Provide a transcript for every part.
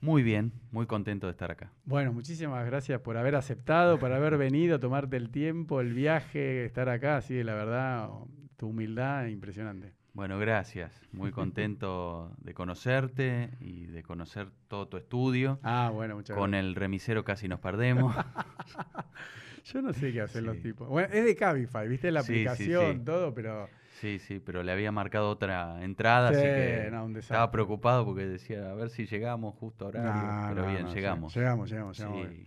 Muy bien, muy contento de estar acá. Bueno, muchísimas gracias por haber aceptado, por haber venido, tomarte el tiempo, el viaje, estar acá. Así, la verdad, tu humildad impresionante. Bueno, gracias. Muy contento de conocerte y de conocer todo tu estudio. Ah, bueno, muchas Con gracias. el remisero casi nos perdemos. Yo no sé qué hacen los tipos. Bueno, es de Cabify, ¿viste? La sí, aplicación, sí. todo, pero. Sí, sí, pero le había marcado otra entrada, así Sí, que no, un desastre. estaba preocupado porque decía, a ver si llegamos justo a horario. No, pero no, bien, llegamos. Llegamos, llegamos, llegamos. Sí.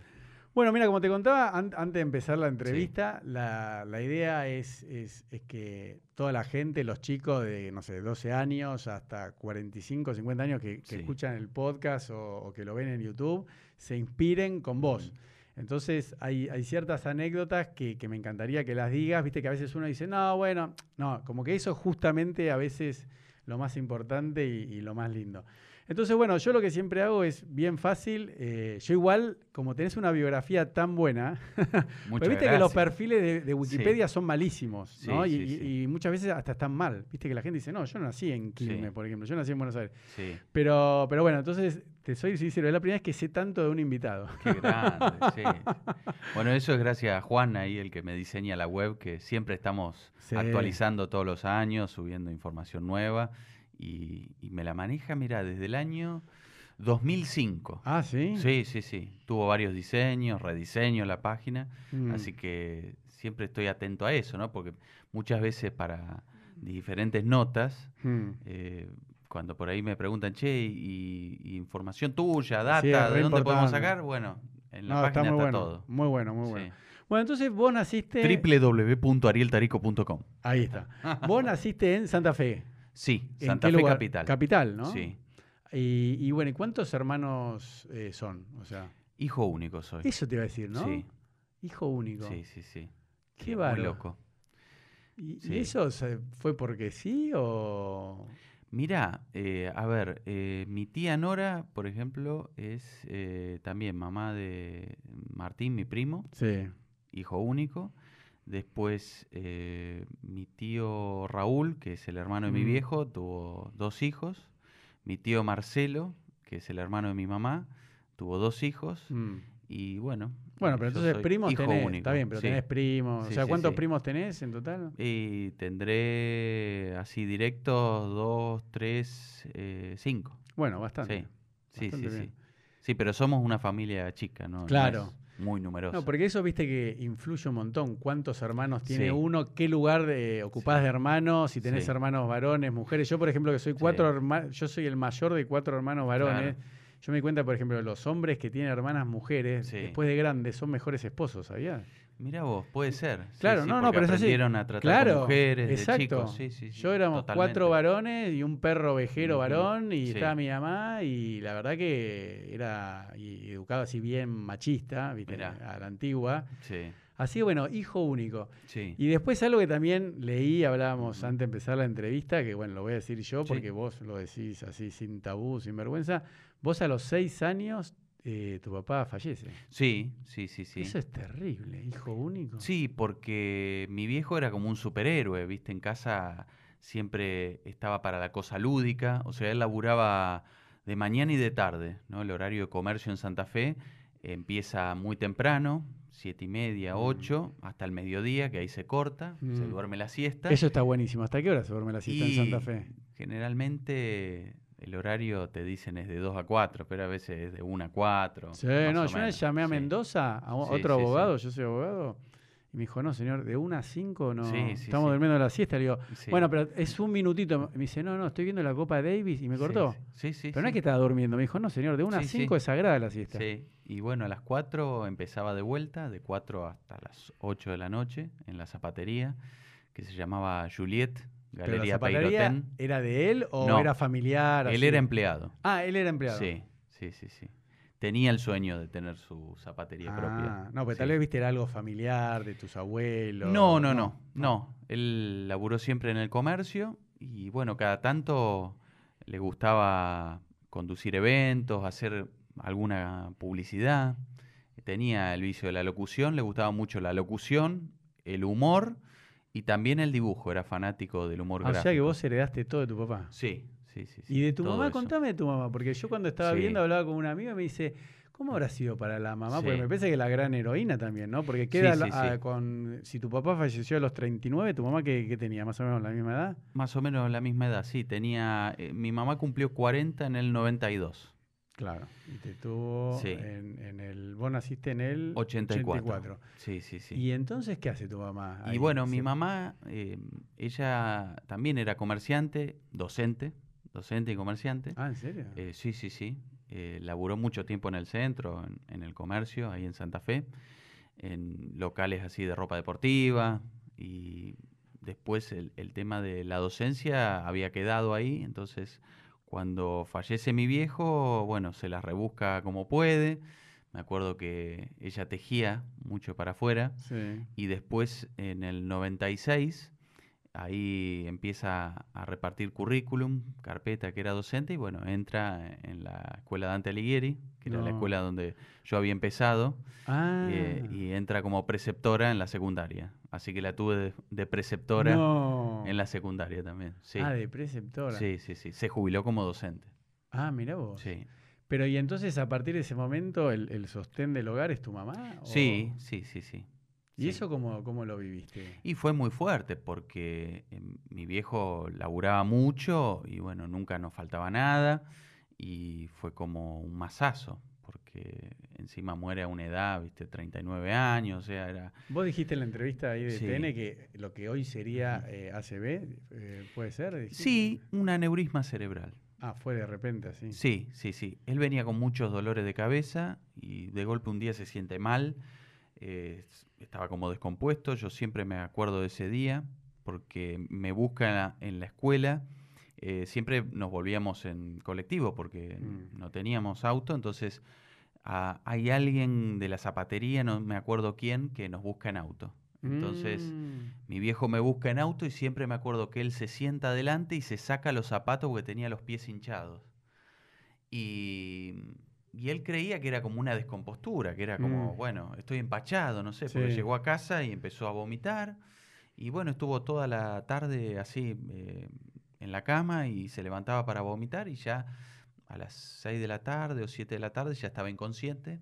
Bueno, mira, como te contaba an- antes de empezar la entrevista, la, la idea es, es, es que toda la gente, los chicos de, no sé, 12 años hasta 45, 50 años que, que escuchan el podcast o, o que lo ven en YouTube, se inspiren con vos. Entonces, hay, ciertas anécdotas que, me encantaría que las digas. Viste que a veces uno dice, no, bueno, no, como que eso es justamente a veces lo más importante y lo más lindo. Entonces, bueno, yo lo que siempre hago es bien fácil. eh, yo igual, como tenés una biografía tan buena, pues viste que los perfiles de, de Wikipedia son malísimos, ¿no? Sí, y, sí, y- muchas veces hasta están mal. Viste que la gente dice, no, yo no nací en Quilmes, por ejemplo, yo nací en Buenos Aires. Sí, Pero, pero bueno, entonces, te soy sincero, es la primera vez que sé tanto de un invitado. qué grande, sí. Bueno, eso es gracias a Juan ahí, el que me diseña la web, que siempre estamos actualizando todos los años, subiendo información nueva. Y, y me la maneja, mira, desde el año 2005. Ah, ¿sí? Sí, sí, sí. Tuvo varios diseños, rediseños la página. Mm. Así que siempre estoy atento a eso, ¿no? Porque muchas veces para diferentes notas, Mm. eh, cuando por ahí me preguntan, che, y, y información tuya, data, Sí, ¿de dónde podemos sacar? Bueno, en la No, página está, muy bueno. todo. Muy bueno, muy bueno. Bueno, entonces vos naciste. www.arieltarico.com. Ahí está. Vos naciste en Santa Fe. Sí, ¿En Santa Fe lugar? Capital. Capital, ¿no? Sí. Y, y bueno, ¿y cuántos hermanos eh, son? O sea, Hijo único soy. eso te iba a decir, ¿no? Sí, Hijo único. sí, sí, sí. Qué Sí, Muy bárbaro. loco. ¿Y, eso se- fue porque sí o...? Mira, eh, a ver, eh, mi tía Nora, por ejemplo, es eh, también mamá de Martín, mi primo, Sí. hijo único. Después, eh, mi tío Raúl, que es el hermano de mi Mm. viejo, tuvo dos hijos. Mi tío Marcelo, que es el hermano de mi mamá, tuvo dos hijos. Mm. Y bueno. Bueno, pero entonces primos tenés, único, está bien, pero sí. tenés primos. Sí, o sea, sí, ¿cuántos sí. primos tenés en total? Y tendré así directos dos, tres, eh, cinco. Bueno, bastante. Sí, sí, sí, bastante sí. bien. Sí, pero somos una familia chica, ¿no? No Claro. es muy numerosa. No, porque eso viste que influye un montón. ¿Cuántos hermanos tiene Sí. uno? ¿Qué lugar de, ocupás Sí. de hermanos? Si tenés Sí. hermanos varones, mujeres. Yo, por ejemplo, que soy cuatro hermanos, yo soy el mayor de cuatro hermanos varones. Yo me di cuenta, por ejemplo, los hombres que tienen hermanas mujeres, Sí. después de grandes, son mejores esposos, ¿sabías? Mira vos, puede ser. Claro, sí, no, no, pero es así. a tratar Claro, con mujeres exacto. de chicos. Sí, sí, sí, Yo éramos totalmente. cuatro varones y un perro ovejero Ujú, varón y estaba mi mamá y la verdad que era educado así bien machista, ¿viste? A la antigua. Sí, Así bueno, hijo único. sí. Y después algo que también leí, hablábamos antes de empezar la entrevista, que bueno, lo voy a decir yo Sí. porque vos lo decís así sin tabú, sin vergüenza. Vos a los seis años, eh, tu papá fallece. Sí, sí, sí, sí. Eso es terrible, hijo único. Sí, porque mi viejo era como un superhéroe, ¿viste? En casa siempre estaba para la cosa lúdica, o sea, él laburaba de mañana y de tarde, ¿no? El horario de comercio en Santa Fe empieza muy temprano, siete y media, Mm. ocho, hasta el mediodía, que ahí se corta, se Mm. duerme la siesta. Eso está buenísimo. ¿Hasta qué hora se duerme la siesta en Santa Fe? Generalmente el horario te dicen es de 2 a 4, pero a veces es de 1 a 4. Sí, no, yo menos, llamé a sí. Mendoza, a un- Sí, otro sí, sí. abogado, yo soy abogado, Y me dijo, no, señor, de una a cinco no. Sí, sí, Estamos sí. durmiendo la siesta. Le digo, Sí. bueno, pero es un minutito. Me dice, no, no, estoy viendo la Copa Davis y me Sí, cortó. Sí, sí. pero no es sí. que estaba durmiendo. Me dijo, no, señor, de una a Sí, sí. cinco es sagrada la siesta. Sí, y bueno, a las 4 empezaba de vuelta, de 4 hasta las 8 de la noche, en la zapatería, que se llamaba Juliet, Galería zapatería Peirotén. era de él o No. era familiar. Él así? era empleado. Ah, él era empleado. Sí, sí, sí, sí. Tenía el sueño de tener su zapatería Ah, propia. no, pero tal sí. vez viste era algo familiar de tus abuelos. No, no, no, no. Él laburó siempre en el comercio y bueno, cada tanto le gustaba conducir eventos, hacer alguna publicidad. Tenía el vicio de la locución, le gustaba mucho la locución, el humor y también el dibujo. Era fanático del humor Ah, o gráfico. sea que vos heredaste todo de tu papá. Sí, sí, sí. sí, Y de tu mamá, eso. contame de tu mamá, porque yo cuando estaba Sí. viendo hablaba con un amigo y me dice, ¿cómo habrá sido para la mamá? Porque me parece que la gran heroína también, ¿no? Porque queda sí, la- sí. con, si tu papá falleció a los 39, ¿tu mamá qué, qué tenía? ¿Más o menos la misma edad? Más o menos la misma edad, sí. Tenía, eh, mi mamá cumplió 40 en el 92. Claro. Y te tuvo Sí. en, en el, vos naciste en el 84. Sí, sí, sí. ¿Y entonces qué hace tu mamá? Y bueno, mi mamá, eh, ella también era comerciante, docente, docente y comerciante. Ah, ¿en serio? Eh, sí, sí, sí. Eh, laburó mucho tiempo en el centro, en, en el comercio, ahí en Santa Fe, en locales así de ropa deportiva. Y después el, el tema de la docencia había quedado ahí. Entonces, cuando fallece mi viejo, bueno, se la rebusca como puede. Me acuerdo que ella tejía mucho para afuera. sí. Y después en el 96, ahí empieza a repartir currículum, carpeta que era docente, y bueno, entra en la escuela Dante Alighieri, que era la escuela donde yo había empezado, Ah. eh, y entra como preceptora en la secundaria. Así que la tuve de, de preceptora No. en la secundaria también. Sí. Ah, de preceptora. sí, sí, sí. Se jubiló como docente. Ah, mira vos. Sí. Pero y entonces a partir de ese momento el, el sostén del hogar es tu mamá? o- Sí, sí, sí, sí. ¿Y sí. eso cómo, cómo lo viviste? Y fue muy fuerte porque eh, mi viejo laburaba mucho y bueno, nunca nos faltaba nada y fue como un masazo porque encima muere a una edad, viste, 39 años, o sea, era... Vos dijiste en la entrevista ahí de Sí. TN que lo que hoy sería eh, ACB, eh, ¿puede ser? dijiste? Sí, un aneurisma cerebral. Ah, fue de repente así. Sí, sí, sí. Él venía con muchos dolores de cabeza y de golpe un día se siente mal. eh, estaba como descompuesto. Yo siempre me acuerdo de ese día porque me busca en la, en la escuela. eh, siempre nos volvíamos en colectivo porque Mm. no teníamos auto. Entonces ah, hay alguien de la zapatería, no me acuerdo quién, que nos busca en auto. Entonces Mm. mi viejo me busca en auto y siempre me acuerdo que él se sienta adelante y se saca los zapatos porque tenía los pies hinchados. Y, y él creía que era como una descompostura, que era como, Mm. bueno, estoy empachado, no sé, porque llegó a casa y empezó a vomitar. Y bueno, estuvo toda la tarde así eh, en la cama y se levantaba para vomitar y ya a las 6 de la tarde o 7 de la tarde ya estaba inconsciente.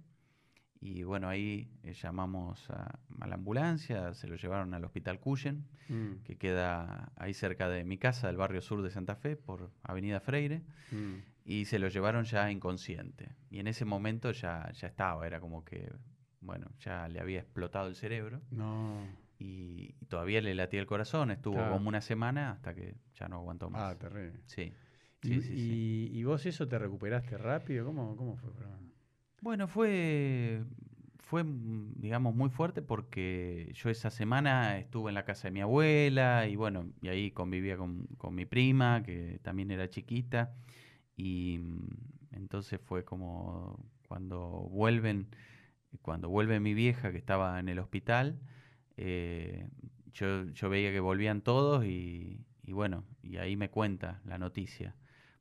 Y bueno, ahí eh, llamamos a, a la ambulancia, se lo llevaron al hospital Cuyen, Mm, que queda ahí cerca de mi casa, del barrio sur de Santa Fe, por Avenida Freire, mm. y se lo llevaron ya inconsciente. Y en ese momento ya, ya estaba, era como que, bueno, ya le había explotado el cerebro No. y, y todavía le latía el corazón, estuvo Claro. como una semana hasta que ya no aguantó más. Ah, terrible. sí. ¿Y, Sí, sí, sí. y- y vos eso te recuperaste rápido? ¿Cómo, cómo fue? Bueno, fue, fue, mm, digamos, muy fuerte porque yo esa semana estuve en la casa de mi abuela y bueno, y ahí convivía con, con mi prima, que también era chiquita, y mm, entonces fue como cuando vuelven, cuando vuelve mi vieja que estaba en el hospital, eh, yo, yo veía que volvían todos y, y bueno, y ahí me cuenta la noticia,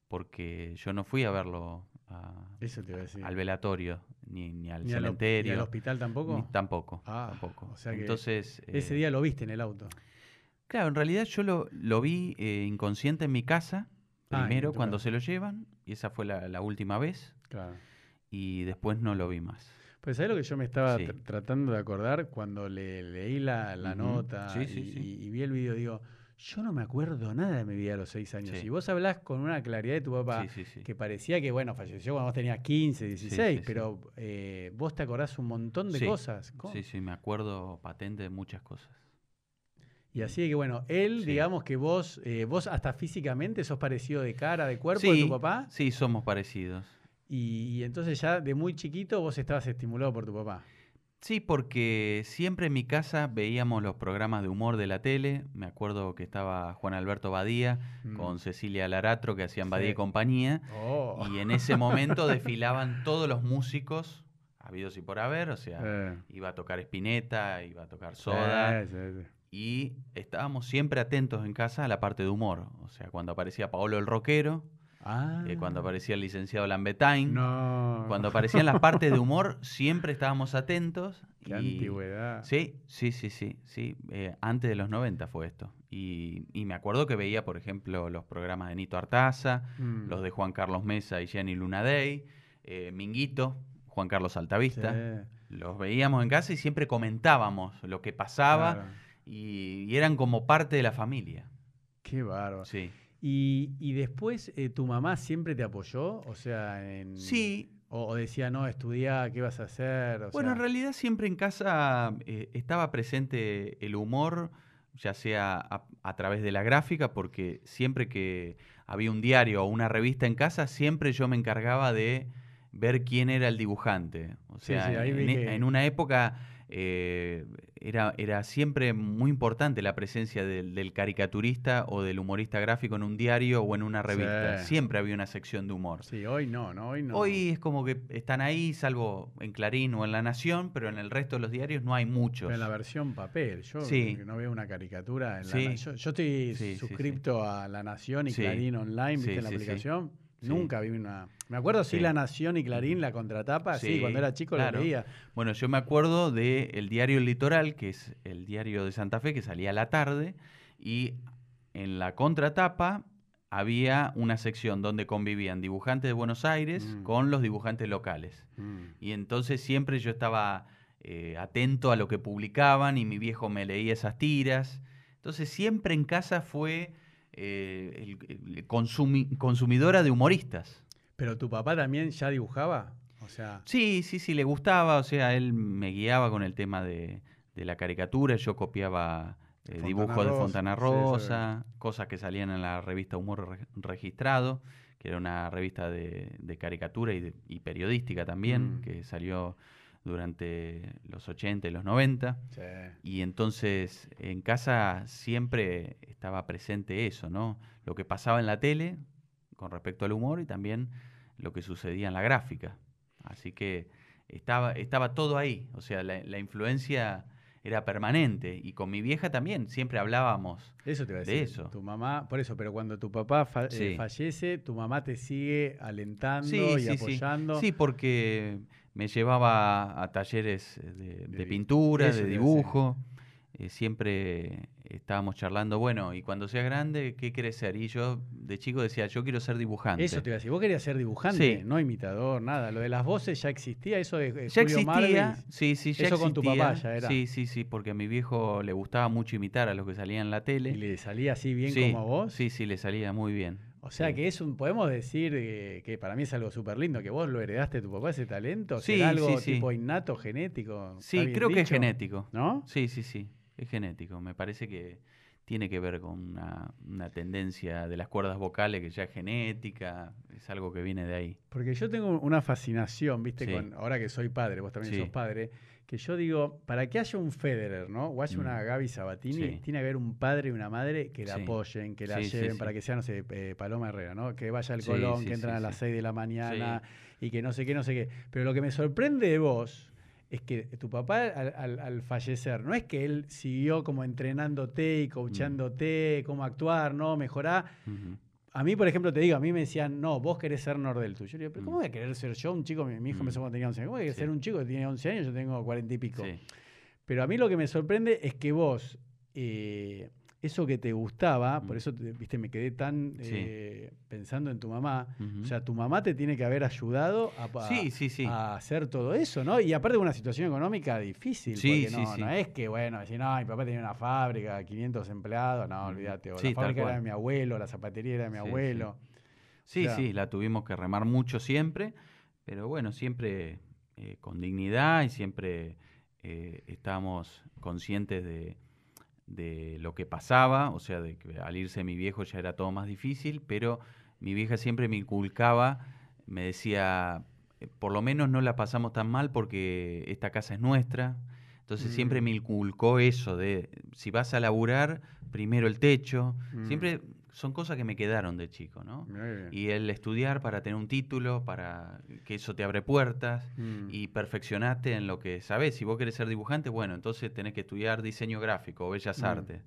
porque yo no fui a verlo a- Eso te iba a decir. al velatorio, ni, ni al ¿Ni al, hop- cementerio. ni al hospital tampoco? ni- tampoco. Ah, tampoco. o sea que Entonces, Ese eh, día lo viste en el auto. claro, en realidad yo lo, lo vi eh, inconsciente en mi casa, Ah, primero cuando se lo llevan, y esa fue la, la última vez, Claro. y después no lo vi más. Pues ¿sabes lo que yo me estaba Sí. tr- tratando de acordar cuando le, leí la, nota Sí, sí, y, sí. y- y vi el video? Digo, Yo no me acuerdo nada de mi vida a los seis años. Sí. Y vos hablás con una claridad de tu papá Sí, sí, sí. que parecía que, bueno, falleció cuando vos tenías 15, 16, sí, sí. pero eh, vos te acordás un montón de cosas. ¿Cómo? Sí, sí, me acuerdo patente de muchas cosas. Y así que, bueno, él, digamos que vos, eh, vos hasta físicamente sos parecido de cara, de cuerpo de tu papá. Sí, somos parecidos. Y, y entonces ya de muy chiquito vos estabas estimulado por tu papá. Sí, porque siempre en mi casa veíamos los programas de humor de la tele. Me acuerdo que estaba Juan Alberto Badía Mm. con Cecilia Laratro que hacían Badía Sí. y compañía. Oh. Y en ese momento desfilaban todos los músicos habidos y por haber. O sea, Eh, iba a tocar Spinetta, iba a tocar Soda. sí, sí. Y estábamos siempre atentos en casa a la parte de humor. O sea, cuando aparecía Paolo el Rockero, Ah, eh, cuando aparecía el licenciado Lambetain. No. Cuando aparecían las partes de humor, siempre estábamos atentos. Qué y- antigüedad. Sí, sí, sí, sí, sí. eh, antes de los 90 fue esto. Y, y me acuerdo que veía, por ejemplo, los programas de Nito Artaza, Mm. los de Juan Carlos Mesa y Jenny Lunadey, eh, Minguito, Juan Carlos Altavista. Sí, Los veíamos en casa y siempre comentábamos lo que pasaba claro. y, y eran como parte de la familia. Qué bárbaro. Sí. Y, y después, eh, ¿tu mamá siempre te apoyó? O sea, en... Sí, O, o decía, no, estudiá, ¿qué vas a hacer? O Bueno, en realidad siempre en casa eh, estaba presente el humor, ya sea a, a través de la gráfica, porque siempre que había un diario o una revista en casa, siempre yo me encargaba de ver quién era el dibujante. O sea, sí, en, e- que- en una época eh, era, era siempre muy importante la presencia del, del caricaturista o del humorista gráfico en un diario o en una revista. Sí. Siempre había una sección de humor. Sí, hoy no, ¿no? Hoy no. Hoy es como que están ahí, salvo en Clarín o en La Nación, pero en el resto de los diarios no hay muchos. Pero en la versión papel, yo Sí. no veo una caricatura. En Sí. la, Na- yo, yo estoy Sí, sí, sí. suscripto a La Nación y Sí. Clarín Online, ¿viste? Sí, en la sí, sí. aplicación. Sí. Nunca vi una. Me acuerdo sí, Sí. La Nación y Clarín, la contratapa, sí, Sí, cuando era chico claro. lo leía. Bueno, yo me acuerdo del el diario El Litoral, que es el diario de Santa Fe, que salía a la tarde, y en la contratapa había una sección donde convivían dibujantes de Buenos Aires Mm. con los dibujantes locales. Mm. Y entonces siempre yo estaba eh, atento a lo que publicaban y mi viejo me leía esas tiras. Entonces siempre en casa fue eh, el- el consumi- consumidora de humoristas. Pero tu papá también ya dibujaba. O sea, Sí, sí, sí, le gustaba, o sea, él me guiaba con el tema de, de la caricatura, yo copiaba eh, dibujos de Rosa, Fontana sí, Rosa, cosas que salían en la revista Humor Re- Registrado, que era una revista de, de caricatura y, de- y periodística también, Mm. que salió durante los 80 y los 90. sí. Y entonces en casa siempre estaba presente eso, ¿no? Lo que pasaba en la tele con respecto al humor y también lo que sucedía en la gráfica. Así que estaba, estaba todo ahí, o sea, la, la influencia era permanente. Y con mi vieja también, siempre hablábamos. Eso te iba a de decir. eso. Tu mamá, por eso, pero cuando tu papá fa- eh, fallece, tu mamá te sigue alentando Sí, y sí, sí. apoyando. Sí, porque me llevaba a talleres de, de pintura, de dibujo. Eh, siempre estábamos charlando, bueno, y cuando seas grande, ¿qué quieres ser? Y yo de chico decía, yo quiero ser dibujante. Eso te iba a decir. Vos querías ser dibujante, Sí. no imitador, nada. Lo de las voces ya existía, eso de, de Ya Julio existía, Marvis. sí, sí, ya Eso con tu papá ya era. Sí, sí, sí, porque a mi viejo le gustaba mucho imitar a los que salían en la tele. Y le salía así bien sí, como a vos. Sí, sí, le salía muy bien. O sea que es un, podemos decir que para mí es algo súper lindo, que vos lo heredaste de tu papá, ese talento. Sí, ¿Será algo sí, sí. tipo innato, genético? ¿Está Sí, creo que es genético. ¿No? Sí, sí, sí, es genético. Me parece que tiene que ver con una, una tendencia de las cuerdas vocales que ya es genética, es algo que viene de ahí. Porque yo tengo una fascinación, viste, con, ahora que soy padre, vos también sos padre, que yo digo, para que haya un Federer, ¿no? O haya Mm. una Gaby Sabatini, Sí. tiene que haber un padre y una madre que la Sí. apoyen, que la Sí, lleven, para que sea, no sé, eh, Paloma Herrera, ¿no? Que vaya al Colón, que entran a las sí. 6 de la mañana y que no sé qué, no sé qué. Pero lo que me sorprende de vos es que tu papá al, al- al fallecer, no es que él siguió como entrenándote Mm. y coachándote, cómo actuar, ¿no? Mejorar. A mí, por ejemplo, te digo, a mí me decían, no, vos querés ser Nordel tú. Yo le digo, pero Mm. ¿cómo voy a querer ser yo un chico? Mi, mi hijo Mm. me cuando tenía 11 años. ¿Cómo voy a Sí. ser un chico que tiene 11 años? Yo tengo 40 y pico. Sí. Pero a mí lo que me sorprende es que vos, eh, eso que te gustaba, por eso, te- viste, me quedé tan Sí. eh, pensando en tu mamá. O sea, tu mamá te tiene que haber ayudado a, a- Sí, sí, sí. a hacer todo eso, ¿no? Y aparte de una situación económica difícil, Sí, porque sí, no, sí. no es que, bueno, decir, no, mi papá tenía una fábrica, 500 empleados, no, olvídate, o la fábrica era de mi abuelo, la zapatería era de mi sí. abuelo. Sí, sea- sí, la tuvimos que remar mucho siempre, pero bueno, siempre eh, con dignidad y siempre eh, estábamos conscientes de, de lo que pasaba, o sea, de que al irse mi viejo ya era todo más difícil, pero mi vieja siempre me inculcaba, me decía, eh, por lo menos no la pasamos tan mal porque esta casa es nuestra. Entonces siempre Mm. me inculcó eso de, si vas a laburar, primero el techo. Mm. Siempre son cosas que me quedaron de chico, ¿no? Y el estudiar para tener un título, para que eso te abre puertas Mm. y perfeccionarte en lo que sabes. Si vos querés ser dibujante, bueno, entonces tenés que estudiar diseño gráfico o bellas Mm. artes.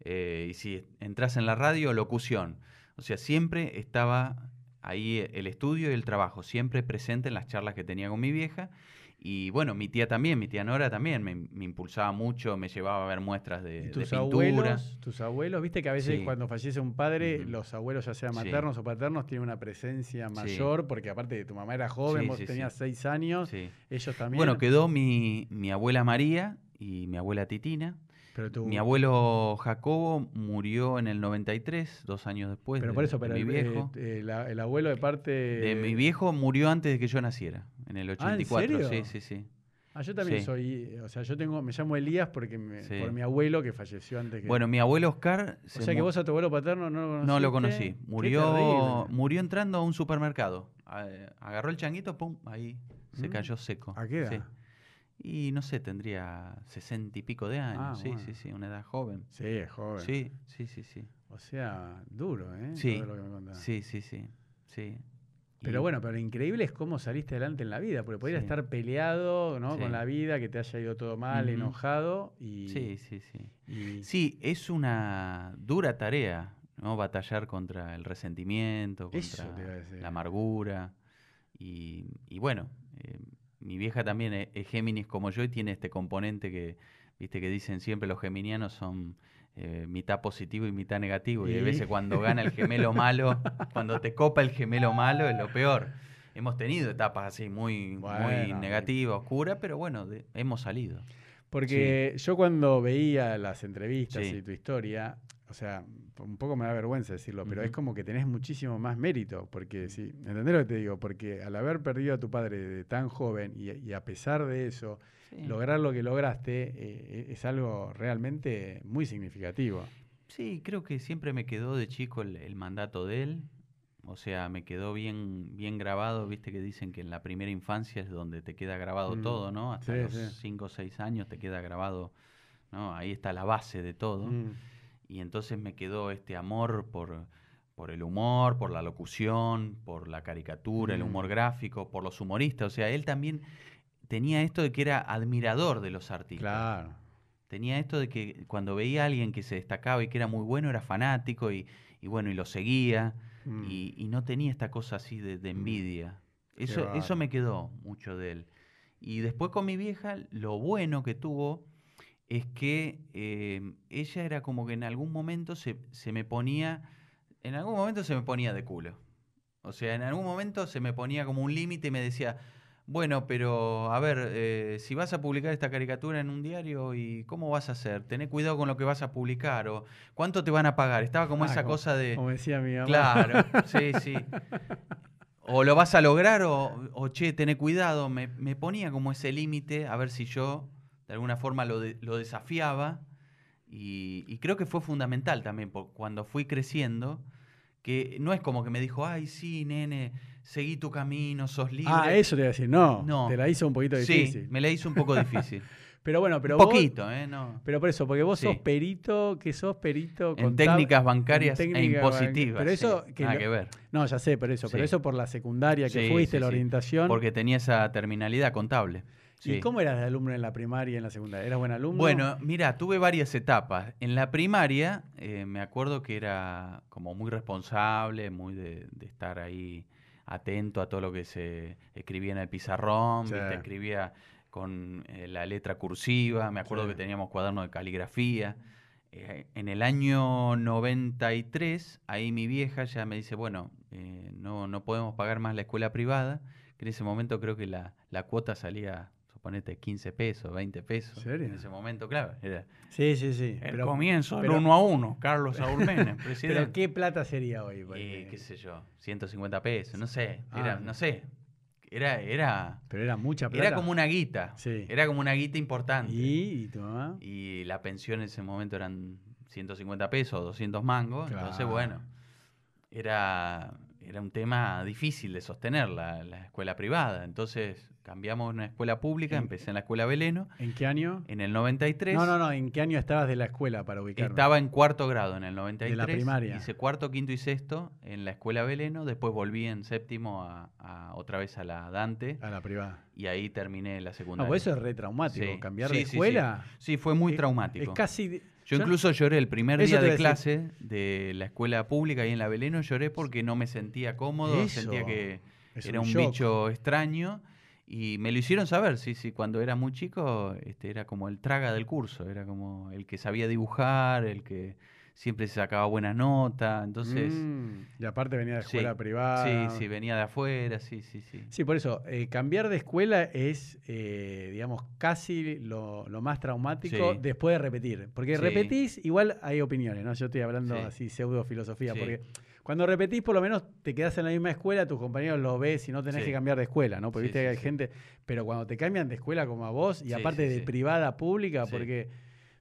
Eh, y si entras en la radio, locución. O sea, siempre estaba ahí el estudio y el trabajo, siempre presente en las charlas que tenía con mi vieja. Y bueno, mi tía también, mi tía Nora también me, me impulsaba mucho, me llevaba a ver muestras de, ¿Y tus pintura. abuelos, tus abuelos, viste que a veces Sí. cuando fallece un padre, los abuelos, ya sean Sí. maternos o paternos, tienen una presencia mayor, porque aparte de tu mamá era joven, vos tenías seis años, Sí. ellos también. Bueno, quedó mi, mi abuela María y mi abuela Titina. pero tu- Mi abuelo Jacobo murió en el 93, dos años después pero de, por eso, de pero mi el, viejo. eh, el abuelo de parte de mi viejo murió antes de que yo naciera, en el Ah, ¿en 84. serio? Sí, sí, sí. Ah, yo también Sí. soy, o sea, yo tengo, me llamo Elías porque me- Sí. por mi abuelo que falleció antes que. Bueno, mi abuelo Oscar o se sea que vos a tu abuelo paterno no lo conociste. no lo conocí. Murió, murió entrando a un supermercado. A- Agarró el changuito, pum, ahí se Mm. cayó seco. ¿A qué edad? Sí. Y no sé, tendría sesenta y pico de años. Ah, sí, bueno. sí, sí, una edad joven. Sí, es joven. Sí, sí, sí, sí. O sea, duro, ¿eh? Sí. Todo lo que me contás. Sí, sí, sí. sí. Pero bueno, pero lo increíble es cómo saliste adelante en la vida, porque podrías Sí. estar peleado ¿no? Sí. con la vida, que te haya ido todo mal, enojado y, Sí, sí, sí. y- Sí, es una dura tarea, ¿no? Batallar contra el resentimiento, contra la amargura. Y, y bueno, eh, mi vieja también es, es Géminis como yo y tiene este componente que, viste, que dicen siempre los geminianos son eh, mitad positivo y mitad negativo. Y, a veces cuando gana el gemelo malo, cuando te copa el gemelo malo, es lo peor. Hemos tenido etapas así muy, muy negativas, oscuras, pero bueno, de- hemos salido. Porque yo cuando veía las entrevistas Sí. y tu historia, o sea, un poco me da vergüenza decirlo, pero es como que tenés muchísimo más mérito, porque sí, ¿entendés lo que te digo? Porque al haber perdido a tu padre de tan joven y, y a pesar de eso, Sí. lograr lo que lograste eh, es algo realmente muy significativo. Sí, creo que siempre me quedó de chico el, el mandato de él. O sea, me quedó bien, bien grabado, viste que dicen que en la primera infancia es donde te queda grabado Mm, todo, ¿no? Hasta sí, los sí. 5 o 6 años te queda grabado, ¿no? Ahí está la base de todo. Mm. Y entonces me quedó este amor por, por el humor, por la locución, por la caricatura, el Mm. humor gráfico, por los humoristas. O sea, él también tenía esto de que era admirador de los artistas. Claro. Tenía esto de que cuando veía a alguien que se destacaba y que era muy bueno, era fanático y, y bueno, y lo seguía. Mm. Y, y no tenía esta cosa así de, de envidia. Qué Eso, eso me quedó mucho de él. Y después con mi vieja, lo bueno que tuvo es que eh, ella era como que en algún momento se, se me ponía, en algún momento se me ponía de culo. O sea, en algún momento se me ponía como un límite y me decía, bueno, pero a ver, eh, si vas a publicar esta caricatura en un diario, ¿y cómo vas a hacer? Tené cuidado con lo que vas a publicar o cuánto te van a pagar. Estaba como Ah, esa como- cosa de... Como decía mi mamá. Claro, sí, sí. O lo vas a lograr o, o, che, tené cuidado. Me, me ponía como ese límite a ver si yo de alguna forma lo, de- lo desafiaba. Y, y creo que fue fundamental también por cuando fui creciendo. Que no es como que me dijo, ay, sí, nene, seguí tu camino, sos libre. Ah, eso te iba a decir, no, No. te la hizo un poquito Sí, difícil. me la hizo un poco difícil. Pero bueno, pero un vos- poquito, ¿eh? No. pero por eso, porque vos sos Sí. perito, que sos perito En contab- técnicas bancarias en e técnica impositivas. Pero eso, sí, que nada lo- que ver. no, ya sé, pero eso, pero Sí. eso por la secundaria que Sí, fuiste, sí, la sí. orientación. Porque tenía esa terminalidad contable. ¿Y cómo eras de alumno en la primaria y en la secundaria? ¿Eras buen alumno? Bueno, mira, tuve varias etapas. En la primaria eh, me acuerdo que era como muy responsable, muy de, de estar ahí atento a todo lo que se escribía en el pizarrón, Sí. ¿viste? escribía con eh, la letra cursiva, me acuerdo Sí. que teníamos cuaderno de caligrafía. eh, en el año 93, ahí mi vieja ya me dice, bueno, no, no podemos pagar más la escuela privada, que en ese momento creo que la, la cuota salía, suponete, 15 pesos, 20 pesos. ¿En serio? En ese momento, claro, era Sí, sí, sí. el Pero, comienzo pero- uno a uno, Carlos Saúl Menem, presidente. pero ¿qué plata sería hoy? Porque- qué sé yo, 150 pesos, no sé, era, Ah. no sé, era, era, Pero era mucha plata. era como una guita, Sí. era como una guita importante. ¿Y, ¿Y tu mamá? Y la pensión en ese momento eran 150 pesos, 200 mangos. Entonces, bueno, era, era un tema difícil de sostener la, la escuela privada. Entonces, cambiamos a una escuela pública, empecé en la escuela Veleno. ¿En qué año? En el 93 No, no, no. ¿En qué año estabas de la escuela para ubicarme? estaba en cuarto grado en el 93. primaria. Hice cuarto, quinto y sexto en la escuela Veleno. Después volví en séptimo a, a- otra vez a la Dante. A la privada. Y ahí terminé la No, secundaria. pues eso es re traumático. Sí. Cambiar Sí, de sí. escuela. Sí, fue muy es- traumático. Es casi. Yo incluso lloré el primer Eso día de clase de la escuela pública ahí en la Beleno, lloré porque no me sentía cómodo, Eso sentía que es era un un, shock. bicho extraño y me lo hicieron saber, sí, sí, cuando era muy chico este, era como el traga del curso, era como el que sabía dibujar, el que siempre se sacaba buena nota, entonces... Mm, y aparte venía de sí, escuela privada. Sí, sí, venía de afuera, sí, sí, sí. Sí, por eso, eh, cambiar de escuela es, eh, digamos, casi lo, lo más traumático Sí. después de repetir. Porque Sí. repetís, igual hay opiniones, ¿no? Yo estoy hablando Sí. así, pseudo filosofía, Sí. porque cuando repetís, por lo menos te quedás en la misma escuela, tus compañeros los ves y no tenés Sí. que cambiar de escuela, ¿no? Porque Sí, viste que sí, hay sí. gente, pero cuando te cambian de escuela como a vos, y Sí, aparte sí, de sí. privada a pública, Sí. porque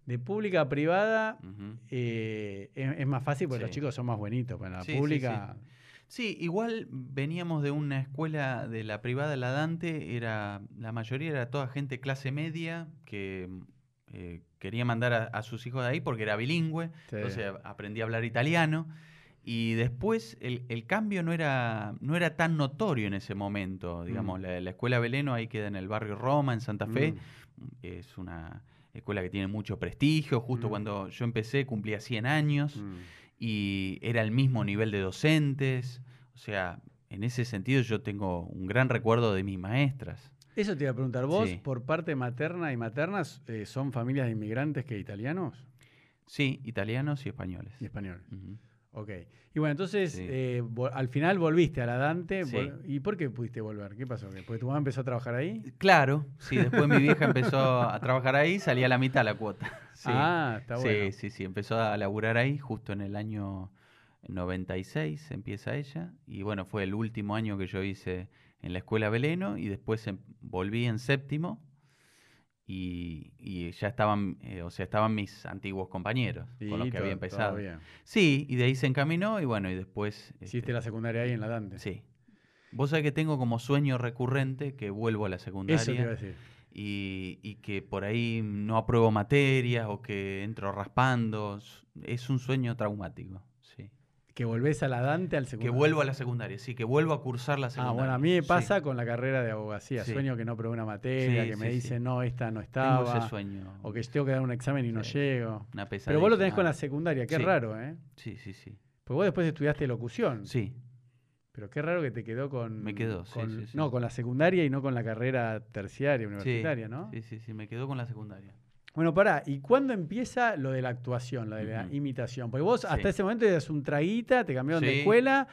de pública a privada eh, es, es más fácil porque los chicos son más buenitos, pero en la Sí, pública... Sí, igual veníamos de una escuela de la privada, la Dante, era, la mayoría era toda gente clase media que eh, quería mandar a, a sus hijos de ahí porque era bilingüe, entonces aprendí a hablar italiano. Y después el, el cambio no era, no era tan notorio en ese momento. Digamos, Mm. la, la escuela Veleno ahí queda en el barrio Roma, en Santa Fe. Mm. Es una escuela que tiene mucho prestigio. Justo Mm. cuando yo empecé cumplía 100 años Mm. y era el mismo nivel de docentes. O sea, en ese sentido yo tengo un gran recuerdo de mis maestras. Eso te iba a preguntar, ¿vos Sí. por parte materna y maternas eh, son familias de inmigrantes que italianos Sí, italianos y españoles. y españoles? Ok. Y bueno, entonces Sí. eh, al final volviste a la Dante. Sí. ¿Y por qué pudiste volver? ¿Qué pasó? ¿Que ¿Porque tu mamá empezó a trabajar ahí? Claro, sí, después mi vieja empezó a trabajar ahí, salía a la mitad la cuota. Sí. Ah, está sí, bueno. sí, sí, empezó a laburar ahí justo en el año 96, empieza ella. Y bueno, fue el último año que yo hice en la escuela Veleno y después em- volví en séptimo y, y ya estaban, eh, o sea, estaban mis antiguos compañeros con los que había empezado. Sí, y de ahí se encaminó y bueno, y después... Hiciste este, la secundaria ahí en la Dante. Sí. Vos sabés que tengo como sueño recurrente que vuelvo a la secundaria Eso te iba a decir. y, y que por ahí no apruebo materias o que entro raspando. Es un sueño traumático. Que volvés a la Dante al Que secundario. vuelvo a la secundaria, sí, que vuelvo a cursar la Ah, secundaria. bueno, a mí me sí. pasa con la carrera de abogacía. Sí. Sueño que no probé una materia, Sí, que me dicen, no, esta no Tengo estaba. ese sueño. O que tengo que dar un examen y no llego. Una pesadilla. Pero vos lo tenés con la ah, secundaria, qué raro, ¿eh? Sí, sí, sí. Pues vos después estudiaste locución. Sí, Pero qué raro que te quedó con. Me quedó, sí, con- sí, sí. No, con la secundaria y no con la carrera terciaria, universitaria, ¿no? Sí, sí, sí, me quedó con la secundaria. Bueno, pará, ¿y cuándo empieza lo de la actuación, lo de la imitación? Porque vos hasta Sí. ese momento eras un traguita, te cambiaron de escuela,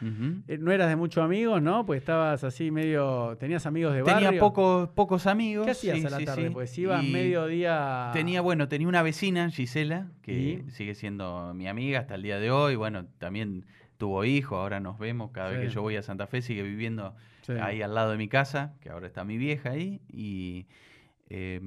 eh, no eras de muchos amigos, ¿no? Pues estabas así medio. ¿Tenías amigos de barrio? Tenía pocos, pocos amigos. ¿Qué hacías sí, a la tarde? Pues ibas mediodía. Tenía, bueno, tenía una vecina, Gisela, que sigue siendo mi amiga hasta el día de hoy. Bueno, también tuvo hijo, ahora nos vemos. Cada vez que yo voy a Santa Fe sigue viviendo ahí al lado de mi casa, que ahora está mi vieja ahí. Y eh,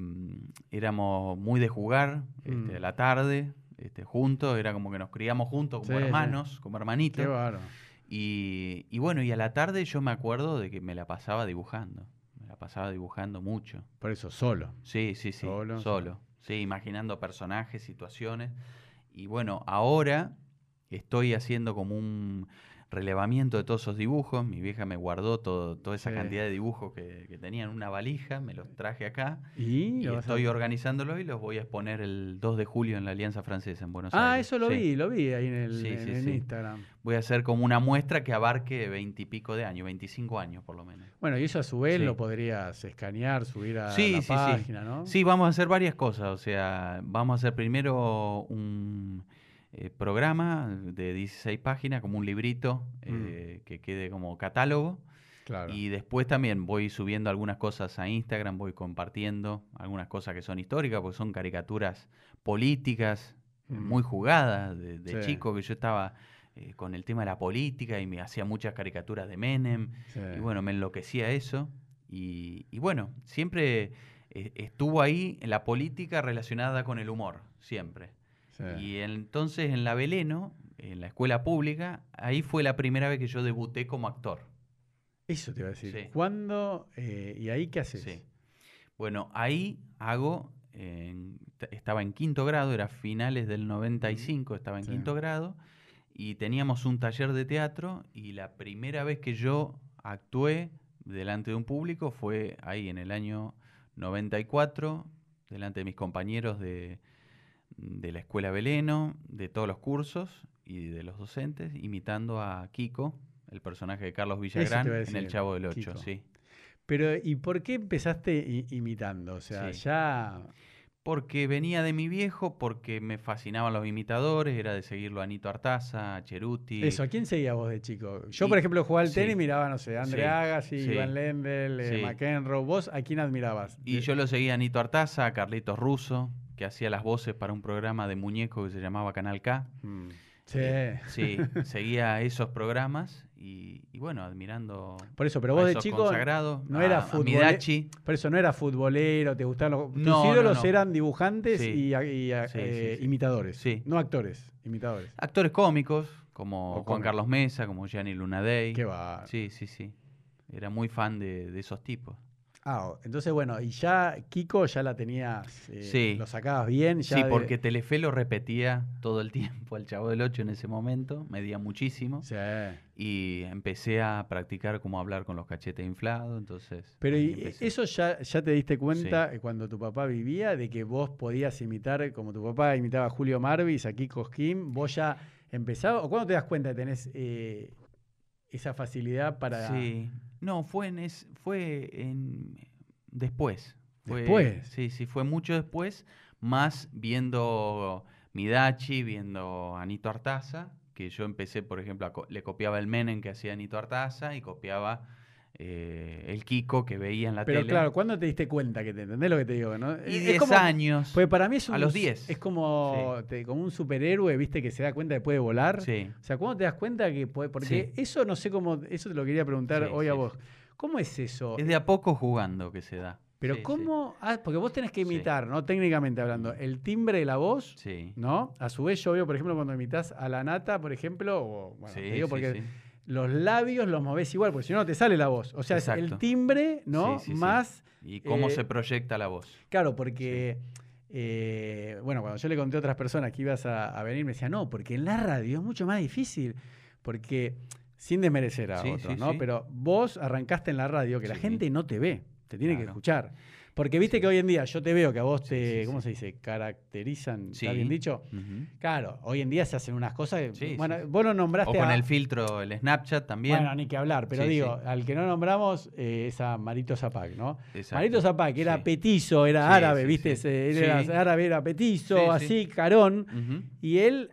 éramos muy de jugar este, Mm. a la tarde, este, juntos. Era como que nos criamos juntos como Sí, sí. hermanos, como hermanitos. Qué bárbaro. Y, y bueno, y a la tarde yo me acuerdo de que me la pasaba dibujando. Me la pasaba dibujando mucho. Por eso, solo. Sí, sí, sí. Solo, Solo. Sí, imaginando personajes, situaciones. Y bueno, ahora estoy haciendo como un relevamiento de todos esos dibujos. Mi vieja me guardó todo, toda esa Sí. cantidad de dibujos que, que tenía en una valija, me los traje acá Y, a- estoy organizándolos y los voy a exponer el 2 de julio en la Alianza Francesa en Buenos Ah, Aires. eso lo Sí. vi, lo vi ahí en el, Sí, en. Instagram. Voy a hacer como una muestra que abarque veintipico de años, 25 años por lo menos. Bueno, y eso a su vez lo podrías escanear, subir a la página, ¿no? Sí, vamos a hacer varias cosas. O sea, vamos a hacer primero un eh, programa de 16 páginas, como un librito eh, que quede como catálogo. Mm. Claro. Y después también voy subiendo algunas cosas a Instagram, voy compartiendo algunas cosas que son históricas, porque son caricaturas políticas eh, Mm. muy jugadas de, de Sí. chico, que yo estaba eh, con el tema de la política y me hacía muchas caricaturas de Menem. Sí. Y bueno, me enloquecía eso. Y, y bueno, siempre estuvo ahí la política relacionada con el humor, siempre. Sí. Y entonces en la Beleno, en la escuela pública, ahí fue la primera vez que yo debuté como actor. Eso te iba a decir. Sí. ¿Cuándo eh, y ahí qué haces? Sí. Bueno, ahí hago, estaba en quinto grado, era finales del 95, estaba en Sí. quinto grado, y teníamos un taller de teatro, y la primera vez que yo actué delante de un público fue ahí en el año 94, delante de mis compañeros de, de la escuela Beleno, de todos los cursos y de los docentes, imitando a Kiko, el personaje de Carlos Villagrán, en El Chavo del Ocho, Kiko. sí. Pero, ¿y por qué empezaste imitando? O sea, Sí. ya. Porque venía de mi viejo, porque me fascinaban los imitadores, era de seguirlo a Anito Artaza, a Cheruti. Eso, ¿a quién seguías vos de chico? Yo, Y- por ejemplo, jugaba al sí. tenis, miraba, no sé, André Sí, Agassi, Iván Lendl, eh. McEnroe. ¿Vos a quién admirabas? Y De- yo lo seguía a Anito Artaza, a Carlitos Russo, que hacía las voces para un programa de muñecos que se llamaba Canal K. Mm. Sí. Eh, sí, seguía esos programas y, y bueno, admirando Por eso, pero a vos de chico no a- era a futbole- Midachi. Por eso no era futbolero, te gustaban los. No, no, ídolos no. eran dibujantes Sí. y, Sí, eh, sí. imitadores. Sí. No actores, imitadores. Actores cómicos, como O Juan. Carlos Mesa, como Gianni Lunadei. Qué va. Sí, sí, sí. Era muy fan de, de esos tipos. Ah, entonces bueno, y ya Kiko ya la tenías, eh, Sí. lo sacabas bien. Ya Sí, de- porque Telefe lo repetía todo el tiempo al Chavo del Ocho en ese momento, medía muchísimo. Sí. Y empecé a practicar cómo hablar con los cachetes inflados, entonces... Pero y eso ya, ya te diste cuenta cuando tu papá vivía de que vos podías imitar, como tu papá imitaba a Julio Marvis, a Kiko Skim, vos ya empezabas, o cuándo te das cuenta que tenés eh, esa facilidad para... Sí. No, fue en... es- fue en después. Fue- ¿Después? Sí, sí, fue mucho después, más viendo Midachi, viendo Anito Artaza, que yo empecé, por ejemplo, a co- le copiaba el Menem que hacía Anito Artaza y copiaba eh, el Kiko que veía en la Pero tele. claro, ¿cuándo te diste cuenta que te entendés lo que te digo? ¿no? y Es 10 como- años. Pues para mí es un, A los 10. Es como, te- como un superhéroe, viste, que se da cuenta después de volar. Sí. O sea, ¿cuándo te das cuenta que puede, porque Sí. eso no sé cómo, eso te lo quería preguntar hoy a vos. ¿Cómo es eso? Es de a poco jugando que se da. Pero Sí, sí. cómo, ah, porque vos tenés que Sí. imitar, ¿no? Técnicamente hablando, el timbre de la voz, Sí. ¿no? A su vez yo veo, por ejemplo, cuando imitas a la nata, por ejemplo, o, bueno, te digo porque los labios los movés igual, porque si no, no te sale la voz. O sea, es el timbre, ¿no? Más, Y cómo eh, se proyecta la voz. claro, porque, eh, bueno, cuando yo le conté a otras personas que ibas a, a venir, me decían, no, porque en la radio es mucho más difícil, porque, sin desmerecer a Sí, otros, sí, ¿no? sí. Pero vos arrancaste en la radio, que la gente no te ve, te tiene que escuchar. Porque viste que hoy en día yo te veo que a vos te, ¿cómo se dice? Caracterizan, ¿está bien dicho? Claro, hoy en día se hacen unas cosas. que- Sí, bueno, vos lo O nombraste con a- el filtro, el Snapchat también. Bueno, ni que hablar, pero digo, al que no nombramos eh, es a Marito Zapac, ¿no? Exacto. Marito Zapac era petizo, era árabe, ¿viste? era árabe, era petizo, Sí, sí. así, carón. Y él,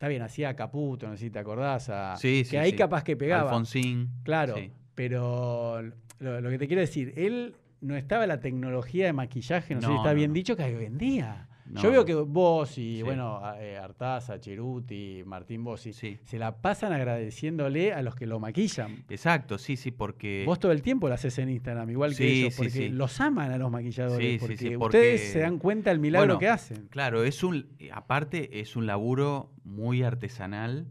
está bien, hacía Caputo, no sé si te acordás, a- Sí, que sí, ahí sí. capaz que pegaba. Alfonsín. Claro, pero lo, lo que te quiero decir, él no estaba la tecnología de maquillaje, no, sé si está no, bien no. dicho, que hay hoy en día. No, Yo veo que vos y, Sí. bueno, eh, Artaza, Cheruti, Martín Bossi, Sí. se la pasan agradeciéndole a los que lo maquillan. Exacto, sí, sí, porque... Vos todo el tiempo lo haces en Instagram, igual que ellos, porque los aman a los maquilladores, Sí, sí, porque, sí, ustedes porque- se dan cuenta del milagro Bueno, que hacen. Claro, es un... Aparte, es un laburo muy artesanal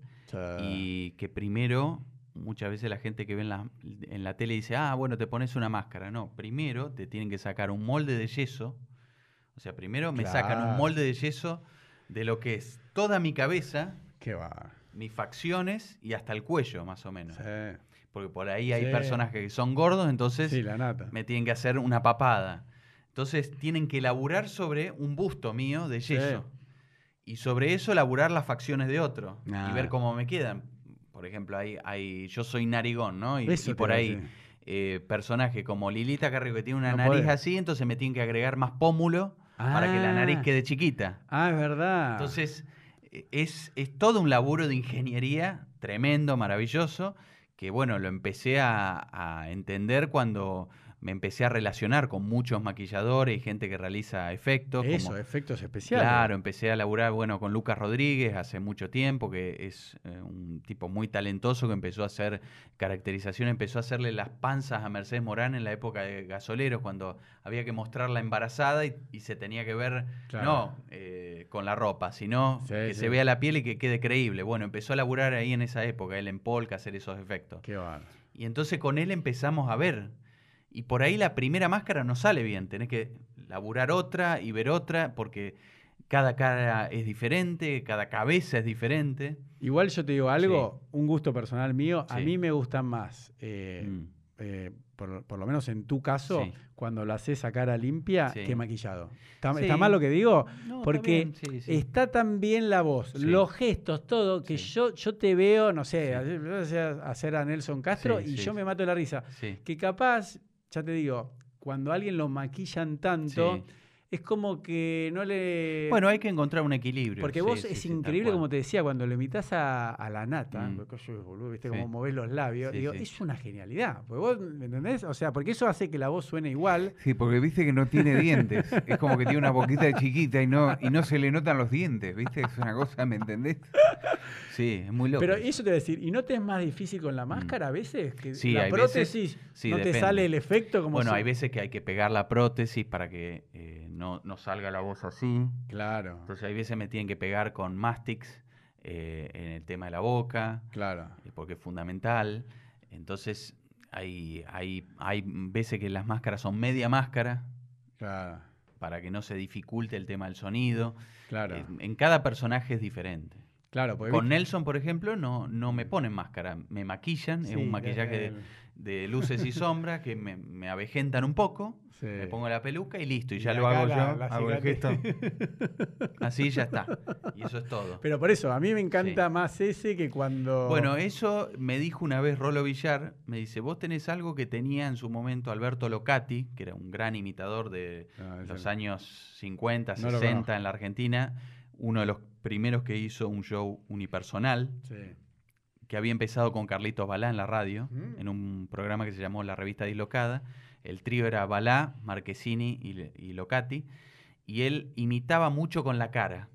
y que primero, muchas veces la gente que ve en la, en la tele dice, ah, bueno, te pones una máscara. No, primero te tienen que sacar un molde de yeso. O sea, primero me sacan un molde de yeso de lo que es toda mi cabeza, Qué va. mis facciones y hasta el cuello, más o menos. Sí, Porque por ahí hay Sí. personajes que son gordos, entonces sí, la nata. me tienen que hacer una papada. Entonces tienen que laburar sobre un busto mío de yeso. Y sobre eso laburar las facciones de otro. Ah. Y ver cómo me quedan. Por ejemplo, hay, hay, yo soy narigón, ¿no? Y, por ahí eh, personajes como Lilita Carrió que tiene una No nariz así, entonces me tienen que agregar más pómulo para que la nariz Ah. quede chiquita. Ah, es verdad. Entonces, es, es todo un laburo de ingeniería tremendo, maravilloso, que bueno, lo empecé a, a entender cuando me empecé a relacionar con muchos maquilladores y gente que realiza efectos. Eso, como- efectos especiales. Claro, empecé a laburar, bueno, con Lucas Rodríguez hace mucho tiempo, que es eh, un tipo muy talentoso que empezó a hacer caracterización, empezó a hacerle las panzas a Mercedes Morán en la época de Gasoleros, cuando había que mostrarla embarazada y, y se tenía que ver, Claro. no eh, con la ropa, sino Sí, que sí. se vea la piel y que quede creíble. Bueno, empezó a laburar ahí en esa época, él en Polka, hacer esos efectos. Qué bárbaro. Y entonces con él empezamos a ver. Y por ahí la primera máscara no sale bien. Tenés que laburar otra y ver otra porque cada cara es diferente, cada cabeza es diferente. Igual yo te digo algo, un gusto personal mío, a mí me gustan más, eh, Mm. eh, por, por lo menos en tu caso, Sí. cuando lo haces a cara limpia que maquillado. ¿Está, está mal lo que digo? No, Porque está tan bien la voz, los gestos, todo, que yo, yo te veo, no sé, hacer- a Nelson Castro y yo me mato la risa. Que capaz, ya te digo, cuando a alguien lo maquillan tanto, Sí. es como que no le... Bueno, hay que encontrar un equilibrio. Porque sí, vos sí, es increíble, como te decía, cuando lo imitas a, a la nata, Mm. boludo, viste cómo movés los labios, digo, es una genialidad. Porque vos, ¿me entendés? O sea, porque eso hace que la voz suene igual. Sí, porque viste que no tiene dientes. Es como que tiene una boquita chiquita y no, y no se le notan los dientes, ¿viste? Es una cosa, ¿me entendés? Sí, es muy loco. Pero eso te voy a decir, ¿y no te es más difícil con la máscara a veces? Que Mm. Sí, la hay veces- prótesis sí, no te sale el efecto como bueno, si- hay veces que hay que pegar la prótesis para que eh, no, no salga la voz así. Claro, Entonces hay veces me tienen que pegar con Mastix eh, en el tema de la boca, claro. eh, porque es fundamental. Entonces hay, hay, hay veces que las máscaras son media máscara Claro, para que no se dificulte el tema del sonido. claro. Eh, en cada personaje es diferente. Claro, porque Con Nelson, por ejemplo, no, no me ponen máscara, me maquillan, es un maquillaje de, el- de luces y sombras que me, me avejentan un poco, sí. me pongo la peluca y listo, y ya lo hago la- yo, la hago el gesto, así ya está, y eso es todo. Pero por eso, a mí me encanta Sí. más ese que cuando... Bueno, eso me dijo una vez Rolo Villar, me dice, vos tenés algo que tenía en su momento Alberto Locati, que era un gran imitador de Ah, los años 50, No lo 60 conozco. en la Argentina, uno de los primeros que hizo un show unipersonal, Sí. que había empezado con Carlitos Balá en la radio, Mm. en un programa que se llamó La Revista Dislocada. El trío era Balá, Marquesini y, Locati, y él imitaba mucho con la cara.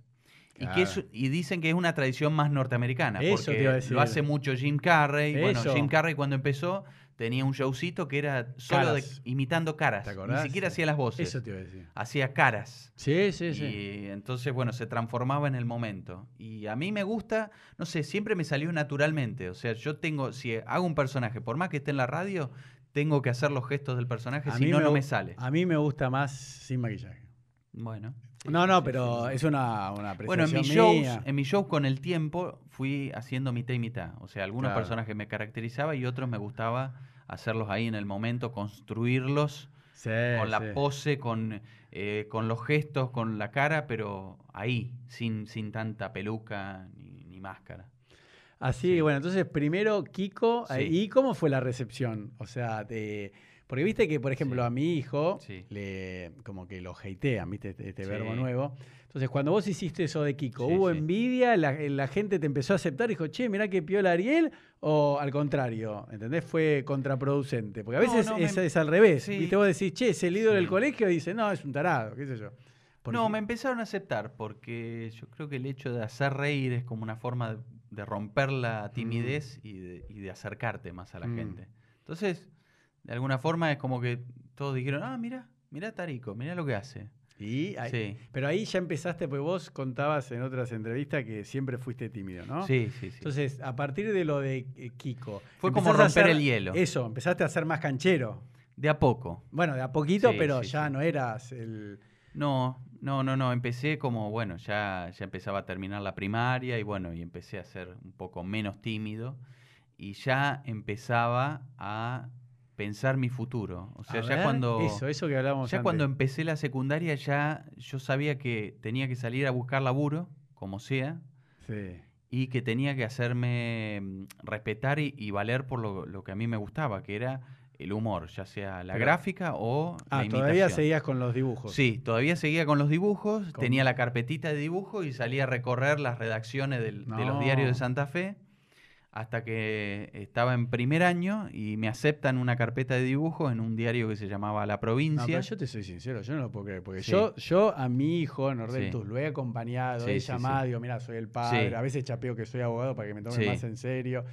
Y, que es- y dicen que es una tradición más norteamericana, Eso te porque iba a decir. lo hace mucho Jim Carrey. Bueno. Jim Carrey cuando empezó tenía un showcito que era solo de- imitando caras, ¿Te ni siquiera hacía las voces, Eso te iba a decir. hacía caras. Sí, sí, sí. Y entonces, bueno, se transformaba en el momento. Y a mí me gusta, no sé, siempre me salió naturalmente. O sea, yo tengo, si hago un personaje, por más que esté en la radio, tengo que hacer los gestos del personaje, si no, no me sale. A mí me gusta más sin maquillaje. Bueno. No, no, pero es una, una Bueno, en mis, shows, mía. en mis shows con el tiempo fui haciendo mitad y mitad. O sea, algunos Claro. personajes me caracterizaba y otros me gustaba hacerlos ahí en el momento, construirlos Sí, con la sí. pose, con, eh, con los gestos, con la cara, pero ahí, sin, sin tanta peluca ni, ni máscara. Así, Sí. bueno, entonces primero Kiko. ¿y cómo fue la recepción? O sea, de, porque viste que, por ejemplo, Sí. a mi hijo, Sí. le, como que lo hatean, viste, este, este Sí. verbo nuevo. Entonces, cuando vos hiciste eso de Kiko, ¿hubo envidia? La, la gente te empezó a aceptar? Dijo, che, mirá que piola Ariel? ¿O al contrario? ¿Entendés? Fue contraproducente. Porque a veces no, es, me- es al revés. Viste, vos decís, che, es el ídolo del colegio, y dice, no, es un tarado, qué sé yo. Porque- No, me empezaron a aceptar porque yo creo que el hecho de hacer reír es como una forma de, de romper la timidez y, de, y de acercarte más a la Mm. gente. Entonces, de alguna forma es como que todos dijeron, ah, mira, mira Tarico, mira lo que hace. Y ahí- Sí, Pero ahí ya empezaste, pues vos contabas en otras entrevistas que siempre fuiste tímido, ¿no? sí, sí, sí. Entonces, a partir de lo de eh, Kiko. Fue como romper hacer- el hielo. Eso, empezaste a ser más canchero. de a poco. Bueno, de a poquito, Sí, pero sí, ya no eras el. No, No, no, no, empecé como, bueno, ya, ya empezaba a terminar la primaria y bueno, y empecé a ser un poco menos tímido y ya empezaba a pensar mi futuro. O sea, A ya ver, cuando... Eso, eso que hablábamos Ya antes. cuando empecé la secundaria ya yo sabía que tenía que salir a buscar laburo, como sea, Sí. y que tenía que hacerme mm, respetar y, y valer por lo, lo que a mí me gustaba, que era el humor, ya sea la Pero- gráfica o la Ah, imitación. todavía seguías con los dibujos. Sí, todavía seguía con los dibujos, tenía la carpetita de dibujo y salía a recorrer las redacciones del- de los diarios de Santa Fe hasta que estaba en primer año y me aceptan una carpeta de dibujos en un diario que se llamaba La No, Provincia. pero yo te soy sincero, yo no lo puedo creer. Porque Sí. yo, yo a mi hijo, en Sí. Lo he acompañado, Sí, he llamado, digo, mira, soy el padre. A veces chapeo que soy abogado para que me tomen más en serio.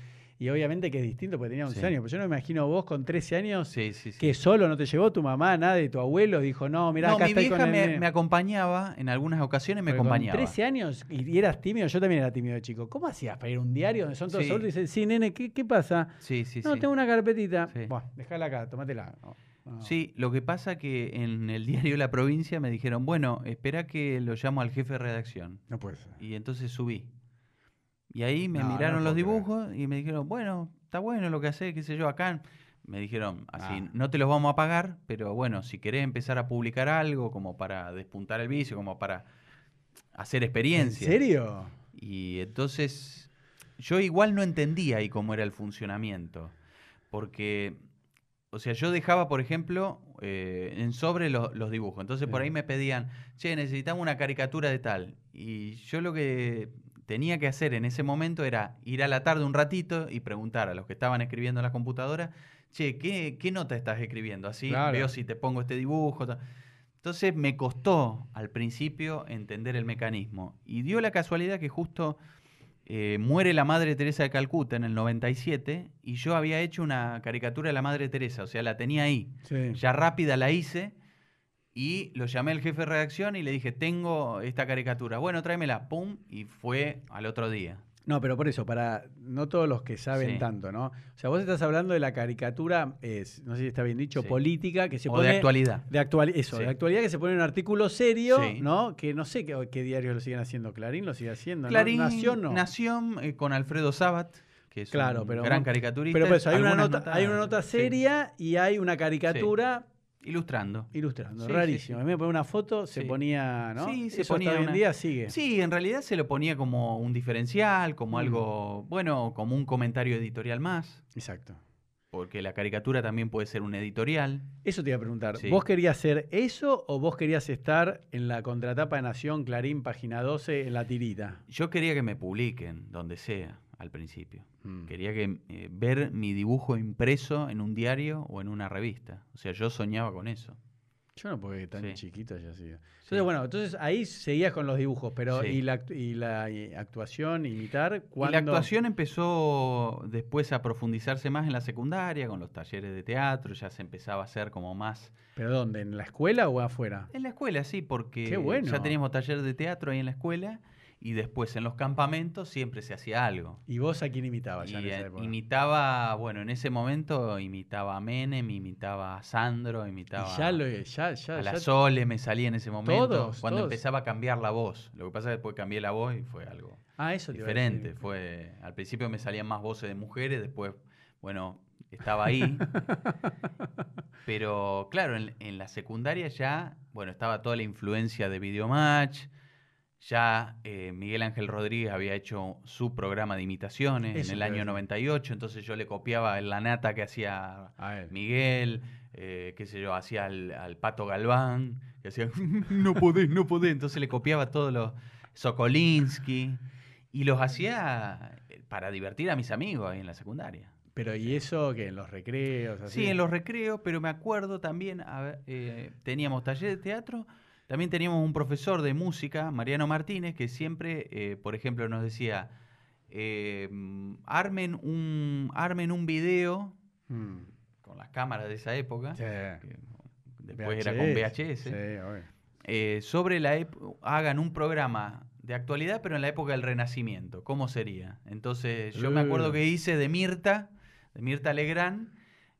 Y obviamente que es distinto porque tenía 11 Sí. años. Pero yo no me imagino vos con 13 años Sí, sí, sí. que solo no te llevó tu mamá, nadie, tu abuelo dijo, no, mira, no, acá mi estoy vieja con el me, nene". me acompañaba, en algunas ocasiones me Porque con acompañaba. 13 años y eras tímido, yo también era tímido de chico. ¿Cómo hacías para ir a un diario donde son todos adultos y dicen, sí, nene, ¿qué, qué pasa? Sí, sí, no, tengo una carpetita. Buah, déjala acá, tómatela. No, no. Sí, lo que pasa que en el diario La Provincia me dijeron, bueno, espera que lo llamo al jefe de redacción. No puede ser. Y entonces subí. Y ahí me No, miraron los creer. dibujos y me dijeron, bueno, está bueno lo que haces, qué sé yo, acá. Me dijeron así, Ah. no te los vamos a pagar, pero bueno, si querés empezar a publicar algo como para despuntar el vicio, como para hacer ¿En experiencia. serio? Y entonces yo igual no entendía ahí cómo era el funcionamiento. Porque, o sea, yo dejaba, por ejemplo, eh, en sobre lo- los dibujos. Entonces por ahí me pedían, che, necesitamos una caricatura de tal. Y yo lo que tenía que hacer en ese momento era ir a la tarde un ratito y preguntar a los que estaban escribiendo en la computadora, che, ¿qué, qué nota estás escribiendo? Así Claro. veo si te pongo este dibujo. ta". Entonces me costó al principio entender el mecanismo. Y dio la casualidad que justo eh, muere la Madre Teresa de Calcuta en el 97 y yo había hecho una caricatura de la Madre Teresa, o sea, la tenía ahí. Sí. Ya rápida la hice y lo llamé al jefe de redacción y le dije, tengo esta caricatura. Bueno, tráemela, pum, y fue al otro día. No, pero por eso, para no todos los que saben Sí. tanto, ¿no? O sea, vos estás hablando de la caricatura, es, no sé si está bien dicho, Sí. política, que se o pone... de actualidad. De actuali- eso, Sí. de actualidad que se pone en un artículo serio. ¿no? Que no sé qué, qué diarios lo siguen haciendo. Clarín lo sigue haciendo, ¿no? Clarín, Nación no. Nación, eh, con Alfredo Sabat, que es Claro, un pero- gran caricaturista. Pero por eso, hay una, nota, notas- hay una nota sí, seria y hay una caricatura ilustrando. ilustrando. Sí, sí, Rarísimo. sí. A mí me ponía una foto, se ponía, ¿no? Sí, se Eso hasta ponía hoy en una- día sigue. Sí, en realidad se lo ponía como un diferencial, como Mm. algo, bueno, como un comentario editorial más, Exacto. porque la caricatura también puede ser un editorial. Eso te iba a preguntar. Sí. ¿Vos querías hacer eso o vos querías estar en la contratapa de Nación, Clarín, página 12, en la tirita? Yo quería que me publiquen, donde sea, al principio. Mm. Quería que eh, ver mi dibujo impreso en un diario o en una revista. O sea, yo soñaba con eso. Yo no puedo que tan Sí. chiquito haya sido. Entonces, Sí. bueno, entonces ahí seguías con los dibujos, pero Sí. ¿y, la, y la eh, actuación, imitar? Y ¿cuándo? la actuación empezó después a profundizarse más en la secundaria, con los talleres de teatro, ya se empezaba a hacer como más ¿Pero dónde? ¿En la escuela o afuera? En la escuela, sí, porque Qué bueno. ya teníamos taller de teatro ahí en la escuela y después en los campamentos siempre se hacía algo. ¿Y vos a quién imitabas ya Y, en esa eh, época? imitaba, bueno, en ese momento imitaba a Menem, imitaba a Sandro, imitaba Y ya lo ya, ya, a la Sole, me salía en ese momento. Todos, cuando todos. empezaba a cambiar la voz. Lo que pasa es que después cambié la voz y fue algo Ah, eso diferente. Fue, al principio me salían más voces de mujeres, después, bueno, estaba ahí. Pero claro, en, en la secundaria ya, bueno, estaba toda la influencia de Videomatch. Ya eh, Miguel Ángel Rodríguez había hecho su programa de imitaciones Eso en el año decir. 98, entonces yo le copiaba la nata que hacía. Miguel, eh, qué sé yo, hacía al, al Pato Galván, que hacía, no podés, no podés, entonces le copiaba todos los Sokolinsky y los hacía eh, para divertir a mis amigos ahí en la secundaria. Pero ¿y eso que en los recreos? Así? Sí, en los recreos, pero me acuerdo también, a ver, eh, teníamos taller de teatro, también teníamos un profesor de música, Mariano Martínez, que siempre, eh, por ejemplo, nos decía, eh, armen, un, armen un video Mm. con las cámaras de esa época, Sí. que después era con VHS, Sí, eh, sobre la hagan un programa de actualidad, pero en la época del Renacimiento. ¿Cómo sería? Entonces, yo me acuerdo Uh. que hice de Mirta, de Mirta Legrand,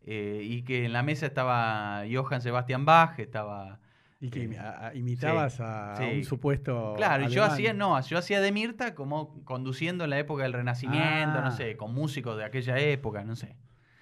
y que en la mesa estaba Johann Sebastian Bach, estaba Y que Eh, imi- a- a- imitabas a, a sí. un supuesto. Claro, y yo alemán. hacía, no, yo hacía de Mirta como conduciendo en la época del Renacimiento, Ah. no sé, con músicos de aquella época, no sé.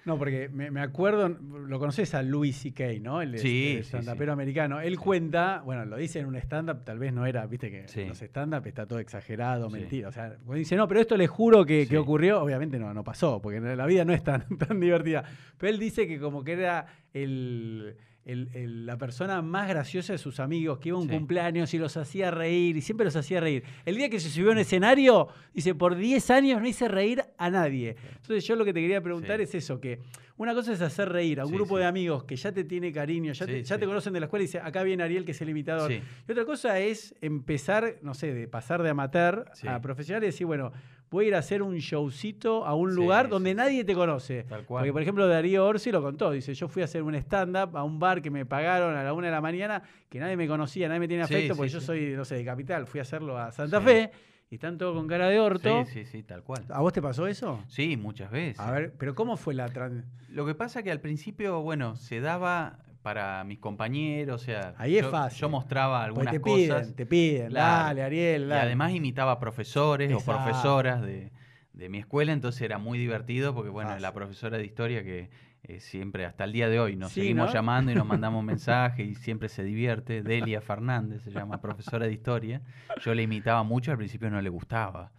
No, porque me, me acuerdo, lo conoces a Louis C.K., ¿no? El, Sí, el sí, stand-upero americano. Él cuenta, bueno, lo dice en un stand-up, tal vez no era, viste que Sí. en los stand-up está todo exagerado, Sí. mentira. O sea, dice, no, pero esto le juro que, que Sí. ocurrió, obviamente no, no pasó, porque la vida no es tan, tan divertida. Pero él dice que como que era el, el- el- la persona más graciosa de sus amigos, que iba a un Sí. cumpleaños y los hacía reír, y siempre los hacía reír. El día que se subió a un escenario, dice, por 10 años no hice reír a nadie. Entonces yo lo que te quería preguntar Sí. es eso, que una cosa es hacer reír a un Sí, grupo de amigos que ya te tiene cariño, ya, te, ya te conocen de la escuela y dice, acá viene Ariel, que es el imitador. Y otra cosa es empezar, no sé, de pasar de amateur a profesional y decir, bueno, voy a ir a hacer un showcito a un Sí, lugar sí, donde sí. nadie te conoce. Tal cual. Porque, por ejemplo, Darío Orsi lo contó. Dice, yo fui a hacer un stand-up a un bar que me pagaron a la una de la mañana, que nadie me conocía, nadie me tiene afecto, porque yo soy, no sé, de Capital. Fui a hacerlo a Santa. Fe y están todos con cara de orto. Sí, sí, sí, tal cual. ¿A vos te pasó eso? Sí, muchas veces. A ver, pero ¿cómo fue la trans... Lo que pasa que al principio, bueno, se daba para mis compañeros, o sea, Ahí es yo, fácil. yo mostraba algunas te piden, cosas. te piden, Claro. dale, Ariel, Y dale. además imitaba profesores Exacto. o profesoras de, de mi escuela, entonces era muy divertido porque, bueno, Fácil. la profesora de historia que eh, siempre, hasta el día de hoy, nos Sí, seguimos ¿no? llamando y nos mandamos mensajes y siempre se divierte. Delia Fernández se llama profesora de historia. Yo le imitaba mucho, al principio no le gustaba.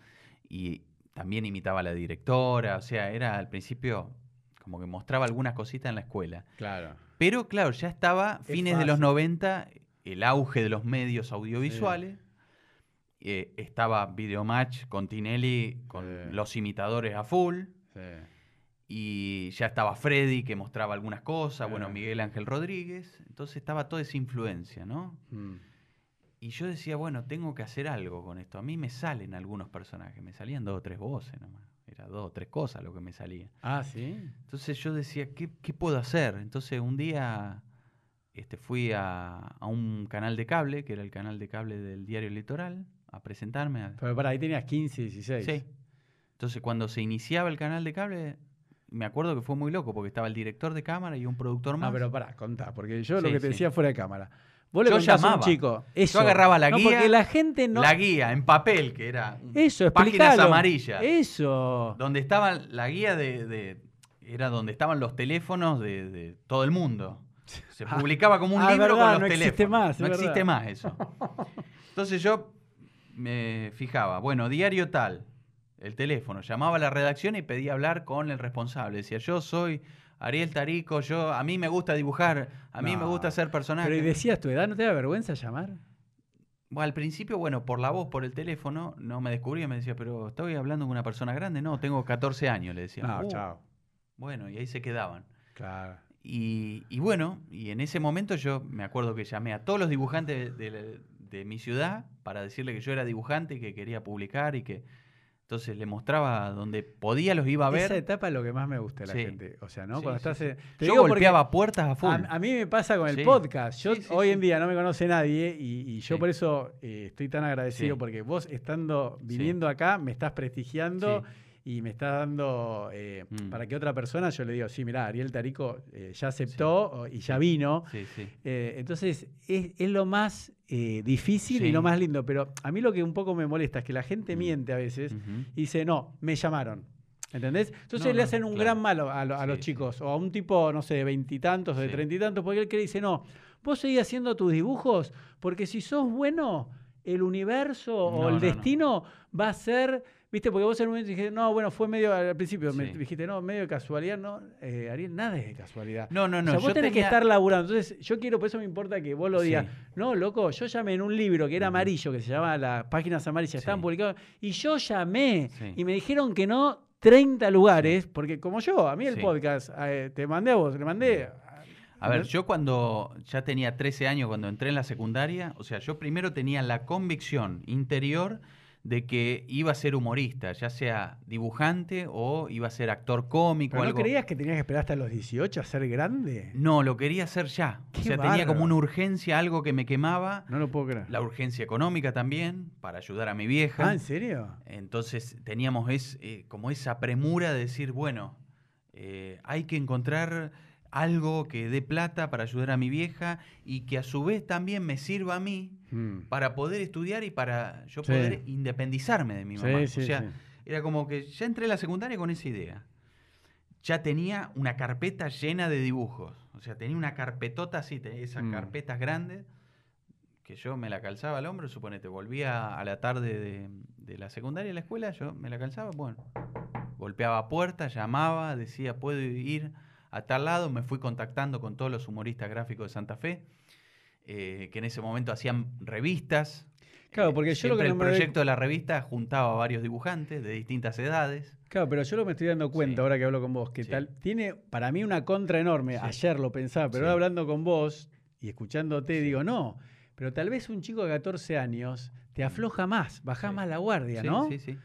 Y también imitaba a la directora, o sea, era al principio como que mostraba algunas cositas en la escuela. Claro. Pero claro, ya estaba Es fines de los fácil. 90, el auge de los medios audiovisuales. Eh, estaba Videomatch con Tinelli, con Sí. los imitadores a full. Sí. Y ya estaba Freddy, que mostraba algunas cosas. Bueno. Miguel Ángel Rodríguez. Entonces estaba toda esa influencia, ¿no? Mm. Y yo decía, bueno, tengo que hacer algo con esto. A mí me salen algunos personajes. Me salían dos o tres voces nomás. Era dos o tres cosas lo que me salía. Ah, sí. Entonces yo decía, ¿qué, qué puedo hacer? Entonces un día este, fui a, a un canal de cable, que era el canal de cable del diario Litoral, a presentarme. a- Pero para ahí tenías 15, 16. Sí. Entonces cuando se iniciaba el canal de cable, me acuerdo que fue muy loco, porque estaba el director de cámara y un productor más. Ah, pero pará, contá, porque yo lo que te sí. decía fuera de cámara. Vos le Yo contás a un llamaba. chico. Eso. Yo agarraba la No, guía. porque la gente no. La guía en papel, que era Eso, páginas explicalo. amarillas. Eso. Donde estaba la guía de, de- Era donde estaban los teléfonos de, de todo el mundo. Se publicaba como un ah, libro verdad, con los no teléfonos. existe más, no es existe verdad. más eso. Entonces yo me fijaba, bueno, diario tal, el teléfono, llamaba a la redacción y pedía hablar con el responsable. Decía, yo soy Ariel Tarico, yo, a mí me gusta dibujar, a mí me gusta hacer personajes. Pero y decías tu edad, ¿no te da vergüenza llamar? Bueno, al principio, bueno, por la voz, por el teléfono, no me descubría, me decía, pero estoy hablando con una persona grande. No, tengo 14 años, le decía. No, "Uh". chao. Bueno, y ahí se quedaban. Claro. Y, y bueno, y en ese momento yo me acuerdo que llamé a todos los dibujantes de, de- de mi ciudad para decirle que yo era dibujante y que quería publicar y que entonces le mostraba donde podía, los iba a ver. Esa etapa es lo que más me gusta de la Sí. gente. O sea, ¿no? Sí, Cuando estás. sí. en- Te yo digo golpeaba puertas a full. A, a mí me pasa con el podcast. Yo hoy en día no me conoce nadie y, y yo por eso eh, estoy tan agradecido porque vos estando viniendo acá me estás prestigiando Sí. Y me estás dando eh, Mm. para que otra persona yo le digo, sí, mirá, Ariel Tarico eh, ya aceptó y ya vino. Sí, sí. Eh, entonces es, es lo más difícil y lo más lindo. Pero a mí lo que un poco me molesta es que la gente Mm. miente a veces y dice, no, me llamaron. ¿Entendés? Entonces No, le hacen un claro. gran malo a, lo- a los chicos. O a un tipo, no sé, de veintitantos o de treinta y tantos, porque él que dice, no, vos seguís haciendo tus dibujos, porque si sos bueno, el universo o el no, no. destino va a ser. ¿Viste? Porque vos en un momento dijiste, no, bueno, fue medio al principio, me dijiste, no, medio de casualidad. No, eh, Ariel, nada es de casualidad. No, no, no. o sea, vos yo tenés que estar laburando. Entonces, yo quiero, por eso me importa que vos lo Sí. digas. No, loco, yo llamé en un libro que era amarillo, que se llama Las Páginas Amarillas, estaban Sí. publicados, y yo llamé y me dijeron que no 30 lugares, porque como yo, a mí el podcast, eh, te mandé a vos, le mandé. A ver, yo cuando ya tenía 13 años, cuando entré en la secundaria, o sea, yo primero tenía la convicción interior de que iba a ser humorista, ya sea dibujante o iba a ser actor cómico. ¿Pero no creías que tenías que esperar hasta los 18 a ser grande? No, lo quería hacer ya. Qué o sea, tenía como una urgencia, algo que me quemaba. No lo puedo creer. La urgencia económica también, para ayudar a mi vieja. Ah, ¿en serio? Entonces teníamos es, eh, como esa premura de decir, bueno, eh, hay que encontrar algo que dé plata para ayudar a mi vieja y que a su vez también me sirva a mí Mm. para poder estudiar y para yo Sí. poder independizarme de mi mamá. sí, o sea, era como que ya entré a la secundaria con esa idea. Ya tenía una carpeta llena de dibujos. O sea, tenía una carpetota así, tenía esas Mm. carpetas grandes que yo me la calzaba al hombro, suponete, volvía a la tarde de, de la secundaria a la escuela, yo me la calzaba, bueno, golpeaba puertas, llamaba, decía, puedo ir a tal lado, me fui contactando con todos los humoristas gráficos de Santa Fe, eh, que en ese momento hacían revistas. Claro, Eh, porque yo lo que el doy- proyecto de la revista juntaba a varios dibujantes de distintas edades. Claro, pero yo lo me estoy dando cuenta Sí. ahora que hablo con vos, que Sí. tal, tiene para mí una contra enorme. Sí. Ayer lo pensaba, pero Sí. ahora hablando con vos y escuchándote, Sí. digo, no, pero tal vez un chico de 14 años te afloja más, bajás Sí. más la guardia, Sí, ¿no? Sí, sí.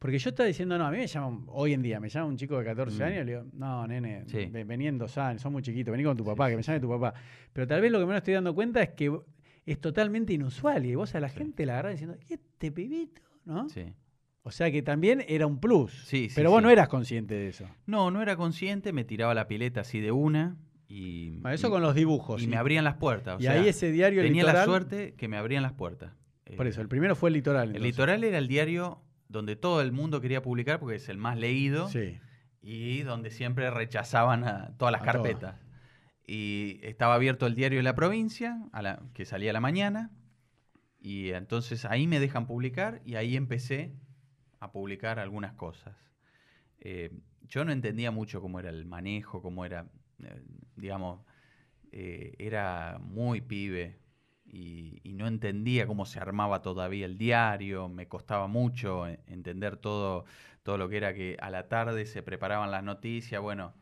Porque yo estaba diciendo, no, a mí me llama, hoy en día, me llama un chico de 14 Mm. años y le digo, no, nene, Sí. ve- vení en dos años, sos muy chiquito, vení con tu papá, sí, que me sí. llame tu papá. Pero tal vez lo que me estoy dando cuenta es que es totalmente inusual y vos a la gente la agarrás diciendo, ¿y este pibito? ¿No? sí. O sea que también era un plus. Sí, sí, pero vos no eras consciente de eso. No, no era consciente, me tiraba la pileta así de una y, Bueno, eso y- con los dibujos. y me abrían las puertas. o y sea, ahí ese diario tenía litoral. la suerte que me abrían las puertas. Por eso, el primero fue el litoral. El. Litoral era el diario donde todo el mundo quería publicar porque es el más leído Sí. y donde siempre rechazaban a todas las A todas. carpetas. Y estaba abierto el diario de la provincia, a la, que salía a la mañana, y entonces ahí me dejan publicar y ahí empecé a publicar algunas cosas. Eh, yo no entendía mucho cómo era el manejo, cómo era, eh, digamos, eh, era muy pibe y, y no entendía cómo se armaba todavía el diario, me costaba mucho entender todo, todo lo que era que a la tarde se preparaban las noticias, bueno,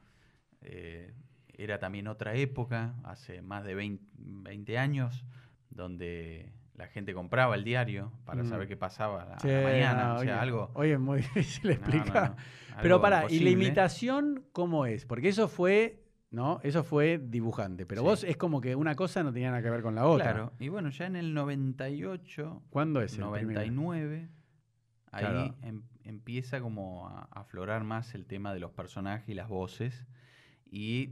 eh, era también otra época, hace más de 20, 20 años, donde la gente compraba el diario para Mm. saber qué pasaba a la, a Sí, la mañana, no, o sea, hoy- algo... Hoy es muy difícil no, explicar. no, Pero para, ¿y la imitación cómo es? Porque eso fue, ¿no? Eso fue dibujante. Pero Sí. vos es como que una cosa no tenía nada que ver con la otra. Claro, y bueno, ya en el 98, ¿Cuándo es el primero? 99, ahí Claro. em- empieza como a a aflorar más el tema de los personajes y las voces. Y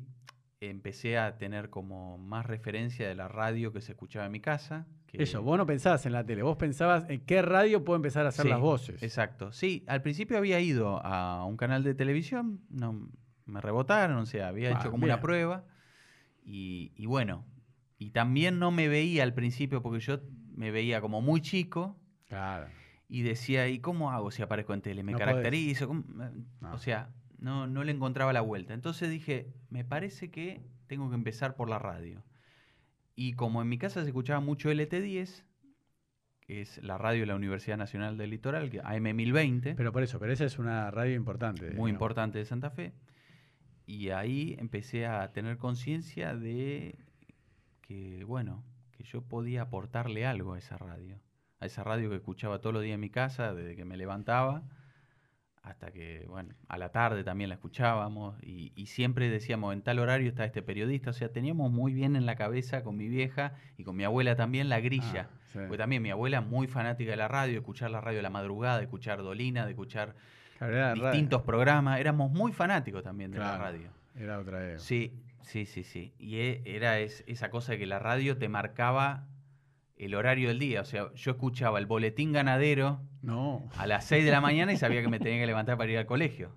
empecé a tener como más referencia de la radio que se escuchaba en mi casa. que- Eso, vos no pensabas en la tele, vos pensabas en qué radio puedo empezar a hacer Sí, las voces. Exacto. Sí, al principio había ido a un canal de televisión, no me rebotaron, o sea, había Ah, hecho como una prueba. Y, y bueno, y también no me veía al principio porque yo me veía como muy chico Claro. y decía, ¿y cómo hago si aparezco en tele? ¿Me No caracterizo? O sea, no, no le encontraba la vuelta. Entonces dije, me parece que tengo que empezar por la radio. Y como en mi casa se escuchaba mucho LT10, que es la radio de la Universidad Nacional del Litoral, que AM1020, Pero por eso, pero esa es una radio importante. muy digamos. importante de Santa Fe, y ahí empecé a tener conciencia de que, bueno, que yo podía aportarle algo a esa radio, a esa radio que escuchaba todos los días en mi casa, desde que me levantaba hasta que, bueno, a la tarde también la escuchábamos y, y siempre decíamos, en tal horario está este periodista, o sea, teníamos muy bien en la cabeza con mi vieja y con mi abuela también la grilla. Ah, sí. Porque también mi abuela muy fanática de la radio, escuchar la radio de la madrugada, de escuchar Dolina, de escuchar Claro, distintos programas. Éramos muy fanáticos también de Claro, la radio. Era otra época. Sí, sí, sí, sí. Y e- era es- esa cosa de que la radio te marcaba el horario del día. O sea, yo escuchaba el boletín ganadero No. a las 6 de la mañana y sabía que me tenía que levantar para ir al colegio.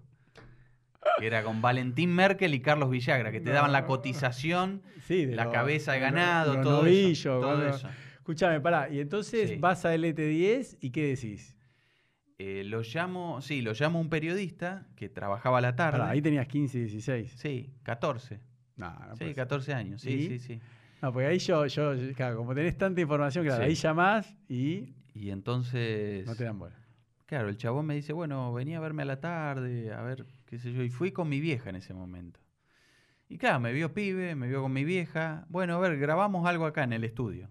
Que era con Valentín Merkel y Carlos Villagra, que te daban la cotización, Sí, de la lo- cabeza de lo- ganado, todo eso. Todo eso. Escuchame, pará. Y entonces Sí. vas a LT10 y ¿qué decís? Eh, lo llamo, sí, lo llamo un periodista que trabajaba a la tarde. Pará, ahí tenías 15, 16. Sí, 14. No, no, Sí, puede ser. 14 años. Sí, ¿Y? sí, sí. No, porque ahí yo, yo, claro, como tenés tanta información, claro, Sí. ahí llamás y Y entonces, no te dan bola. claro, el chabón me dice, bueno, venía a verme a la tarde, a ver, qué sé yo, y fui con mi vieja en ese momento. Y claro, me vio pibe, me vio con mi vieja, bueno, a ver, grabamos algo acá en el estudio.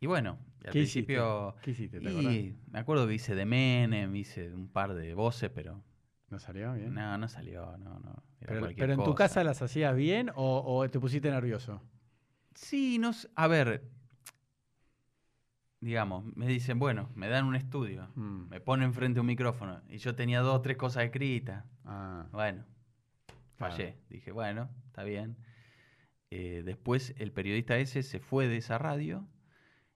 Y bueno, y al ¿Qué hiciste? principio... ¿Qué hiciste? Y me acuerdo que hice de Menem, hice un par de voces, pero ¿No salió bien? no, no salió, no, no. era pero en tu casa las hacías bien o, o te pusiste nervioso? Sí, no a ver, digamos, me dicen, bueno, me dan un estudio, Mm. me ponen frente a un micrófono y yo tenía dos o tres cosas escritas. Ah, Bueno, fallé. Dije, bueno, está bien. Eh, después el periodista ese se fue de esa radio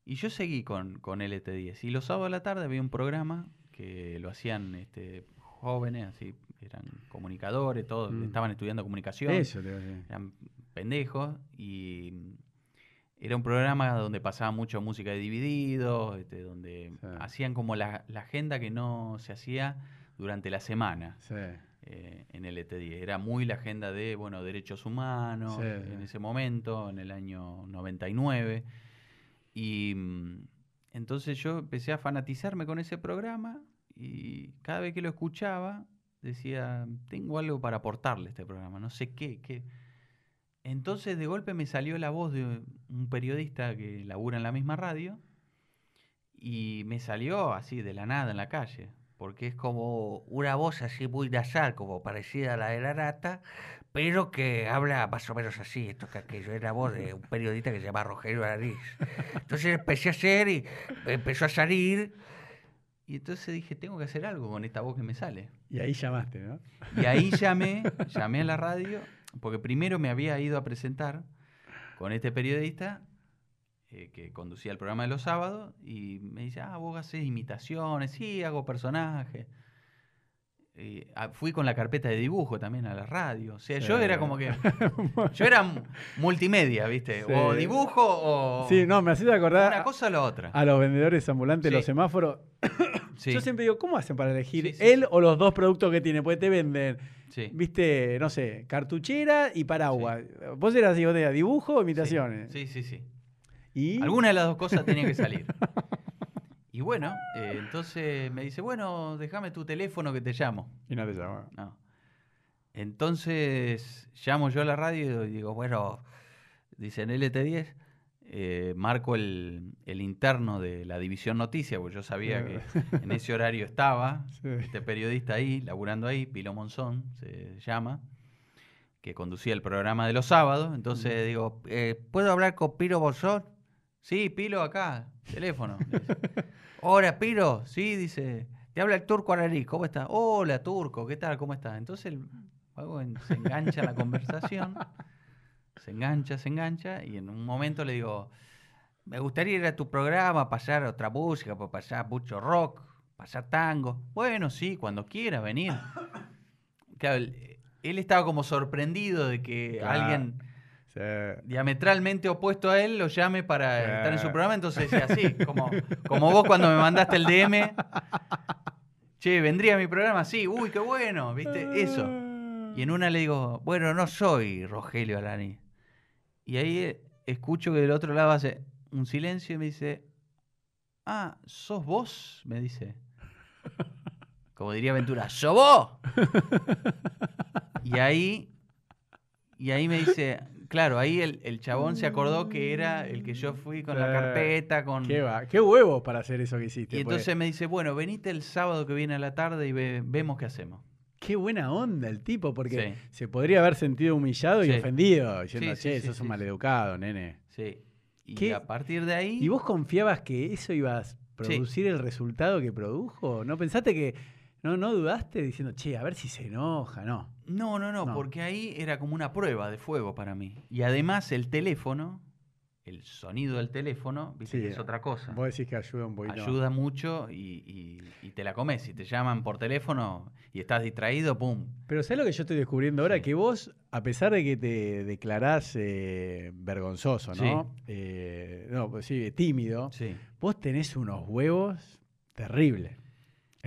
y yo seguí con, con LT10. Y los sábados a la tarde había un programa que lo hacían este, jóvenes, así, eran comunicadores, todos Mm. estaban estudiando comunicación Eso te eran pendejos y era un programa donde pasaba mucho música de divididos, este, donde Sí. hacían como la, la agenda que no se hacía durante la semana Sí. eh, en el ET10. Era muy la agenda de, bueno, derechos humanos Sí, en ese momento, en el año 99. Y mm, entonces yo empecé a fanatizarme con ese programa y cada vez que lo escuchaba decía, tengo algo para aportarle a este programa, no sé qué, qué. Entonces de golpe me salió la voz de un periodista que labura en la misma radio y me salió así de la nada en la calle. porque es como una voz así muy nasal, como parecida a la de la nata, pero que habla más o menos así, esto que aquello, es la voz de un periodista que se llama Rogelio Araniz. Entonces empecé a hacer y empezó a salir. Y entonces dije, tengo que hacer algo con esta voz que me sale. Y ahí llamaste, ¿no? Y ahí llamé, llamé a la radio, porque primero me había ido a presentar con este periodista eh, que conducía el programa de los sábados y me dice, ah, vos haces imitaciones, sí, hago personajes. Y, ah, fui con la carpeta de dibujo también a la radio. O sea, yo era como que. Yo era mu- multimedia, ¿viste? O dibujo o. Sí, no, me hacía acordar Una cosa o la otra. a los vendedores ambulantes, Sí. los semáforos. Sí, Yo siempre digo, ¿cómo hacen para elegir él o los dos productos que tiene? Porque te venden, sí. viste, no sé, cartuchera y paraguas. Vos eras vos tenías dibujo o imitaciones. Sí, sí, sí. Y Alguna de las dos cosas tenía que salir. Y bueno, eh, entonces me dice, bueno, déjame tu teléfono que te llamo. Y no te llama. No. Entonces llamo yo a la radio y digo, bueno, dicen LT10, eh, marco el, el interno de la división noticia, porque yo sabía que en ese horario estaba Sí. este periodista ahí, laburando ahí, Pilo Monzón se llama, que conducía el programa de los sábados. Entonces digo, Eh, ¿Puedo hablar con Piro Bolsón? Sí, Pilo acá, teléfono. Hola, Piro. Sí, dice, Te habla el turco Araní. ¿cómo está? Hola, Turco, ¿qué tal? ¿Cómo está? Entonces el vago en- se engancha en la conversación, se engancha, se engancha, y en un momento le digo, Me gustaría ir a tu programa, pasar otra música, pues pasar mucho rock, pasar tango. bueno, sí, cuando quiera venir. Claro, él, él estaba como sorprendido de que Claro. alguien Sí. diametralmente opuesto a él lo llame para estar en su programa, entonces así, como, como vos cuando me mandaste el DM, che, vendría a mi programa, sí, uy, qué bueno, viste, eso. Y en una le digo, Bueno, no soy Rogelio Araní. y ahí eh, escucho que del otro lado hace un silencio y me dice, ah, ¿sos vos? Me dice. Como diría Ventura, ¿sos vos? Y ahí, y ahí me dice, claro, ahí el, el chabón se acordó que era el que yo fui con la carpeta, con... Qué, va, qué huevos para hacer eso que hiciste. Y pues. entonces me dice, bueno, venite el sábado que viene a la tarde y ve- vemos qué hacemos. Qué buena onda el tipo, porque Sí. se podría haber sentido humillado y ofendido, diciendo, Sí, che, sos un maleducado, nene. Sí. Y ¿Qué? a partir de ahí... ¿Y vos confiabas que eso iba a producir el resultado que produjo? ¿No pensaste que, no, no dudaste diciendo, che, a ver si se enoja? No. No, no, no, No. porque ahí era como una prueba de fuego para mí. Y además el teléfono, el sonido del teléfono, viste Sí, que es otra cosa. Vos decís que ayuda un poquito. Ayuda mucho y, y- y te la comes. Si te llaman por teléfono y estás distraído, ¡pum! Pero ¿sabes lo que yo estoy descubriendo ahora? Sí. Que vos, a pesar de que te declarás eh, vergonzoso, ¿no? Sí. Eh, no, pues sí, tímido, Sí. vos tenés unos huevos terribles.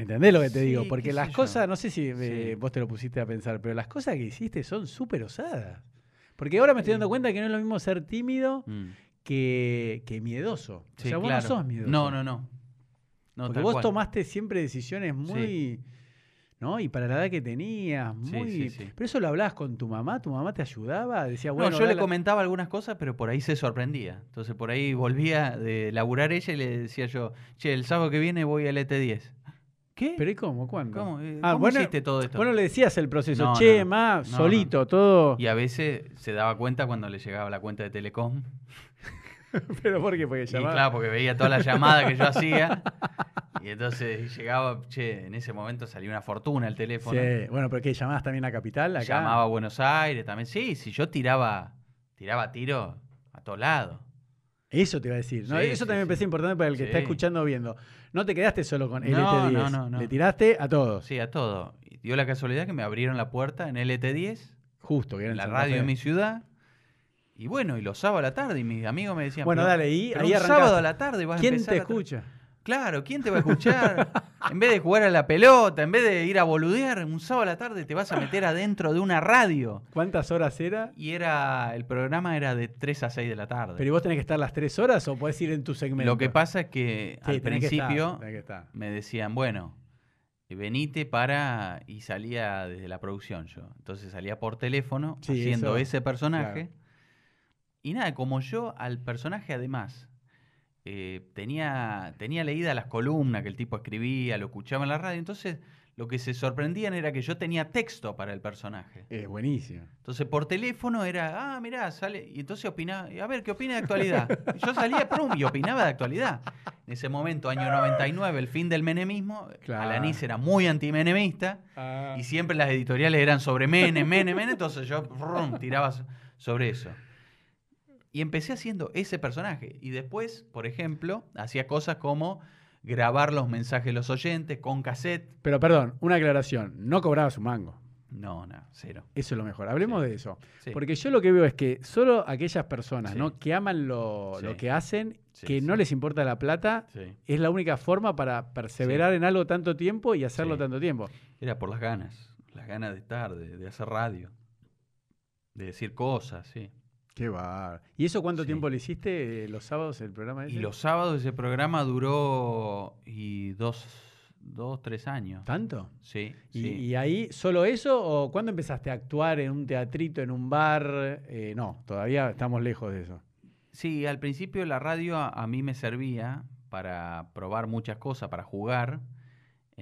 ¿Entendés lo que te Sí, digo? Porque las yo. cosas, no sé si eh, Sí. vos te lo pusiste a pensar, pero las cosas que hiciste son súper osadas. Porque ahora me estoy dando cuenta que no es lo mismo ser tímido Mm. que, que miedoso. o Sí, sea, vos claro. no sos miedoso. No, no, no. No, Porque vos cual. tomaste siempre decisiones muy. ¿No? Y para la edad que tenías, Sí, muy. sí, sí. Pero eso lo hablabas con tu mamá, tu mamá te ayudaba, decía, bueno, no, yo le comentaba algunas cosas, pero por ahí se sorprendía. Entonces por ahí volvía de laburar ella y le decía yo, che, el sábado que viene voy al ET10. ¿Qué? ¿Pero y cómo? ¿Cuándo? ¿Cómo, eh, Ah, cómo bueno, hiciste todo esto? Bueno, le decías el proceso, No, che, no, no. ma, No, solito, todo. Y a veces se daba cuenta cuando le llegaba la cuenta de Telecom. ¿Pero por qué? Porque Y llamaba. claro, porque veía toda la llamada que yo hacía. Y entonces llegaba, che, en ese momento salía una fortuna el teléfono. Sí, bueno, pero ¿qué? ¿Llamabas también a Capital? Acá? Llamaba a Buenos Aires también. Sí, si yo tiraba, tiraba tiro a todos lados. Eso te iba a decir. ¿no? Sí, Eso sí, también me parece importante para el que está escuchando o viendo. No te quedaste solo con No, LT10. no, no, no. Le tiraste a todos. Sí, a todo. Y dio la casualidad que me abrieron la puerta en LT10, Justo, que era en la radio de mi ciudad. Y bueno, y los sábados a la tarde, y mis amigos me decían, Bueno, "Pero- dale, y ahí un arrancaste. sábado a la tarde vas a ¿Quién empezar te a escucha? Claro, ¿quién te va a escuchar? en vez de jugar a la pelota, en vez de ir a boludear, un sábado a la tarde te vas a meter adentro de una radio. ¿Cuántas horas era? Y era, el programa era de 3 a 6 de la tarde. ¿Pero y vos tenés que estar las tres horas o podés ir en tu segmento? Lo que pasa es que Sí, al tenés que estar, principio que me decían, bueno, venite para... Y salía desde la producción yo. Entonces salía por teléfono Sí, haciendo eso, ese personaje. claro. Y nada, como yo al personaje además eh, tenía, tenía leída las columnas que el tipo escribía, lo escuchaba en la radio, entonces lo que se sorprendían era que yo tenía texto para el personaje. Es buenísimo. Entonces por teléfono era, ah, mirá, sale. Y entonces opinaba, a ver, ¿qué opina de actualidad? Y yo salía, prum, y opinaba de actualidad. En ese momento, año 99, el fin del menemismo, Claro. Alanis era muy antimenemista y siempre las editoriales eran sobre Menem, Menem, Menem, entonces yo brum, tiraba so- sobre eso. Y empecé haciendo ese personaje. Y después, por ejemplo, hacía cosas como grabar los mensajes de los oyentes con cassette. Pero perdón, una aclaración. No cobrabas un mango. No, no, cero. Eso es lo mejor. Hablemos Sí. de eso. Sí. Porque yo lo que veo es que solo aquellas personas Sí. ¿no? que aman lo, lo que hacen, que no les importa la plata, es la única forma para perseverar en algo tanto tiempo y hacerlo tanto tiempo. Era por las ganas, las ganas de estar, de, de hacer radio, de decir cosas, sí. Qué. ¿Y eso cuánto Sí. tiempo le hiciste eh, los sábados el programa ese? Y los sábados ese programa duró y dos, dos tres años. ¿Tanto? Sí, ¿Y, sí. y ahí solo eso o cuándo empezaste a actuar en un teatrito, en un bar? Eh, no, todavía estamos lejos de eso. Sí, al principio la radio a, a mí me servía para probar muchas cosas, para jugar.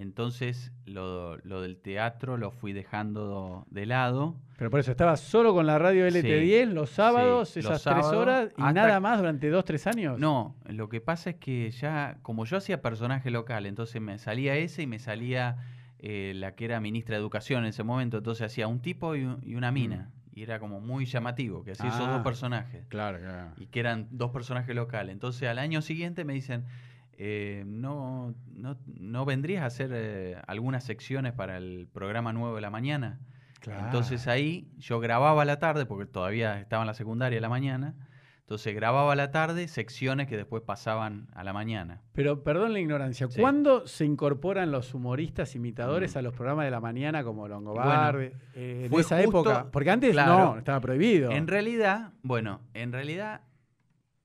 Entonces lo, lo del teatro lo fui dejando de lado. Pero por eso, estabas solo con la radio LT10 los sábados, sí, esas los tres horas y nada más durante dos, tres años. No, lo que pasa es que ya, como yo hacía personaje local, entonces me salía ese y me salía eh, la que era ministra de Educación en ese momento, entonces hacía un tipo y, un- y una mina. Y era como muy llamativo que hacía esos Ah. dos personajes. Claro, claro. Y que eran dos personajes locales. Entonces al año siguiente me dicen, eh, no, no, ¿no vendrías a hacer eh, algunas secciones para el programa nuevo de la mañana? Entonces ahí yo grababa a la tarde, porque todavía estaba en la secundaria a la mañana. Entonces grababa a la tarde secciones que después pasaban a la mañana. Pero perdón la ignorancia, Sí. ¿cuándo se incorporan los humoristas imitadores Mm. a los programas de la mañana como bueno, Longobardi? eh, en esa justo- época. Porque antes claro. no, estaba prohibido. En realidad, bueno, en realidad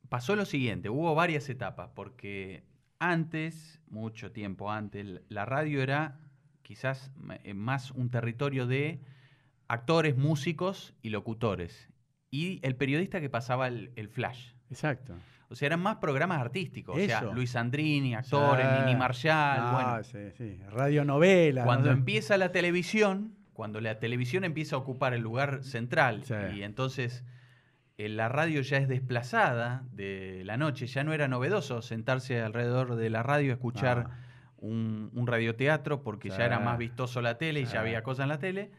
pasó lo siguiente, hubo varias etapas, porque antes, mucho tiempo antes, la radio era quizás eh, más un territorio de actores, músicos y locutores. Y el periodista que pasaba el, el flash. Exacto. O sea, eran más programas artísticos. O sea, Eso. Luis Sandrini, actores, Sí. Nini Marshall. Ah, bueno, sí, sí. Radionovela. cuando no empieza la televisión, cuando la televisión empieza a ocupar el lugar central Sí. y entonces la radio ya es desplazada de la noche, ya no era novedoso sentarse alrededor de la radio a escuchar Ah. un, un radioteatro porque Sí. ya era más vistoso la tele y ya había cosas en la tele.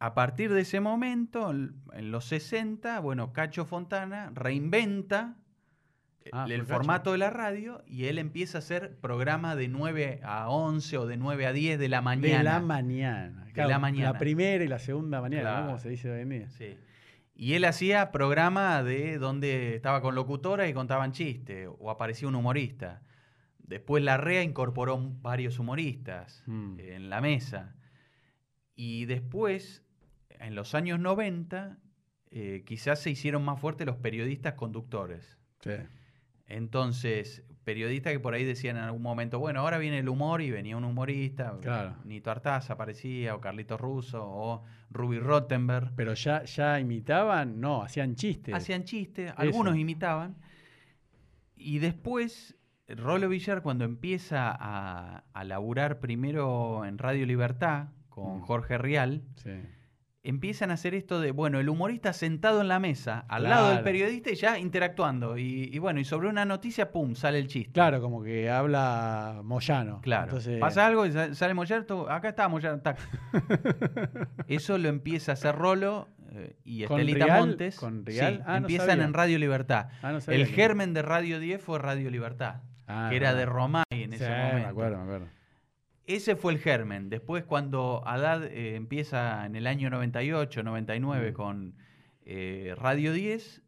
A partir de ese momento, en los 60, bueno, Cacho Fontana reinventa Ah, el Cacho. formato de la radio y él empieza a hacer programa de 9 a 11 o de 9 a 10 de la mañana. De la mañana. De la mañana. La primera y la segunda mañana, ¿no? Claro. como se dice hoy en día. Sí. Y él hacía programa de donde estaba con locutora y contaban chistes o aparecía un humorista. Después la REA incorporó varios humoristas Mm. en la mesa. Y después, en los años 90, eh, quizás se hicieron más fuertes los periodistas conductores. Sí. Entonces, periodistas que por ahí decían en algún momento, bueno, ahora viene el humor y venía un humorista, Claro. Nito Artaza aparecía, o Carlitos Russo, o Ruby Rottenberg. Pero ya, ya imitaban, no, hacían chistes. Hacían chistes, algunos imitaban. Y después, Rolo Villar, cuando empieza a, a laburar primero en Radio Libertad con Mm. Jorge Rial, Sí. Empiezan a hacer esto de, bueno, el humorista sentado en la mesa, al lado del periodista y ya interactuando. Y, y bueno, y sobre una noticia, pum, sale el chiste. Claro, como que habla Moyano. Claro. Entonces, Pasa algo y sa- sale Moyano, acá está Moyano, tac. Eso lo empieza a hacer Rolo eh, y ¿Con Estelita? Montes. Sí, Ah, empiezan en Radio Libertad. Ah, no El germen de Radio 10 fue Radio Libertad, Ah, que era de. Romay en Sí, ese momento. me acuerdo, me acuerdo. Ese fue el germen. Después, cuando Haddad eh, empieza en el año 98, 99 Mm. con eh, Radio 10,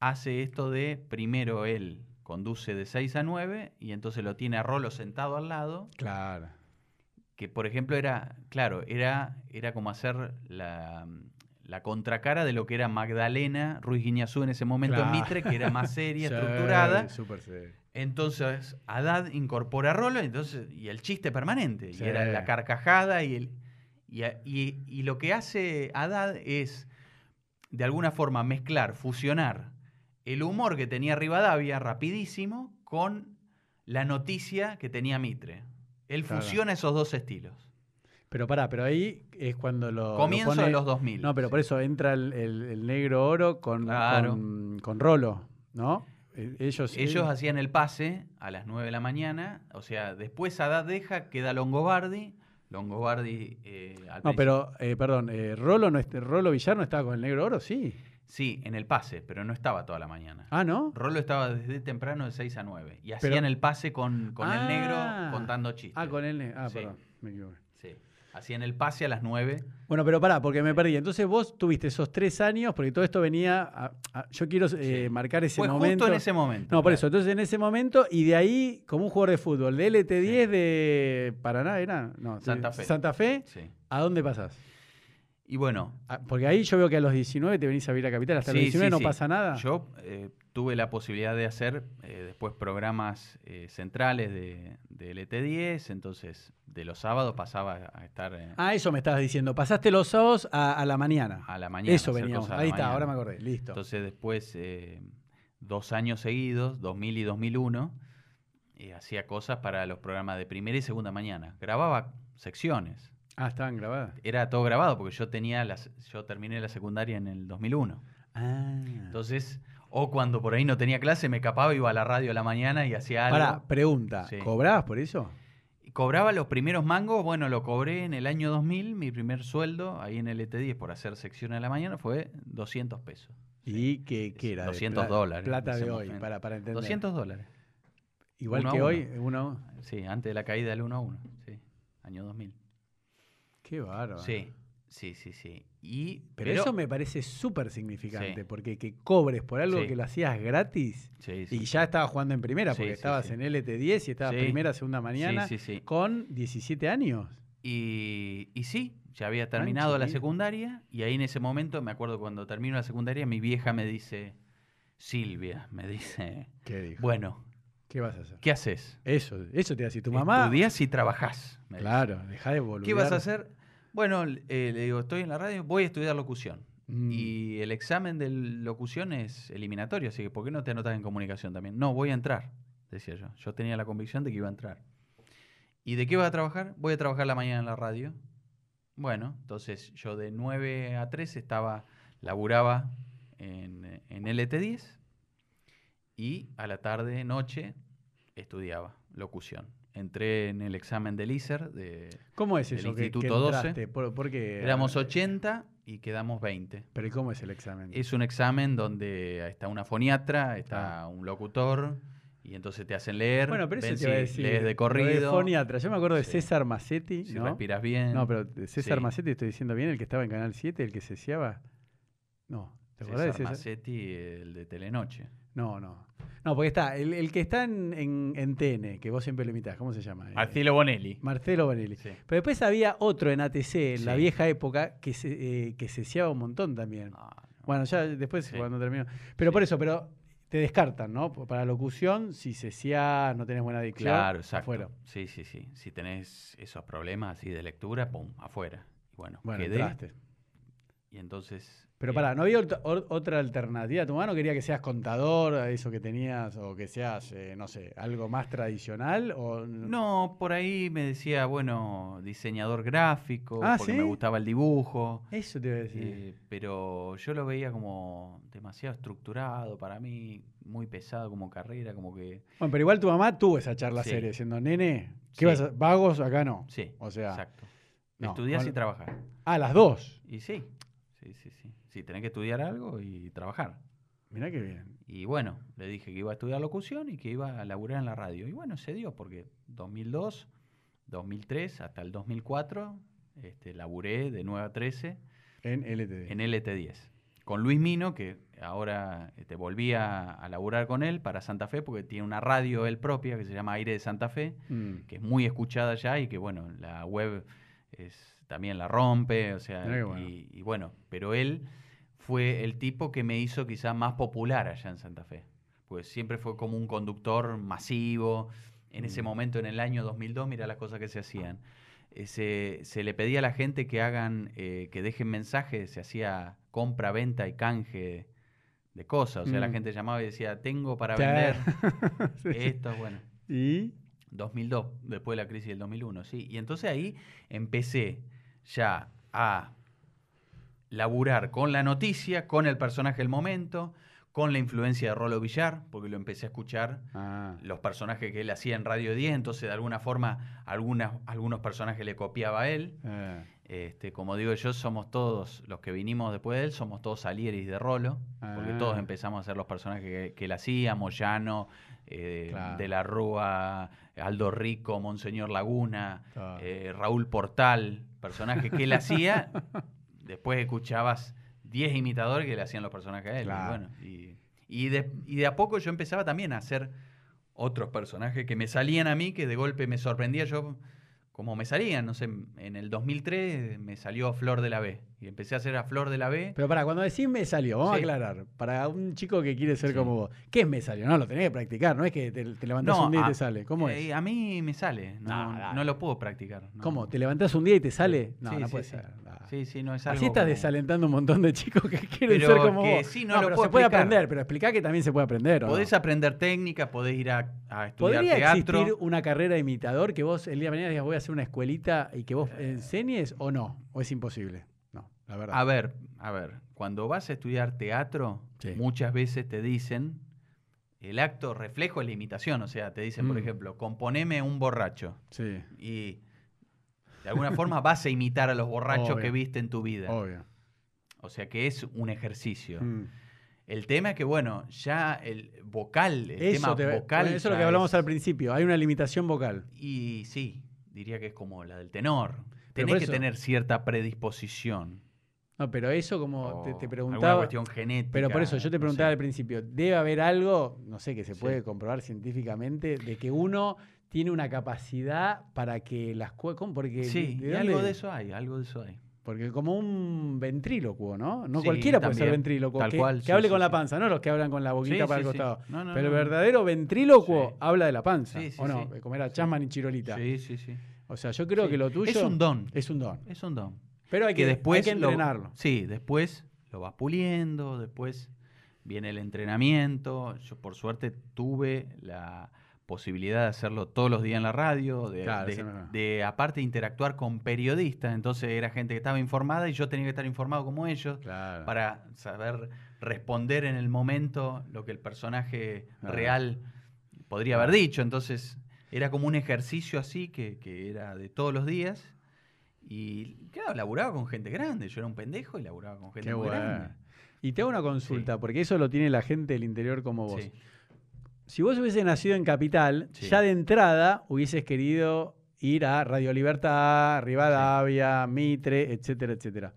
hace esto de primero él conduce de 6 a 9 y entonces lo tiene a Rolo sentado al lado, Claro. que por ejemplo era, claro, era, era como hacer la, la contracara de lo que era Magdalena Ruiz Guiñazú en ese momento Claro. en Mitre, que era más seria, Sí, estructurada. Serio. Entonces, Haddad incorpora a Rolo entonces, y el chiste permanente. Sí. Y era la carcajada y, el, y, a- y- y lo que hace Haddad es, de alguna forma, mezclar, fusionar el humor que tenía Rivadavia, rapidísimo, con la noticia que tenía Mitre. Él Claro. fusiona esos dos estilos. Pero pará, pero ahí es cuando lo. lo Comienzo pone- de los 2000. No, pero por eso entra el, el- el negro oro con, Claro. con, con Rolo, ¿no? Eh, Ellos, Ellos eh, hacían el pase a las 9 de la mañana, o sea, después Haddad deja, queda Longobardi, Longobardi eh, al No, pero, eh, perdón, eh, Rolo, no, Rolo Villar no estaba con el negro oro, sí. Sí, en el pase, pero no estaba toda la mañana. Ah, ¿no? Rolo estaba desde temprano de 6 a 9 y Pero- hacían el pase con, con el Ah. negro contando chistes. Ah, con el negro. Ah, Sí. perdón, me equivoqué. Hacían el pase a las 9. Bueno, pero pará, porque me perdí. Entonces vos tuviste esos tres años, porque todo esto venía. a- a- yo quiero eh, Sí. marcar ese Fue momento. justo en ese momento. No, por eso. Entonces en ese momento, y de ahí, como un jugador de fútbol, de LT10 de Paraná, ¿era? No, Santa Fe. Santa Fe, Sí. ¿a dónde pasás? Y bueno, Ah, Porque ahí yo veo que a los 19 te venís a vivir a Capital. Hasta los 19 sí, no pasa nada. Yo eh, tuve la posibilidad de hacer eh, después programas eh, centrales de, de LT10, entonces de los sábados pasaba a estar eh, Ah, eso me estabas diciendo. Pasaste los sábados a, a la mañana. a la mañana. eso veníamos. Ahí está, mañana. ahora me acordé. Listo. Entonces después, dos años seguidos, 2000 y 2001, eh, hacía cosas para los programas de primera y segunda mañana. Grababa secciones. ah, estaban grabadas. Era todo grabado porque yo tenía las, yo terminé la secundaria en el 2001. Ah. Entonces, o cuando por ahí no tenía clase, me escapaba, iba a la radio a la mañana y hacía algo. Pará, pregunta. Sí. ¿Cobrabas por eso? Cobraba los primeros mangos, bueno, lo cobré en el año 2000, mi primer sueldo ahí en el ET10 por hacer secciones a la mañana fue 200 pesos. ¿Y qué, qué era? de 200 pla- dólares Plata en ese de hoy, para, para entender. 200 dólares. Igual uno que uno. hoy, uno. Sí, antes de la caída del 1 a 1. Sí, año 2000. Qué bárbaro. Sí, sí, sí, sí. Y, Pero, eso me parece súper significante, Sí. porque que cobres por algo Sí. que lo hacías gratis Sí, y ya estabas jugando en primera, porque estabas en LT10 y estabas primera, segunda mañana, con 17 años. Y, y sí, ya había terminado la secundaria y ahí en ese momento, me acuerdo cuando termino la secundaria, mi vieja me dice, Silvia, me dice, ¿Qué dijo? bueno, ¿Qué vas a hacer? ¿qué haces? Eso, eso te decir tu mamá. Estudiás y trabajás. Claro, deja de volver. ¿Qué vas a hacer? Bueno, eh, le digo, estoy en la radio, voy a estudiar locución. Mm. Y el examen de locución es eliminatorio, así que ¿por qué no te anotas en comunicación también? No, voy a entrar, decía yo. Yo tenía la convicción de que iba a entrar. ¿Y de qué vas a trabajar? Voy a trabajar la mañana en la radio. Bueno, entonces yo de 9 a 3 estaba, laburaba en, en LT10 y a la tarde, noche, estudiaba locución. Entré en el examen del ISER, de, ¿Cómo es eso? que- que Instituto 12. entraste? ¿Por, por qué? éramos 80 y quedamos 20. Pero ¿y cómo es el examen? Es un examen donde está una foniatra, está Ah. un locutor, y entonces te hacen leer. bueno, pero eso te iba a decir. lees de corrido, foniatra. Yo me acuerdo de Sí. César Massetti. si ¿no? respiras bien. No, pero César Sí. Massetti estoy diciendo bien, el que estaba en Canal 7, el que se. No, ¿te acordás de César César? Massetti, el de Telenoche. No, no. No, porque está, el, el que está en, en, en TN, que vos siempre lo imitás, ¿cómo se llama? Eh, Marcelo Bonelli. Marcelo Bonelli. Sí. Pero después había otro en ATC, en la vieja época, que se, eh, que un montón también. Ah, no. Bueno, ya después Sí. cuando terminó. Pero por eso, pero te descartan, ¿no? Para locución, si se sea, no tenés buena dicción, Claro, exacto. afuera. Sí, sí, sí. Si tenés esos problemas así de lectura, pum, afuera. Y bueno, Bueno, quedé entraste. y entonces... Pero pará, ¿no había otra alternativa? ¿Tu mano quería que seas contador, eso que tenías, o que seas, eh, no sé, algo más tradicional? O... No, por ahí me decía, bueno, diseñador gráfico, Ah, porque ¿sí? me gustaba el dibujo. Eso te iba a decir. eh, pero yo lo veía como demasiado estructurado para mí, muy pesado como carrera, como que... Bueno, pero igual tu mamá tuvo esa charla Sí. seria, diciendo, nene, ¿qué Sí. vas a... ¿Vagos? Acá no. Sí, O sea, exacto. no, Estudiar con- y trabajar. Ah, las dos. Y sí, sí, sí, sí. Sí, tenés que estudiar algo y trabajar. Mirá qué bien. Y bueno, le dije que iba a estudiar locución y que iba a laburar en la radio. Y bueno, se dio porque 2002, 2003 hasta el 2004 este, laburé de 9 a 13 En LTD. en LT10. Con Luis Mino, que ahora este, volví a, a laburar con él para Santa Fe porque tiene una radio él propia que se llama Aire de Santa Fe, Mm. que es muy escuchada ya y que bueno, la web es, también la rompe, o sea, bueno. y, y bueno, pero él fue el tipo que me hizo quizás más popular allá en Santa Fe, pues siempre fue como un conductor masivo, en ese Mm. momento, en el año 2002, mira las cosas que se hacían. Eh, se, se le pedía a la gente que hagan, eh, que dejen mensajes, se hacía compra, venta y canje de cosas, o sea, la Mm. gente llamaba y decía, tengo para vender sí. esto, bueno. Y 2002, después de la crisis del 2001, sí. Y entonces ahí empecé ya a laburar con la noticia, con el personaje del momento, con la influencia de Rolo Villar, porque lo empecé a escuchar, Ah, los personajes que él hacía en Radio 10, entonces de alguna forma algunas, algunos personajes le copiaba a él. eh, Este, como digo yo, somos todos, los que vinimos después de él, somos todos Salieris de Rolo, porque Ah. todos empezamos a hacer los personajes que, que él hacía, Moyano, eh, Claro. De la Rúa, Aldo Rico, Monseñor Laguna, Claro. eh, Raúl Portal, personajes que él hacía, después escuchabas 10 imitadores que le hacían los personajes a él. y bueno, y, y de, y de a poco yo empezaba también a hacer otros personajes que me salían a mí, que de golpe me sorprendía yo como me salían. No sé, en el 2003 me salió Flor de la B. Y empecé a hacer a Flor de la B. Pero para cuando decís me salió, vamos a aclarar. Para un chico que quiere ser Sí. como vos, ¿qué es me salió? No, lo tenés que practicar, no es que te, te levantás un día y te sale. ¿Cómo eh, es? A mí me sale. No, No, no lo puedo practicar. no. ¿Cómo? ¿Te levantás un día y te sale? No, Sí, no puede ser. no. Sí, sí, no es algo. Así estás como- desalentando un montón de chicos que quieren Pero ser como que vos. sí, no lo pero puedo se puede aprender, pero explica que también se puede aprender. ¿o no? Podés aprender técnica, podés ir a, a estudiar ¿Podría teatro. existir una carrera de imitador que vos el día de mañana digas voy a hacer una escuelita y que vos enseñes o no? ¿O es imposible? No, la verdad. A ver, a ver, cuando vas a estudiar teatro, Sí. muchas veces te dicen, el acto reflejo es la imitación, o sea, te dicen, por Mm. ejemplo, componeme un borracho. Sí, Y de alguna forma vas a imitar a los borrachos Obvio. que viste en tu vida. obvio. O sea que es un ejercicio. Mm. El tema es que, bueno, ya el vocal, el tema Eso, te- vocal. eso es lo que hablamos es- al principio. Hay una limitación vocal. Y sí, diría que es como la del tenor. Pero Tenés que tener cierta predisposición. No, pero eso como te, te alguna preguntaba. cuestión genética. Pero por eso yo te no preguntaba sé. al principio, debe haber algo, no sé, que se Sí. puede comprobar científicamente, de que uno tiene una capacidad para que las cosas... Porque, Sí, algo de eso hay, algo de eso hay. Porque como un ventrílocuo, ¿no? No Sí, cualquiera puede ser ventrílocuo. tal que, cual, que sí, hable sí, con la panza, no los que hablan con la boquita para el costado. No, no, Pero el verdadero ventrílocuo habla de la panza. Sí, sí, ¿O no? Como era. Chasman y Chirolita. Sí, sí, sí. O sea, yo creo que lo tuyo Es un don. es un don. Es un don. Pero hay que, que después hay que lo- entrenarlo. sí, después lo vas puliendo, después viene el entrenamiento. Yo por suerte tuve la posibilidad de hacerlo todos los días en la radio, de, Claro, de- sí, me- de, aparte interactuar con periodistas, entonces era gente que estaba informada y yo tenía que estar informado como ellos Claro. para saber responder en el momento lo que el personaje Claro. real podría haber dicho. Entonces era como un ejercicio así que, que era de todos los días. Y claro, laburaba con gente grande. Yo era un pendejo y laburaba con gente Qué muy bueno. grande. Y te hago una consulta, porque eso lo tiene la gente del interior como vos. Sí. Si vos hubieses nacido en Capital, Sí. ya de entrada hubieses querido ir a Radio Libertad, Rivadavia, Mitre, etcétera, etcétera.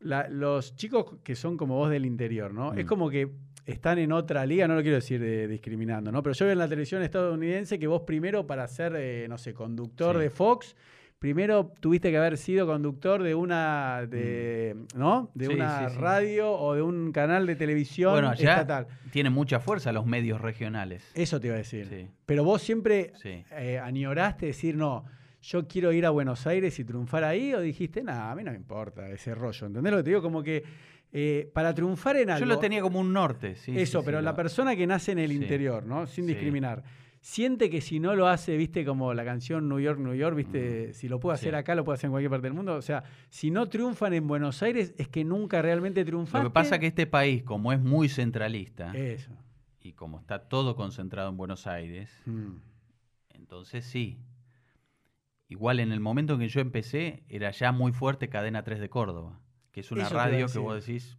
La- los chicos que son como vos del interior, ¿no? Es Mm. como que están en otra liga, no lo quiero decir de- discriminando, ¿no? Pero yo veo en la televisión estadounidense que vos primero para ser, eh, no sé, conductor de Fox, primero tuviste que haber sido conductor de una, de, ¿no? De Mm. Sí, una sí, sí. radio o de un canal de televisión Bueno, allá estatal. tienen mucha fuerza los medios regionales. Eso te iba a decir. Pero vos siempre eh, añoraste decir, no, yo quiero ir a Buenos Aires y triunfar ahí? ¿O dijiste, nada, a mí no me importa ese rollo? ¿Entendés lo que te digo? Como que eh, para triunfar en algo. Yo lo tenía como un norte, sí. Eso, pero la persona que nace en el interior, ¿no? Sin discriminar, siente que si no lo hace, viste, como la canción New York, New York, viste, si lo puede hacer. Sí. acá, lo puede hacer en cualquier parte del mundo. O sea, si no triunfan en Buenos Aires, es que nunca realmente triunfaste. Lo que pasa es que este país, como es muy centralista Eso. y como está todo concentrado en Buenos Aires, Mm. entonces sí. Igual en el momento en que yo empecé, era ya muy fuerte Cadena 3 de Córdoba, que es una Eso radio que vos decís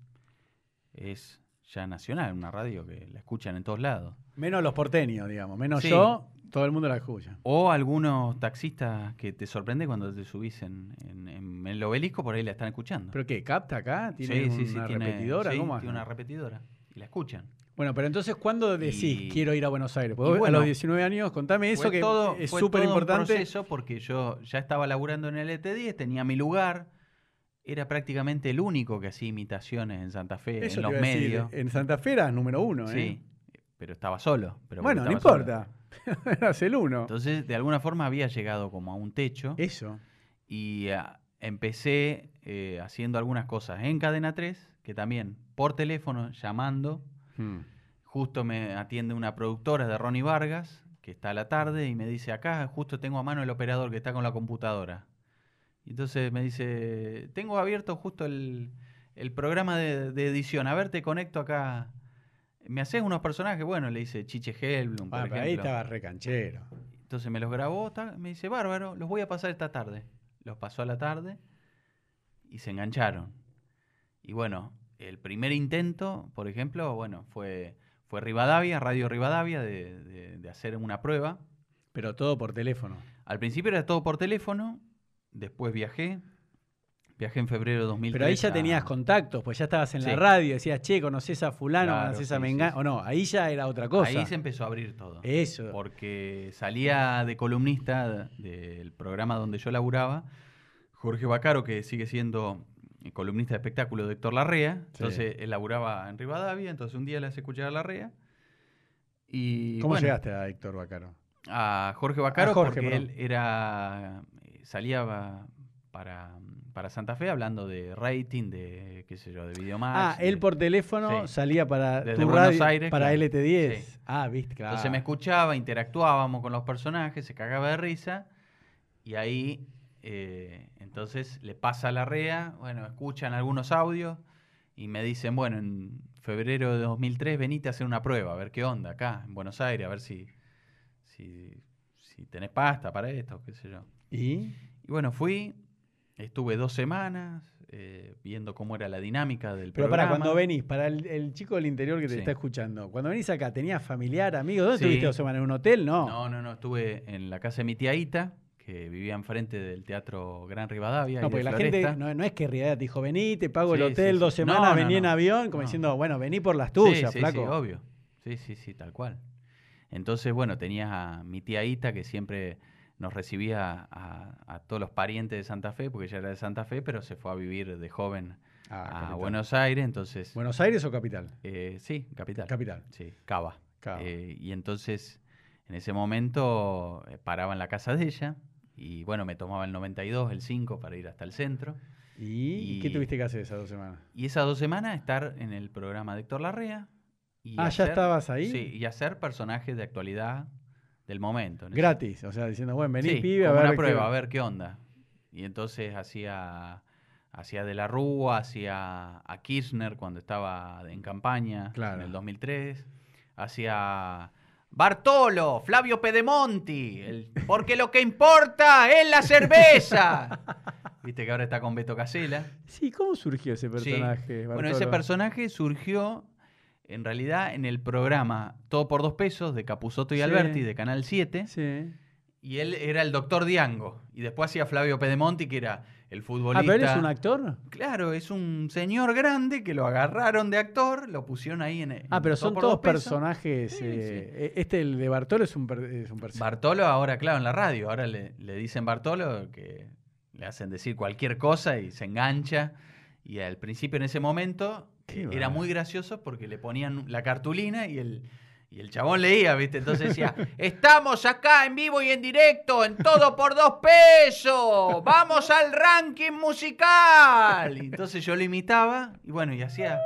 es ya nacional, una radio que la escuchan en todos lados. Menos los porteños, digamos. Menos Sí. yo, todo el mundo la escucha. O algunos taxistas que te sorprende cuando te subís en, en- en el obelisco, por ahí la están escuchando. ¿Pero qué? ¿Capta acá? ¿Tiene Sí, una sí, tiene- repetidora? sí, ¿Cómo tiene una repetidora y la escuchan. Bueno, pero entonces, ¿cuándo decís Y- quiero ir a Buenos Aires? Porque vos a bueno, los 19 años, contame eso Fue que todo- es fue súper todo un importante. proceso porque yo ya estaba laburando en el ET10, tenía mi lugar, era prácticamente el único que hacía imitaciones en Santa Fe, Eso en los decir, medios. En Santa Fe eras número uno, ¿eh? Sí, pero estaba solo. pero bueno, no importa. eras el uno. Entonces, de alguna forma había llegado como a un techo Eso. y ah, empecé eh, haciendo algunas cosas en Cadena 3, que también por teléfono, llamando, Hmm. Justo me atiende una productora de Ronnie Vargas, que está a la tarde, y me dice, acá justo tengo a mano el operador que está con la computadora. Entonces me dice, tengo abierto justo el, el programa de, de edición, a ver, te conecto acá. ¿Me haces unos personajes? Bueno, le dice Chiche Helblum, por Ah, pero ahí ejemplo. estaba recanchero. Entonces me los grabó, me dice, bárbaro, los voy a pasar esta tarde. Los pasó a la tarde y se engancharon. Y bueno, el primer intento, por ejemplo, bueno, fue, fue Rivadavia, Radio Rivadavia, de, de- de hacer una prueba. Pero todo por teléfono. Al principio era todo por teléfono, después viajé, viajé en febrero de 2003. Pero ahí ya a- tenías contactos, pues ya estabas en la radio, decías, che, conoces a fulano, Claro, conoces a Mengano. sí. O no, ahí ya era otra cosa. Ahí se empezó a abrir todo. Eso. porque salía de columnista del programa donde yo laburaba, Jorge Bacaro, que sigue siendo columnista de espectáculo de Héctor Larrea. Entonces él laburaba en Rivadavia, entonces un día le hace escuchar a Larrea. Y ¿Cómo bueno, llegaste a Héctor Bacaro? A Jorge Bacaro, A Jorge, porque perdón. él era salía va- para, para Santa Fe hablando de rating, de qué sé yo, de Videomax. Ah, él de- por teléfono Sí. salía para Desde tu Buenos radio, Aires, para claro. LT10. Sí. Ah, viste, claro. Entonces me escuchaba, interactuábamos con los personajes, se cagaba de risa y ahí eh, entonces le pasa a la REA, bueno, escuchan algunos audios y me dicen, bueno, en febrero de 2003 venite a hacer una prueba, a ver qué onda acá en Buenos Aires, a ver si, si, si tenés pasta para esto, qué sé yo. ¿Y? Y bueno, fui, estuve dos semanas eh, viendo cómo era la dinámica del Pero programa. para cuando venís, para el, el chico del interior que te Sí. está escuchando, cuando venís acá, ¿tenías familiar, amigos? ¿Dónde Sí. estuviste dos semanas? ¿En un hotel? No. No, no, no, estuve en la casa de mi tía Ita, que vivía enfrente del Teatro Gran Rivadavia. No, porque la Floresta. gente no, no es que Riadad te dijo, vení, te pago el hotel sí, dos semanas, No, vení en avión, como diciendo, bueno, vení por las tuyas, sí, flaco. Sí, obvio. Sí, sí, sí, tal cual. Entonces, bueno, tenía a mi tía Ita que siempre nos recibía a, a todos los parientes de Santa Fe, porque ella era de Santa Fe, pero se fue a vivir de joven Ah, a. Buenos Aires, entonces... ¿Buenos Aires o capital? eh, sí, capital. Capital. Sí, Cava. Cava. Eh, y entonces, en ese momento, eh, paraba en la casa de ella y, bueno, me tomaba el 92, el 5 para ir hasta el centro. ¿Y, Y- qué tuviste que hacer esas dos semanas? Y esas dos semanas estar en el programa de Héctor Larrea. Y Ah, ¿ya estabas ahí? Sí, y hacer personajes de actualidad del momento. Gratis, o sea, diciendo, bueno, vení, Sí, pibe, a ver. una qué- prueba, a ver qué onda. Y entonces hacía, hacía de la Rúa, hacía a Kirchner cuando estaba en campaña Claro. en el 2003, hacía Bartolo, Flavio Pedemonti, el- porque lo que importa es la cerveza. Viste que ahora está con Beto Casella. Sí, ¿cómo surgió ese Sí. personaje? Bueno, ese personaje surgió en realidad en el programa Todo por dos pesos de Capusotto y Sí. Alberti de Canal 7. Sí. Y él era el doctor Diango. Y después hacía Flavio Pedemonti, que era el Ah, futbolista. pero él es un actor. Claro, es un señor grande que lo agarraron de actor, lo pusieron ahí en. en Ah, pero Todo son todos personajes. Sí, eh, Este, el de Bartolo, es un, es un personaje. Bartolo ahora, claro, en la radio. Ahora le, le dicen Bartolo que le hacen decir cualquier cosa y se engancha. Y al principio, en ese momento, Qué era muy gracioso porque le ponían la cartulina y el, Y el chabón leía, ¿viste? Entonces decía, estamos acá en vivo y en directo, en todo por dos pesos, vamos al ranking musical. Y entonces yo lo imitaba y bueno, y hacía,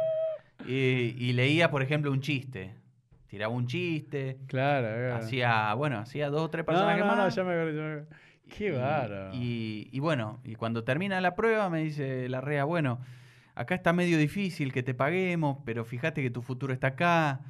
y, y leía, por ejemplo, un chiste. Tiraba un chiste, Claro, claro. hacía, bueno, hacía dos o tres no, personajes no, no, más. ya me acuerdo, ya me acuerdo. Qué bárbaro. Y, y bueno, y cuando termina la prueba me dice la REA, bueno, acá está medio difícil que te paguemos, pero fíjate que tu futuro está acá.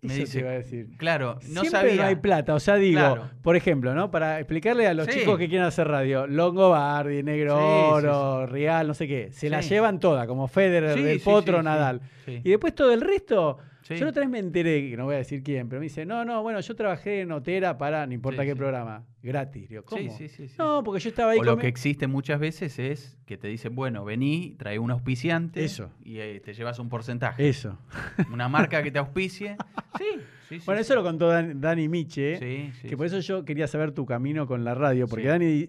Me Eso te dice, iba a decir. claro, no Siempre sabía. no hay plata. O sea, digo, Claro. por ejemplo, ¿no? Para explicarle a los Sí. chicos que quieren hacer radio, Longobardi, Negro Sí, sí, Oro, Real, no sé qué, se la llevan toda, como Federer, del Potro. Nadal. Sí. Y después todo el resto, Sí. yo la otra vez me enteré, que no voy a decir quién, pero me dice, no, no, bueno, yo trabajé en Otera para, no importa Sí, qué sí. programa, gratis. Digo, ¿cómo? Sí, sí, sí. No, porque yo estaba ahí O lo que existe muchas veces es que te dicen, bueno, vení, trae un auspiciante Eso. y eh, te llevas un porcentaje. Eso. Una marca que te auspicie. Sí, sí, sí. Bueno, sí. eso lo contó Dan- Dani Miche. Sí, sí, que por eso yo quería saber tu camino con la radio, porque. Dani,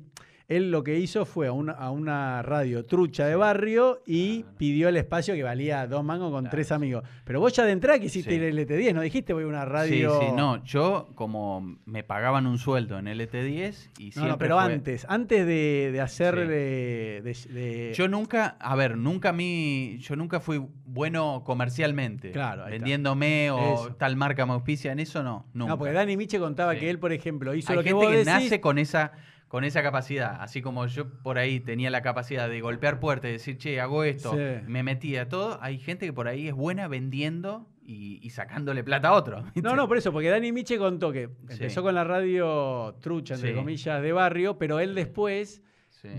él lo que hizo fue a una, a una radio trucha de barrio y Claro. pidió el espacio que valía dos mangos con Claro, tres amigos. Pero vos ya de entrada quisiste Sí. ir al LT10, ¿no dijiste voy a una radio? Sí, sí, no, yo como me pagaban un sueldo en LT10 y No, siempre no, pero fue- antes, antes de, de hacer Sí. de, Yo nunca, a ver, nunca a mí, yo nunca fui bueno comercialmente. Claro, está. Vendiéndome o Eso. tal marca me auspicia, en eso no, nunca. No, porque Dani Miche contaba Sí. que él, por ejemplo, hizo Hay lo que gente vos que decís. nace con esa, con esa capacidad, así como yo por ahí tenía la capacidad de golpear puertas y decir, che, hago esto, Sí. me metía todo, hay gente que por ahí es buena vendiendo y, y sacándole plata a otro. ¿viste? No, no, por eso, porque Dani Miche contó que Sí. empezó con la radio trucha, entre Sí. comillas, de barrio, pero él después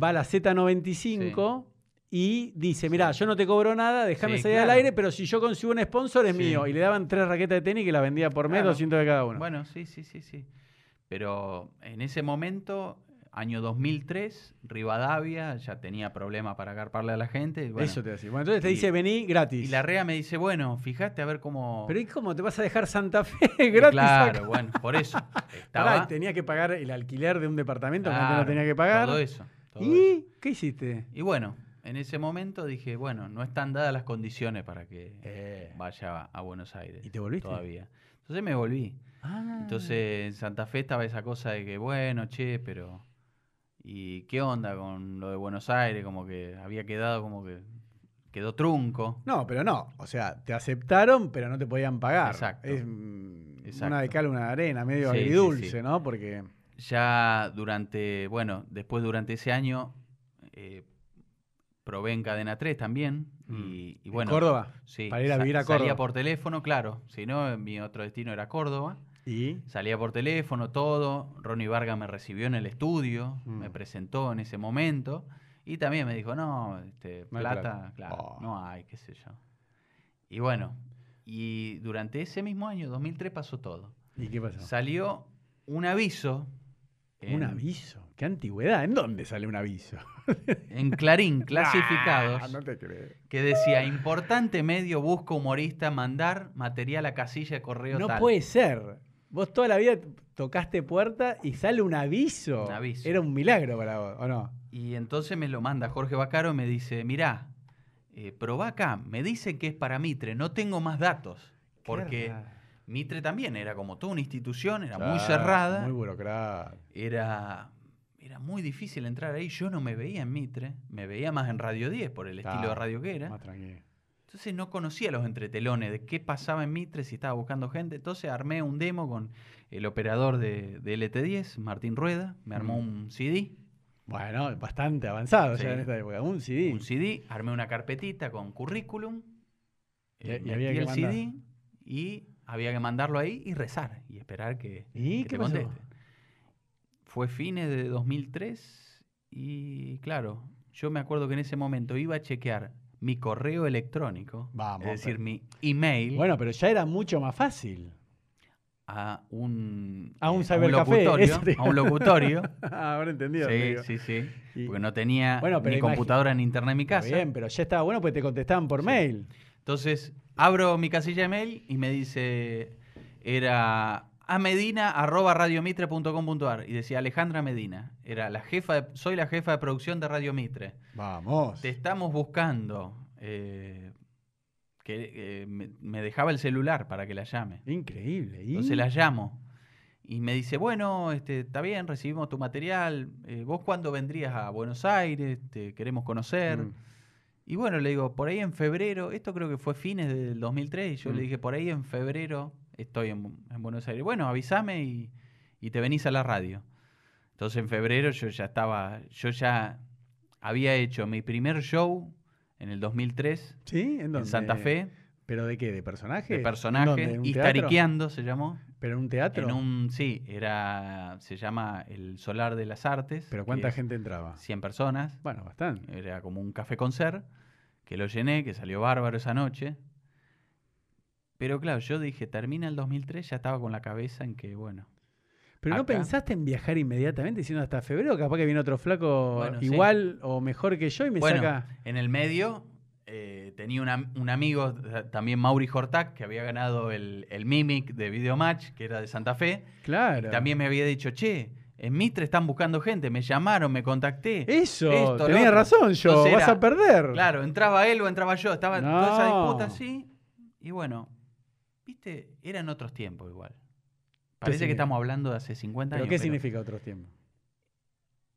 va a la Z95 y dice, mira, yo no te cobro nada, déjame Sí, salir al aire, pero si yo consigo un sponsor es Sí. mío. Y le daban tres raquetas de tenis que la vendía por mes, Claro. 200 de cada uno. Bueno, sí, sí, sí, sí. Pero en ese momento, año 2003, Rivadavia ya tenía problemas para agarparle a la gente. bueno, Eso te decía. Bueno, entonces te y- dice, vení gratis. Y la REA me dice, bueno, fíjate a ver cómo... Pero ¿y cómo te vas a dejar Santa Fe gratis? Claro, acá? bueno, por eso. Estaba... tenía que pagar el alquiler de un departamento que Claro, no tenía que pagar. Todo eso. todo ¿Y eso. qué hiciste? Y bueno, en ese momento dije, bueno, no están dadas las condiciones para que Eh. vaya a Buenos Aires. ¿Y te volviste? Todavía. Entonces me volví. Ah. Entonces en Santa Fe estaba esa cosa de que, bueno, che, pero... ¿Y qué onda con lo de Buenos Aires? Como que había quedado como que... Quedó trunco. No, pero no. O sea, te aceptaron, pero no te podían pagar. Exacto. Es mm, Exacto. una de cal, una de arena, medio Sí, agridulce, sí. ¿no? Porque. Ya durante, bueno, después durante ese año eh, probé en Cadena 3 también. Y, y ¿En bueno, Córdoba? Sí, Para ir a vivir a Salía Córdoba. por teléfono, claro. Si no, mi otro destino era Córdoba. Y. Salía por teléfono, todo. Ronnie Vargas me recibió en el estudio, Mm. me presentó en ese momento. Y también me dijo, no, este, No plata, plata. claro, Oh. no hay, qué sé yo. Y bueno, y durante ese mismo año, 2003, pasó todo. ¿Y qué pasó? Salió un aviso. Un aviso. ¿Qué antigüedad? ¿En dónde sale un aviso? En Clarín, clasificados. Ah, no te creo. que decía, importante medio busca humorista mandar material a casilla de correo No tal". puede ser. Vos toda la vida tocaste puerta y sale un aviso. Un aviso. Era un milagro para vos, ¿o no? Y entonces me lo manda Jorge Bacaro y me dice, mirá, eh, probá acá, me dicen que es para Mitre, no tengo más datos. Porque raro. Mitre también era como toda una institución, era muy cerrada, Muy burocrático. era, era muy difícil entrar ahí. Yo no me veía en Mitre, me veía más en Radio 10 por el estilo de radio que era. Más tranquilo. Entonces no conocía los entretelones de qué pasaba en Mitre, si estaba buscando gente. Entonces armé un demo con el operador de, de LT10, Martín Rueda. Me armó un CD. Bueno, bastante avanzado Sí. ya en esta época. Un CD. Un CD, armé una carpetita con currículum. Y- eh, y había que el mandar. CD y había que mandarlo ahí y rezar y esperar que, ¿Y que qué te pasó? contesten. Fue fines de 2003 y claro, yo me acuerdo que en ese momento iba a chequear mi correo electrónico, Vamos, es decir, pero- mi email. Bueno, pero ya era mucho más fácil. a un, A un eh, cybercafé, locutorio, eso te- a un locutorio. Ahora entendido. sí, amigo. sí, sí. Y- Porque no tenía Bueno, ni computadora ni internet en mi Está casa. bien, pero ya estaba bueno porque te contestaban por Sí. mail. Entonces, abro mi casilla de mail y me dice, era a medina arroba radiomitre.com.ar y decía Alejandra Medina. Era la jefa, de- soy la jefa de producción de Radio Mitre. Vamos. Te estamos buscando. eh, que eh, me, dejaba el celular para que la llame. Increíble. ¿Y? Entonces la llamo. Y me dice, bueno, este, está bien, recibimos tu material. eh, ¿Vos cuándo vendrías a Buenos Aires? Te queremos conocer. Mm. Y bueno, le digo, por ahí en febrero, esto creo que fue fines del 2003, y yo Mm. le dije, por ahí en febrero estoy en, en Buenos Aires. Bueno, avísame y, y te venís a la radio. Entonces en febrero yo ya estaba, yo ya había hecho mi primer show en el 2003 ¿Sí? ¿En en dónde? Santa Fe, ¿Pero de qué? ¿De personaje? de ¿En personaje? ¿En teatro? Histeriqueando se llamó. ¿Pero en un teatro? En un, sí, era, se llama el Solar de las Artes. ¿Pero cuánta gente entraba? 100 personas. Bueno, bastante. Era como un café concert, que lo llené, que salió bárbaro esa noche. Pero claro, yo dije, termina el 2003, ya estaba con la cabeza en que, bueno, ¿Pero no pensaste en viajar inmediatamente diciendo hasta febrero? Capaz que viene otro flaco Bueno, sí. igual o mejor que yo y me Bueno, saca... en el medio eh, tenía una- un amigo, eh, también Mauri Hortac, que había ganado el, el Mimic de Videomatch, que era de Santa Fe. Claro. También me había dicho, che, en Mitre están buscando gente, me llamaron, me contacté. Eso, Esto, tenía razón yo, Entonces vas era- a perder. Claro, entraba él o entraba yo, estaba toda esa disputa así. Y bueno, viste, eran otros tiempos igual. Parece que estamos hablando de hace 50 ¿Pero años. qué pero significa otros tiempos?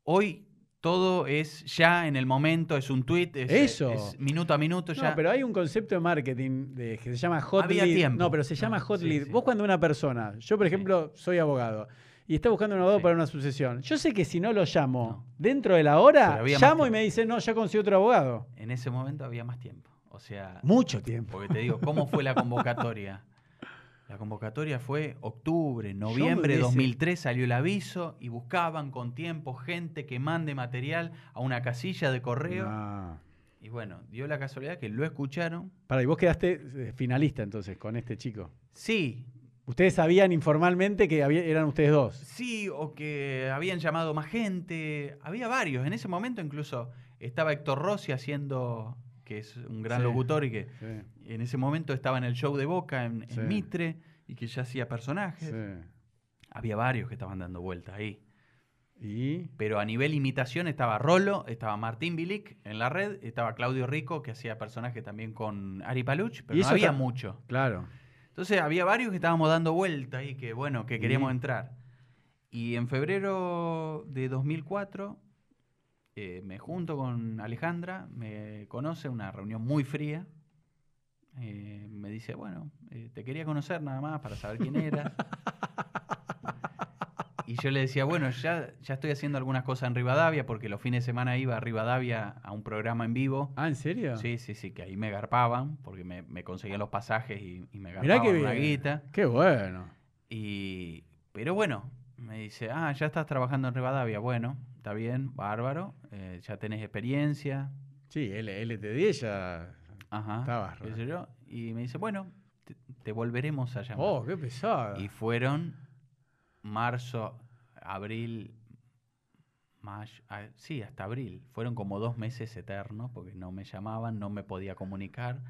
Hoy todo es ya en el momento, es un tweet, es, Eso. es minuto a minuto ya. No, pero hay un concepto de marketing de, que se llama hot Había lead. tiempo. No, pero se llama No, hot sí, lead. sí. Vos cuando una persona, yo por ejemplo soy abogado, y está buscando un abogado para una sucesión, yo sé que si no lo llamo No. dentro de la hora, llamo y me dice, no, ya consigo otro abogado. En ese momento había más tiempo. O sea, Mucho tiempo. porque te digo, ¿cómo fue la convocatoria? La convocatoria fue octubre, noviembre de hubiese- 2003 salió el aviso y buscaban con tiempo gente que mande material a una casilla de correo. Y bueno, dio la casualidad que lo escucharon. Para, y vos quedaste eh, finalista entonces con este chico. Sí, Ustedes sabían informalmente que había- eran ustedes dos. sí, o que habían llamado más gente. Había varios. En ese momento incluso estaba Héctor Rossi haciendo, que es un gran Sí. locutor y que Sí, en ese momento estaba en el show de Boca en. Mitre y que ya hacía personajes. Había varios que estaban dando vueltas ahí. Y Pero a nivel imitación estaba Rolo, estaba Martín Bilic en la red, estaba Claudio Rico, que hacía personaje también con Ari Paluch, pero Y no eso había mucho. claro. Entonces había varios que estábamos dando vueltas ahí, que bueno, que queríamos Y- entrar. Y en febrero de 2004 eh, me junto con Alejandra, me conoce, una reunión muy fría. eh, me dice, bueno, eh, te quería conocer nada más para saber quién eras. y yo le decía, bueno, ya, ya estoy haciendo algunas cosas en Rivadavia, porque los fines de semana iba a Rivadavia a un programa en vivo. Ah, ¿en serio? Sí, sí, sí, que ahí me garpaban, porque me, me conseguían los pasajes y, y me Mirá garpaban qué una guita. Qué bueno. Y, pero bueno, me dice, ah, ya estás trabajando en Rivadavia. Bueno, está bien, bárbaro, eh, ya tenés experiencia. Sí, L LT10 ya. Ajá. Qué sé yo. Y me dice, bueno, te, te volveremos a llamar. Oh, qué pesada. Y fueron marzo, abril, mayo, sí, hasta abril. Fueron como dos meses eternos porque no me llamaban, no me podía comunicar.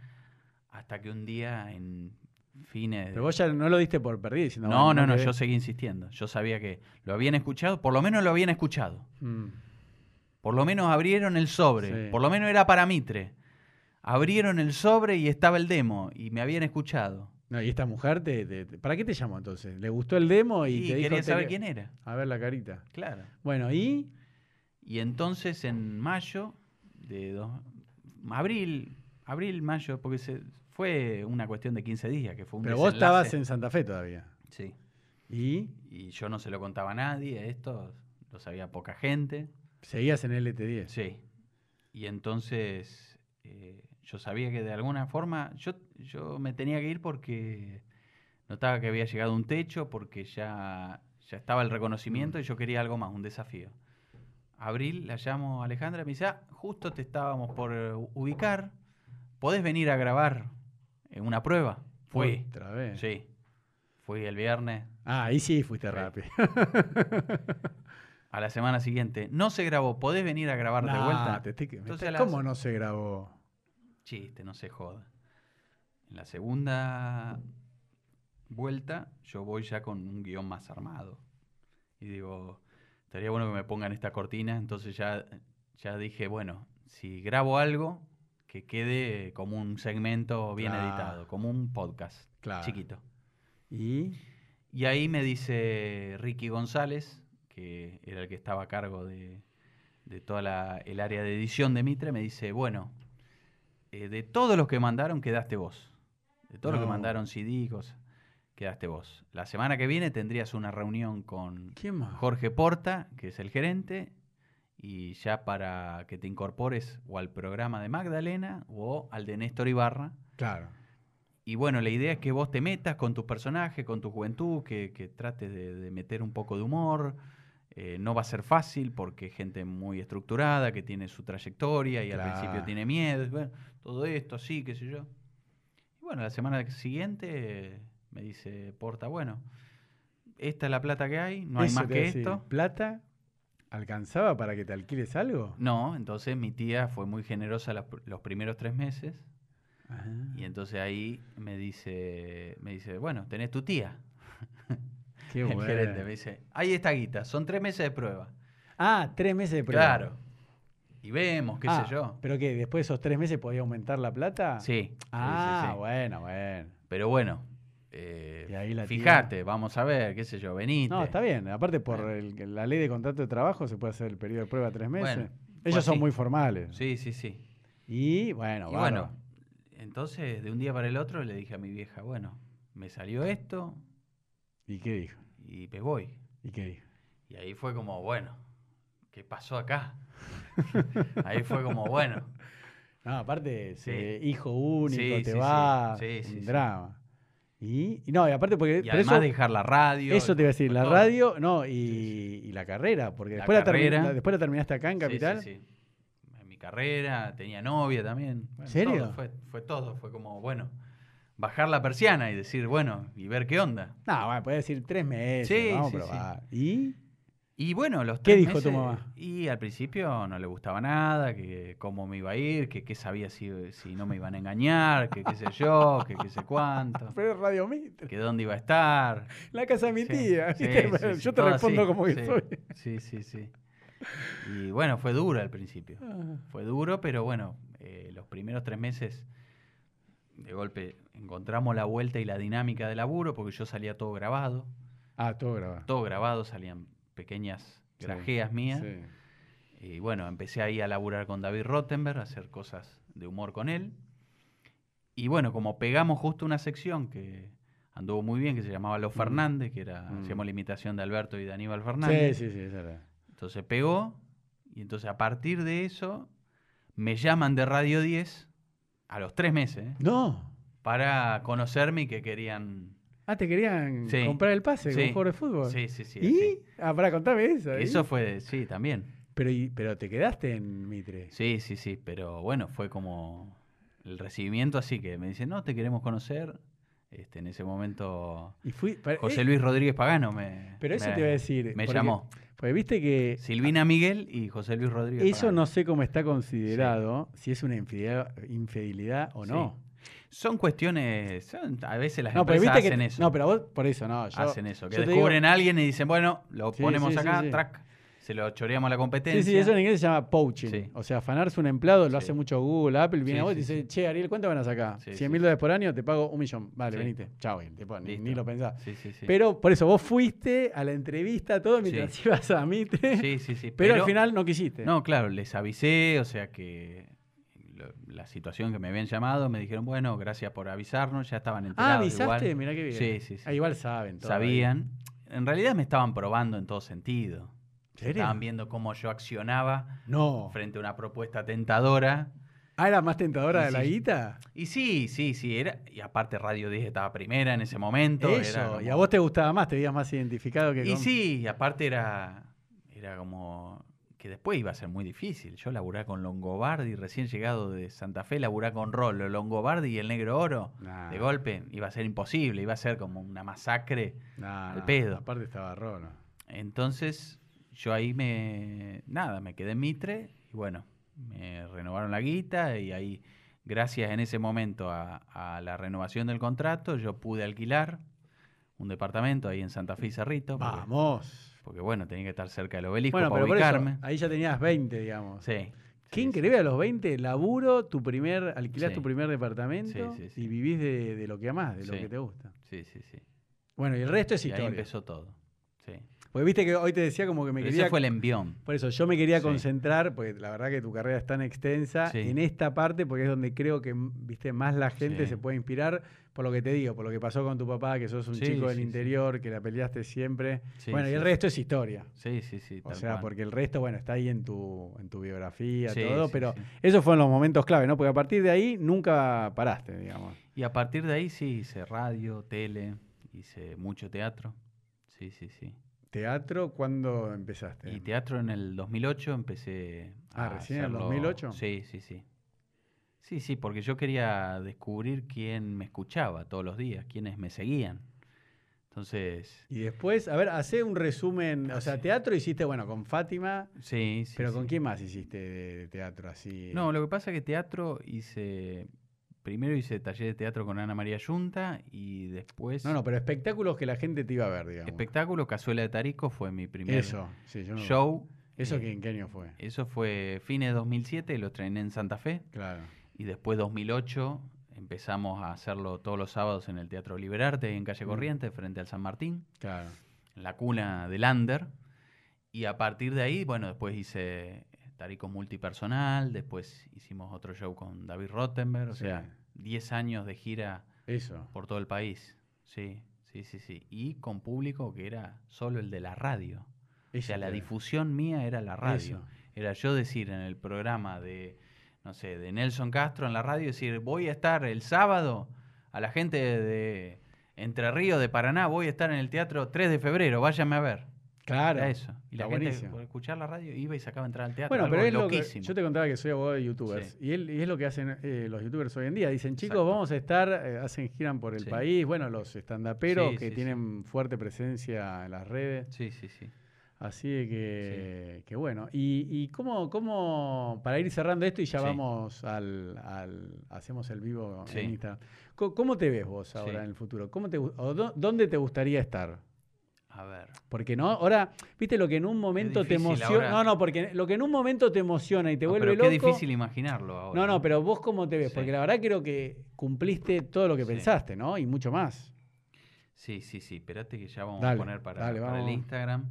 Hasta que un día en fines... de- Pero vos ya no lo diste por perdido. diciendo, no, bueno, no, no, yo seguí insistiendo. Yo sabía que lo habían escuchado, por lo menos lo habían escuchado. Mm. Por lo menos abrieron el sobre. Sí. Por lo menos era para Mitre. Abrieron el sobre y estaba el demo y me habían escuchado. No, y esta mujer, te, te- te- ¿para qué te llamó entonces? ¿Le gustó el demo y, te dijo quería saber quién era. A ver la carita. Claro. Bueno, ¿y? Y entonces en mayo de dos- abril, abril, mayo, porque se, fue una cuestión de 15 días, que fue un Pero vos estabas en Santa Fe todavía. Sí. ¿Y? Y yo no se lo contaba a nadie, esto lo sabía poca gente. Seguías en LT10. Sí. Y entonces eh, yo sabía que de alguna forma yo, yo me tenía que ir porque notaba que había llegado a un techo, porque ya, ya estaba el reconocimiento y yo quería algo más, un desafío. Abril, la llamo a Alejandra y me dice, ah, justo te estábamos por eh, ubicar, ¿podés venir a grabar una prueba? Fui. Otra vez. Sí. Fui el viernes, Ah, ahí sí fuiste Sí. rápido. a la semana siguiente. No se grabó, ¿podés venir a grabar de Nah, vuelta? te estoy- me Entonces a las- ¿Cómo no se grabó? Chiste, no se joda. En la segunda vuelta, yo voy ya con un guion más armado. Y digo, estaría bueno que me pongan esta cortina. Entonces ya, ya dije, bueno, si grabo algo, que quede como un segmento bien Claro. editado, como un podcast Claro. chiquito. Y Y ahí me dice Ricky González, que era el que estaba a cargo de, de toda la, el área de edición de Mitre, me dice, bueno, eh, de todos los que mandaron quedaste vos. De todos los que No. mandaron CD cosas, quedaste vos. La semana que viene tendrías una reunión con. Jorge Porta, que es el gerente, y ya para que te incorpores o al programa de Magdalena o al de Néstor Ibarra. Claro. Y bueno, la idea es que vos te metas con tus personajes, con tu juventud, que, que trates de, de meter un poco de humor. Eh, no va a ser fácil porque es gente muy estructurada, que tiene su trayectoria y al principio tiene miedo. bueno, todo esto, así, qué sé yo. Y bueno, la semana siguiente me dice Porta, bueno, esta es la plata que hay, no hay más que decir, esto. ¿Plata alcanzaba para que te alquiles algo? No, entonces mi tía fue muy generosa los primeros tres meses. Ajá. Y entonces ahí me dice, me dice, bueno, tenés tu tía. Qué el gerente me dice, ahí está guita, son tres meses de prueba. Ah, tres meses de prueba. Claro. Y vemos, qué Ah, sé yo. ¿Pero qué? ¿Después de esos tres meses podía aumentar la plata? Sí. sí, sí, Ah, sí. bueno, bueno. Pero bueno, eh, Y ahí la fíjate, vamos a ver, qué sé yo, venite. No, está bien. Aparte, por el- la ley de contrato de trabajo se puede hacer el periodo de prueba tres meses. Bueno, Ellos son así. muy formales. Sí, sí, sí. Y bueno, y bueno, entonces de un día para el otro le dije a mi vieja, bueno, me salió esto ¿Y qué dijo? y me voy. ¿Y qué dijo? Y ahí fue como, bueno, ¿qué pasó acá? ahí fue como, bueno, No, aparte, Sí. hijo único, Sí, te sí, va, sí. Sí, un drama. Y, y no, y aparte porque... y además eso, dejar la radio. eso te iba a decir, la todo. radio, no, y, Sí, y la carrera, porque La después, carrera. la- después la terminaste acá en Capital. sí. En mi carrera, tenía novia también. Bueno, ¿Serio? todo, fue, fue todo, fue como, bueno, bajar la persiana y decir, bueno, y ver qué onda. No, bueno, puedes decir tres meses, Sí, vamos sí, a probar. ¿Y? Y bueno, los ¿Qué tres dijo tu meses- mamá? Y al principio no le gustaba nada, que cómo me iba a ir, que qué sabía si, si no me iban a engañar, que qué sé yo, que qué sé cuánto, Pero Radio Mitre, que dónde iba a estar. la casa de mi Sí, tía. Yo te respondo así, como que sí, soy. Sí, sí, sí. Y bueno, fue duro al principio. Ah. Fue duro, pero bueno, eh, los primeros tres meses de golpe encontramos la vuelta y la dinámica del laburo, porque yo salía todo grabado, Ah, todo grabado. todo grabado, salían pequeñas Sí, grajeas mías. Sí. Y bueno, empecé ahí a laburar con David Rottenberg, a hacer cosas de humor con él. Y bueno, como pegamos justo una sección que anduvo muy bien, que se llamaba Los Fernández, que era, Mm. hacíamos la imitación de Alberto y de Aníbal Sí, Fernández. sí, sí, era. Entonces pegó, y entonces a partir de eso me llaman de Radio 10 a los tres meses ¿eh? No. para conocerme y que querían... Ah, te querían Sí. comprar el pase Sí. como jugador de fútbol. Sí, sí, sí. ¿Y? así. Ah, para contarme eso. ¿y? Eso fue, sí, también. Pero, y- pero te quedaste en Mitre. Sí, sí, sí, pero bueno, fue como el recibimiento así que me dicen, no, te queremos conocer. Este, en ese momento Y fui, José eh, Luis Rodríguez Pagano me, Pero eso me- te iba a decir. me porque- llamó. Porque viste que Silvina Miguel y José Luis Rodríguez eso Pagano. no sé cómo está considerado, si es una infidelidad, infidelidad o no. Son cuestiones, son- a veces las No, pero empresas que. hacen eso. No, pero vos, por eso, no. Yo, hacen eso, que digo- descubren a alguien y dicen, bueno, lo Sí, ponemos sí, acá, sí. track, se lo choreamos a la competencia. Sí, sí, eso en inglés se llama poaching. O sea, afanarse un empleado, lo hace mucho Google, Apple, viene a vos y dice, che, Ariel, ¿cuánto ganas acá? Sí, 100 sí, mil dólares por año, te pago un millón. Vale, venite. Chao, ni, ni lo pensás. Pero por eso, vos fuiste a la entrevista, todo mientras ibas a Mitre, sí, sí, sí, pero, al final no quisiste. No, claro, les avisé, o sea que la situación que me habían llamado, me dijeron, bueno, gracias por avisarnos, ya estaban ah, enterados. avisaste, igual. mirá qué bien. Sí, sí, sí. Ah, igual saben. todo ahí. Sabían. En realidad me estaban probando en todo sentido. Estaban viendo cómo yo accionaba No. frente a una propuesta tentadora. Ah, era más tentadora Y de la guita. Y sí, sí, sí, era. Y aparte Radio 10 estaba primera en ese momento. Eso. era Y a vos te gustaba más, te veías más identificado que Y con- sí, y aparte era, era como que después iba a ser muy difícil. Yo laburé con Longobardi, recién llegado de Santa Fe, laburé con Rollo, Longobardi y el Negro Oro. Nah. De golpe iba a ser imposible, iba a ser como una masacre. Nah, al pedo. Aparte estaba Rono. Entonces yo ahí me, nada, me quedé en Mitre y bueno, me renovaron la guita y ahí, gracias en ese momento a, a la renovación del contrato, yo pude alquilar un departamento ahí en Santa Fe y Cerrito. Vamos. Porque bueno, tenía que estar cerca del obelisco Bueno, para pero por eso, ahí ya tenías 20, digamos. Sí. Qué Sí, sí. increíble a los 20, laburo, tu primer, alquilás Sí. tu primer departamento y vivís de, de lo que amás, de lo que te gusta. Sí, sí, sí. Bueno, y el resto es Y ahí historia. empezó todo. Sí. Porque viste que hoy te decía como que me Pero quería... ese fue el envión. Por eso, yo me quería concentrar, porque la verdad que tu carrera es tan extensa, en esta parte, porque es donde creo que viste más la gente se puede inspirar, por lo que te digo, por lo que pasó con tu papá, que sos un Sí, chico del sí, sí. interior, que la peleaste siempre. Bueno, y el resto es historia. Sí, sí, sí. O sea, cual. porque el resto, bueno, está ahí en tu, en tu biografía, todo, pero esos fueron los momentos clave, ¿no? Porque a partir de ahí nunca paraste, digamos. Y a partir de ahí sí hice radio, tele, hice mucho teatro. Sí, sí, sí. ¿Teatro cuándo empezaste? Y teatro en el 2008 empecé Ah, a ¿recién en el hacerlo- 2008? Sí, sí, sí. Sí, sí, porque yo quería descubrir quién me escuchaba todos los días, quiénes me seguían. Entonces, Y después, a ver, hace un resumen, o sea, teatro hiciste, bueno, con Fátima, sí, sí. pero ¿con quién más hiciste de teatro así? No, lo que pasa es que teatro hice. Primero hice taller de teatro con Ana María Yunta y después. No, no, pero espectáculos que la gente te iba a ver, digamos. Espectáculo Cazuela de Tarico fue mi primer Eso, sí, yo no- show. ¿Eso eh, que en qué año fue? Eso fue fines de 2007, lo estrené en Santa Fe. Claro. Y después 2008 empezamos a hacerlo todos los sábados en el Teatro Liberarte, en Calle Mm. Corrientes, frente al San Martín, Claro. en la cuna del Under. Y a partir de ahí, bueno, después hice Tarico Multipersonal, después hicimos otro show con David Rottenberg, o Sí. sea, 10 años de gira Eso. por todo el país. Sí, sí, sí, sí. Y con público que era solo el de la radio. O sea, la difusión mía era la radio. Eso. Era yo decir en el programa de, no sé, de Nelson Castro en la radio, decir, voy a estar el sábado a la gente de Entre Ríos, de Paraná, voy a estar en el teatro 3 de febrero, váyame a ver. Claro. Era eso. Y la gente, por escuchar la radio, iba y sacaba entrar al teatro. Bueno, pero es lo que, yo te contaba que soy abogado de youtubers Sí. y, él, y es lo que hacen eh, los youtubers hoy en día. Dicen, chicos, Exacto. vamos a estar, eh, hacen giran por el Sí. país, bueno, los estandaperos Sí, que tienen fuerte presencia en las redes. Sí, sí, sí. Así que, que bueno. Y, y cómo, cómo, para ir cerrando esto y ya Sí. vamos al, al- hacemos el vivo Sí. en Instagram. ¿Cómo, te ves vos ahora en el futuro? ¿Cómo te, o dó- ¿Dónde te gustaría estar? A ver. Porque no, ahora, viste lo que en un momento te emociona. ahora. No, no, porque lo que en un momento te emociona y te No, vuelve pero loco. qué difícil imaginarlo ahora. No, no, pero vos cómo te ves, porque la verdad creo que cumpliste todo lo que pensaste, ¿no? Y mucho más. Sí, sí, sí. Espérate que ya vamos Dale, a poner para, dale, para el. Instagram.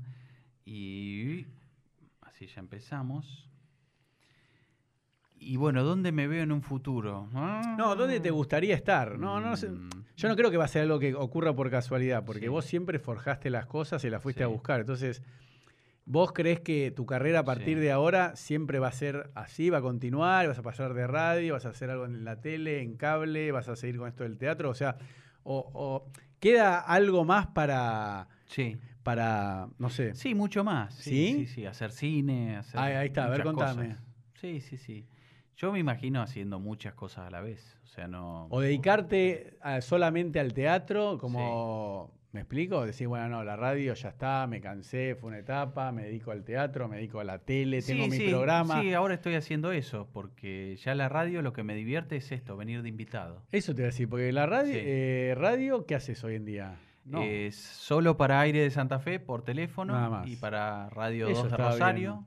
Y así ya empezamos. Y bueno, ¿dónde me veo en un futuro? No, ¿dónde te gustaría estar? No, no sé. Mm, Yo no creo que va a ser algo que ocurra por casualidad, porque Sí. vos siempre forjaste las cosas y las fuiste a buscar. Entonces, ¿vos crees que tu carrera a partir Sí. de ahora siempre va a ser así, va a continuar, vas a pasar de radio, vas a hacer algo en la tele, en cable, vas a seguir con esto del teatro? O sea, o, o queda algo más para, Sí. Para no sé. Sí, mucho más. Sí, ¿Sí? sí, sí, hacer cine, hacer Ahí- ahí está, a ver, contame. cosas. Sí, sí, sí. Yo me imagino haciendo muchas cosas a la vez. O sea, no. O dedicarte a- solamente al teatro, como, ¿me explico? Decir, bueno, no, la radio ya está, me cansé, fue una etapa, me dedico al teatro, me dedico a la tele, tengo Sí, mi sí, programa. Sí, ahora estoy haciendo eso, porque ya la radio lo que me divierte es esto, venir de invitado. Eso te voy a decir, porque la radio, eh, radio ¿qué haces hoy en día? No. Es solo para aire de Santa Fe por teléfono y para Radio Eso 2 de Rosario,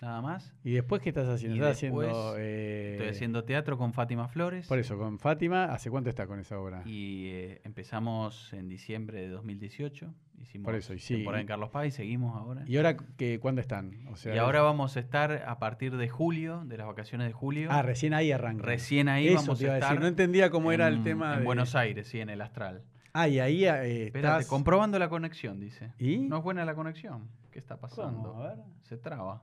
nada más. ¿Y después qué estás haciendo? y ¿Estás haciendo...? eh, Estoy haciendo teatro con Fátima Flores. Por eso, con Fátima, ¿hace cuánto está con esa obra? Y eh, empezamos en diciembre de 2018. Hicimos Por eso, y sí, temporada en Carlos Paz y seguimos ahora. ¿Y ahora que, cuándo están? O sea, Y ahora vamos a estar a partir de julio, de las vacaciones de julio. Ah, recién ahí arranca. Recién ahí Eso vamos te iba a estar. decir, no entendía cómo era el tema En de... Buenos Aires, sí, en el Astral. Ah, y ahí eh, Espérate, estás... comprobando la conexión, dice. ¿Y? No es buena la conexión. ¿Qué está pasando? ¿Cómo? A ver. Se traba.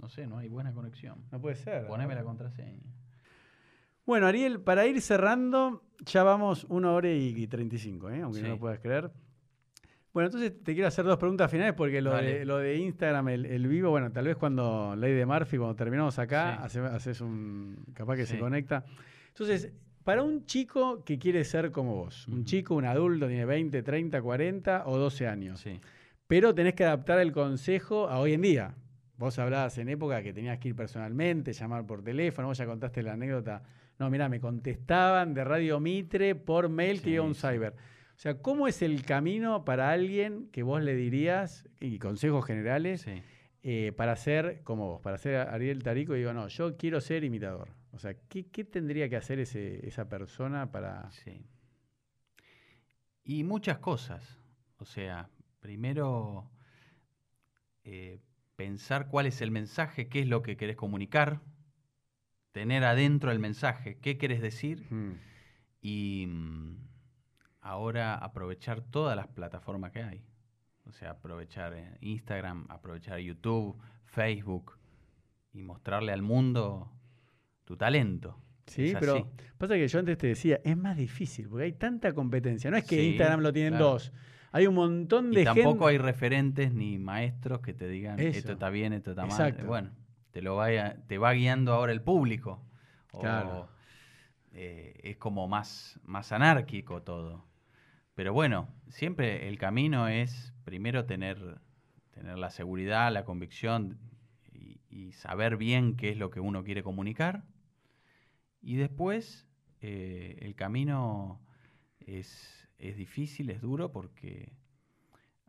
No sé, no hay buena conexión. No puede ser. Poneme la contraseña. Bueno, Ariel, para ir cerrando, ya vamos una hora y 35, ¿eh? aunque no lo puedas creer. Bueno, entonces te quiero hacer dos preguntas finales porque lo, de, lo de Instagram, el, el vivo, bueno, tal vez cuando Ley de Murphy, cuando terminamos acá, Sí. hace- haces un. capaz que se conecta. Entonces, para un chico que quiere ser como vos, un chico, un adulto, tiene 20, 30, 40 o 12 años, Sí. pero tenés que adaptar el consejo a hoy en día. Vos hablabas en época que tenías que ir personalmente, llamar por teléfono, vos ya contaste la anécdota. No, mira, me contestaban de Radio Mitre por mail que Sí, iba a un cyber. O sea, ¿cómo es el camino para alguien que vos le dirías, y consejos generales, Sí. eh, para ser como vos, para ser Ariel Tarico, digo, no, yo quiero ser imitador. O sea, ¿qué, qué tendría que hacer ese, esa persona para... Sí. Y muchas cosas. O sea, primero eh, pensar cuál es el mensaje, qué es lo que querés comunicar, tener adentro el mensaje, qué querés decir Mm, y mm, ahora aprovechar todas las plataformas que hay. O sea, aprovechar eh, Instagram, aprovechar YouTube, Facebook y mostrarle al mundo tu talento. Sí, pero así. pasa que yo antes te decía, es más difícil porque hay tanta competencia. No es que Sí, Instagram lo tienen claro. dos. Hay un montón de Y tampoco gente. hay referentes ni maestros que te digan Eso. esto está bien, esto está Exacto. mal. Bueno, te lo vaya, te va guiando ahora el público. O, Claro. eh, es como más, más anárquico todo. Pero bueno, siempre el camino es primero tener, tener la seguridad, la convicción y, y saber bien qué es lo que uno quiere comunicar. Y después eh, el camino es, es difícil, es duro porque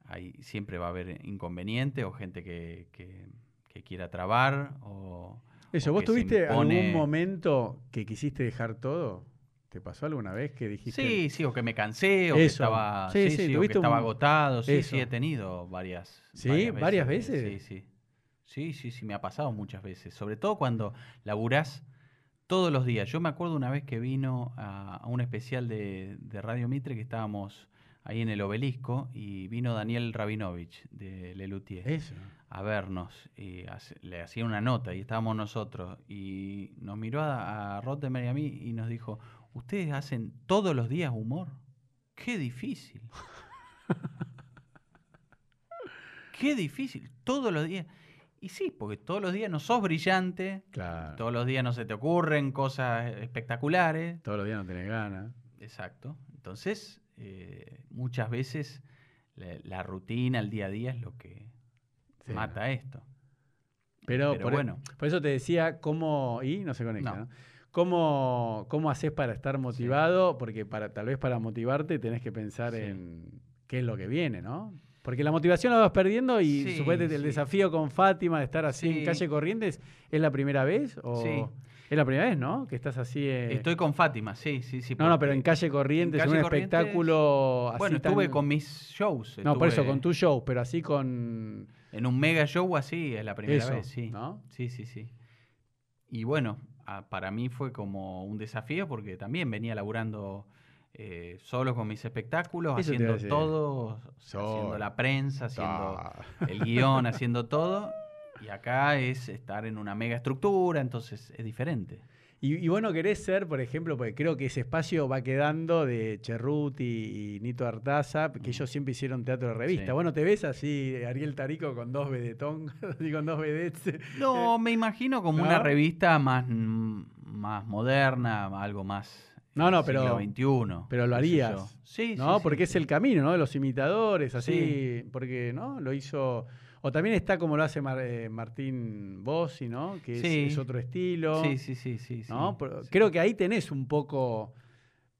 hay, siempre va a haber inconvenientes o gente que, que- que quiera trabar o... Eso, o ¿vos tuviste impone- algún momento que quisiste dejar todo? ¿Te pasó alguna vez que dijiste? Sí, sí, o que me cansé, o que Eso. estaba, Sí, sí, sí, sí, o que un- estaba agotado. Sí, sí, he tenido varias. ¿Sí? ¿Varias veces? Sí, sí. Sí, sí, sí, me ha pasado muchas veces. Sobre todo cuando laburás todos los días. Yo me acuerdo una vez que vino a, a un especial de, de Radio Mitre que estábamos ahí en el obelisco y vino Daniel Rabinovich de Lelutier Eso. a vernos y hace- le hacía una nota y estábamos nosotros y nos miró a, a Rottenberg y a mí y nos dijo, ¿ustedes hacen todos los días humor? Qué difícil. Qué difícil, todos los días. Y sí, porque todos los días no sos brillante, Claro. todos los días no se te ocurren cosas espectaculares. Todos los días no tenés ganas. Exacto. Entonces, eh, muchas veces la, la rutina, el día a día es lo que Sí. mata esto. Pero, Pero por, e- bueno. por eso te decía cómo. Y no se conecta, No. ¿no? ¿Cómo, ¿Cómo haces para estar motivado? Porque para, tal vez para motivarte tenés que pensar Sí. en qué es lo que viene, ¿no? Porque la motivación la vas perdiendo y Sí, el desafío con Fátima de estar así en calle Corrientes, ¿es la primera vez? O Sí. Es la primera vez, ¿no? Que estás así. eh, Estoy con Fátima, sí, sí, sí. No, no, pero en calle Corrientes, en, calle un Corrientes, espectáculo así. Bueno, tan- estuve con mis shows. No, por eso, con tu show, pero así con. En un mega show así, es la primera Eso, vez, sí. ¿no? Sí, sí, sí. Y bueno, para mí fue como un desafío porque también venía laburando eh, solo con mis espectáculos, Eso haciendo todo, haciendo la prensa, haciendo Ah. el guion, haciendo todo. Y acá es estar en una mega estructura, entonces es diferente. Y, y bueno, querés ser, por ejemplo, porque creo que ese espacio va quedando de Cerruti y Nito Artaza, que ellos siempre hicieron teatro de revista. Sí. Bueno, ¿te ves así, Ariel Tarico, con dos vedetón, con dos vedettes? No, me imagino como una revista más, más moderna, algo más. No, no, pero- XXI, pero lo sé harías, Sí, ¿No? sí, sí, porque es el camino, ¿no? De los imitadores, así, Sí. porque, ¿no? Lo hizo... O también está como lo hace Mar- eh, Martín Bossi, ¿no? Que es, otro estilo. Sí, sí, sí, sí. ¿no? Creo que ahí tenés un poco,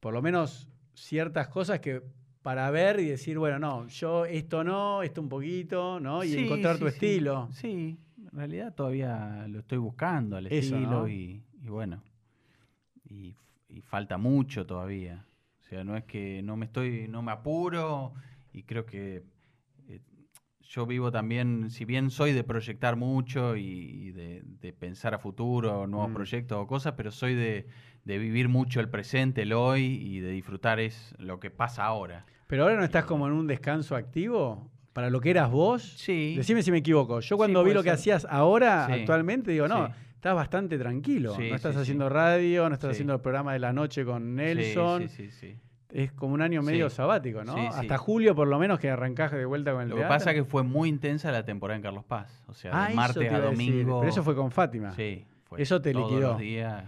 por lo menos, ciertas cosas que para ver y decir, bueno, no, yo esto no, esto un poquito, ¿no? Y encontrar tu estilo. Sí, en realidad todavía lo estoy buscando, el Eso, estilo, ¿no? y, y bueno, y, y falta mucho todavía. O sea, no es que no me estoy, no me apuro, y creo que eh, yo vivo también, si bien soy de proyectar mucho y, y de, de pensar a futuro, nuevos Mm. proyectos o cosas, pero soy de, de vivir mucho el presente, el hoy, y de disfrutar es lo que pasa ahora. Pero ahora no estás como en un descanso activo para lo que eras vos. Sí. Decime si me equivoco. Yo Sí, cuando vi lo que hacías ahora, Sí. actualmente, digo, no, Sí. Estás bastante tranquilo. Sí, no estás sí, haciendo sí. radio, no estás haciendo el programa de la noche con Nelson. sí, sí, sí. Es como un año medio sabático, ¿no? Hasta julio, por lo menos, que arrancás de vuelta con el Lo que pasa es que fue muy intensa la temporada en Carlos Paz. O sea, Ah, de eso martes te a domingo. Pero eso fue con Fátima. Sí. fue Eso te todos liquidó. los días.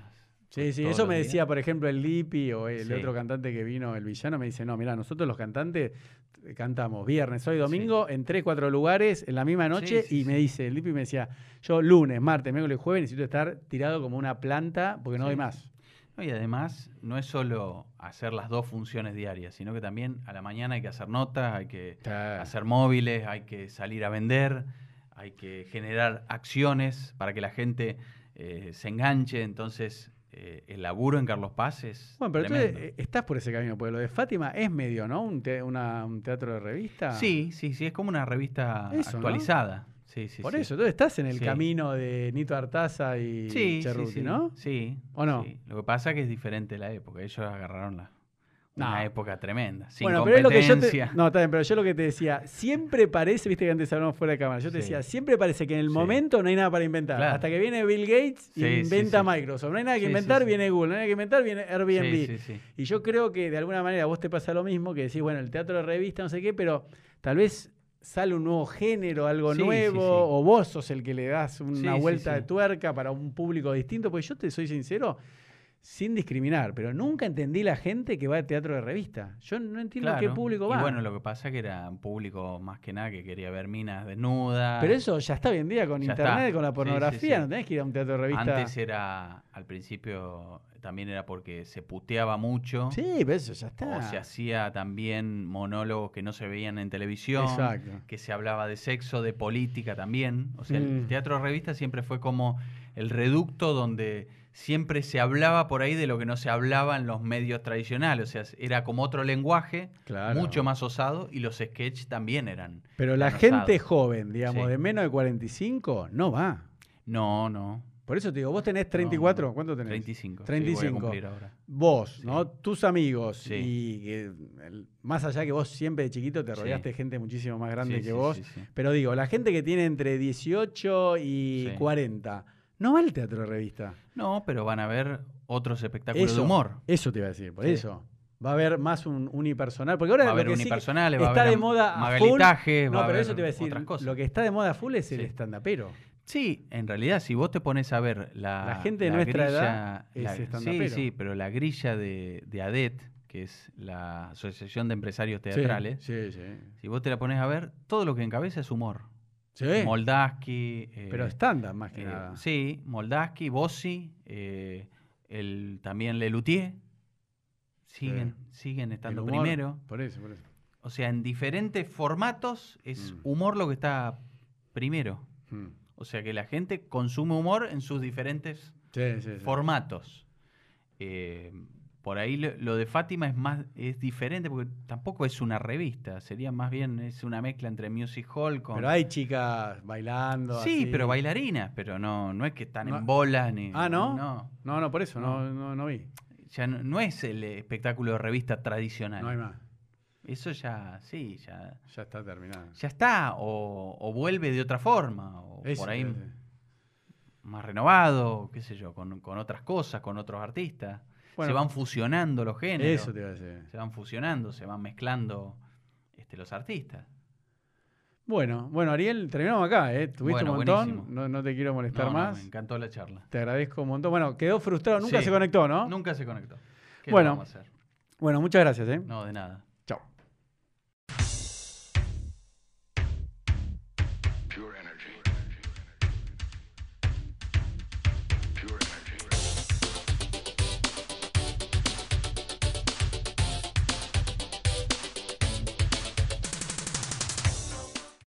Sí, sí, eso me días. decía, por ejemplo, el Lipi o el Sí. otro cantante que vino, el villano, me dice, no, mira, nosotros los cantantes eh, cantamos viernes, hoy domingo, en tres, cuatro lugares, en la misma noche, Sí, sí, y me sí. dice, el Lipi me decía, yo lunes, martes, miércoles, jueves necesito estar tirado como una planta porque no Sí. doy más. No, y además, no es solo hacer las dos funciones diarias, sino que también a la mañana hay que hacer notas, hay que hacer móviles, hay que salir a vender, hay que generar acciones para que la gente eh, se enganche. Entonces, eh, el laburo en Carlos Paz es. Bueno, pero tremendo. entonces eh, estás por ese camino, porque lo de Fátima es medio, ¿no? Un, te- una- un teatro de revista. Sí, sí, sí, es como una revista Eso, ¿no? actualizada. Sí, sí, Por sí. eso, entonces estás en el camino de Nito Artaza y Cerruti, sí, ¿no? Sí. ¿O no? Lo que pasa es que es diferente la época. Ellos agarraron la, No. una época tremenda. Sin bueno, pero es lo que yo te. No, está bien, pero yo lo que te decía, siempre parece, viste que antes hablamos fuera de cámara, yo te Sí. decía, siempre parece que en el Sí. momento no hay nada para inventar. Claro. Hasta que viene Bill Gates y Sí, inventa. Microsoft. No hay nada que inventar, viene Google. No hay nada que inventar, viene Airbnb. Y yo creo que de alguna manera a vos te pasa lo mismo, que decís, bueno, el teatro de revista, no sé qué, pero tal vez sale un nuevo género, algo Sí, nuevo, sí. o vos sos el que le das una vuelta de tuerca para un público distinto, porque yo te soy sincero, sin discriminar, pero nunca entendí la gente que va al teatro de revista. Yo no entiendo qué Claro. público va. Y bueno, lo que pasa que era un público más que nada que quería ver minas desnudas. pero eso ya está hoy en día con Ya internet, está. con la Sí, sí, pornografía, sí. no tenés que ir a un teatro de revista. Antes era, al principio, también era porque se puteaba mucho. Sí, pero eso ya está. O se hacía también monólogos que no se veían en televisión. Exacto. Que se hablaba de sexo, de política también. O sea, Mm. el teatro de revista siempre fue como el reducto donde siempre se hablaba por ahí de lo que no se hablaba en los medios tradicionales. O sea, era como otro lenguaje, Claro. mucho más osado, y los sketches también eran. Pero la eran gente osados. joven, digamos, Sí. de menos de 45, no va. No, no. Por eso te digo, vos tenés 34, no. ¿cuánto tenés? 35. sí, voy a 35. cumplir ahora. Vos, Sí. ¿no? Tus amigos. Sí. Y más allá que vos siempre de chiquito te Sí. rodeaste de gente muchísimo más grande Sí, que sí, vos. sí, sí. Pero digo, la gente que tiene entre 18 y Sí. 40, no va al teatro de revista. No, pero van a ver otros espectáculos Eso, de humor. Eso te iba a decir, por Sí. eso. Va a haber más un unipersonal. Porque ahora Va a haber sí unipersonales, va a está haber de moda a full. No, va a pero eso te iba a decir. Lo que está de moda full es el Sí. estandapero. Sí, en realidad, si vos te pones a ver la. La gente de nuestra edad grilla- es la- estandapero. Sí, sí, pero la grilla de, de ADET, que es la Asociación de Empresarios Teatrales, Sí, sí. si vos te la pones a ver, todo lo que encabeza es humor. Sí. Moldaski. eh, Pero estándar más que eh, nada. Sí, Moldaski, Bossi, eh, el, también Lelutier. Siguen, siguen estando humor, primero. Por eso, por eso. O sea, en diferentes formatos es Mm. humor lo que está primero. Mm. O sea que la gente consume humor en sus diferentes Sí, formatos. Por ahí lo, lo de Fátima es más es diferente porque tampoco es una revista, sería más bien es una mezcla entre music hall con Pero hay chicas bailando. Sí, así. pero bailarinas, pero no no es que están No- en bolas ni Ah, ¿no? No, No, no, por eso no, No. no, vi. ya no, es el espectáculo de revista tradicional. No hay más. Eso ya sí, ya Ya está terminado. ya está o, o vuelve de otra forma o Eso por ahí más renovado, qué sé yo, con, con otras cosas, con otros artistas. Bueno, se van fusionando los géneros. Eso te iba a decir. Se van fusionando, se van mezclando este, los artistas. Bueno, bueno, Ariel, terminamos acá, ¿eh? Tuviste Bueno, un montón. No, no te quiero molestar No, no, más. me encantó la charla. Te agradezco un montón. Bueno, quedó frustrado, nunca Sí. se conectó, ¿no? Nunca se conectó. ¿Qué Bueno. vamos a hacer? Bueno, muchas gracias, ¿eh? No, de nada.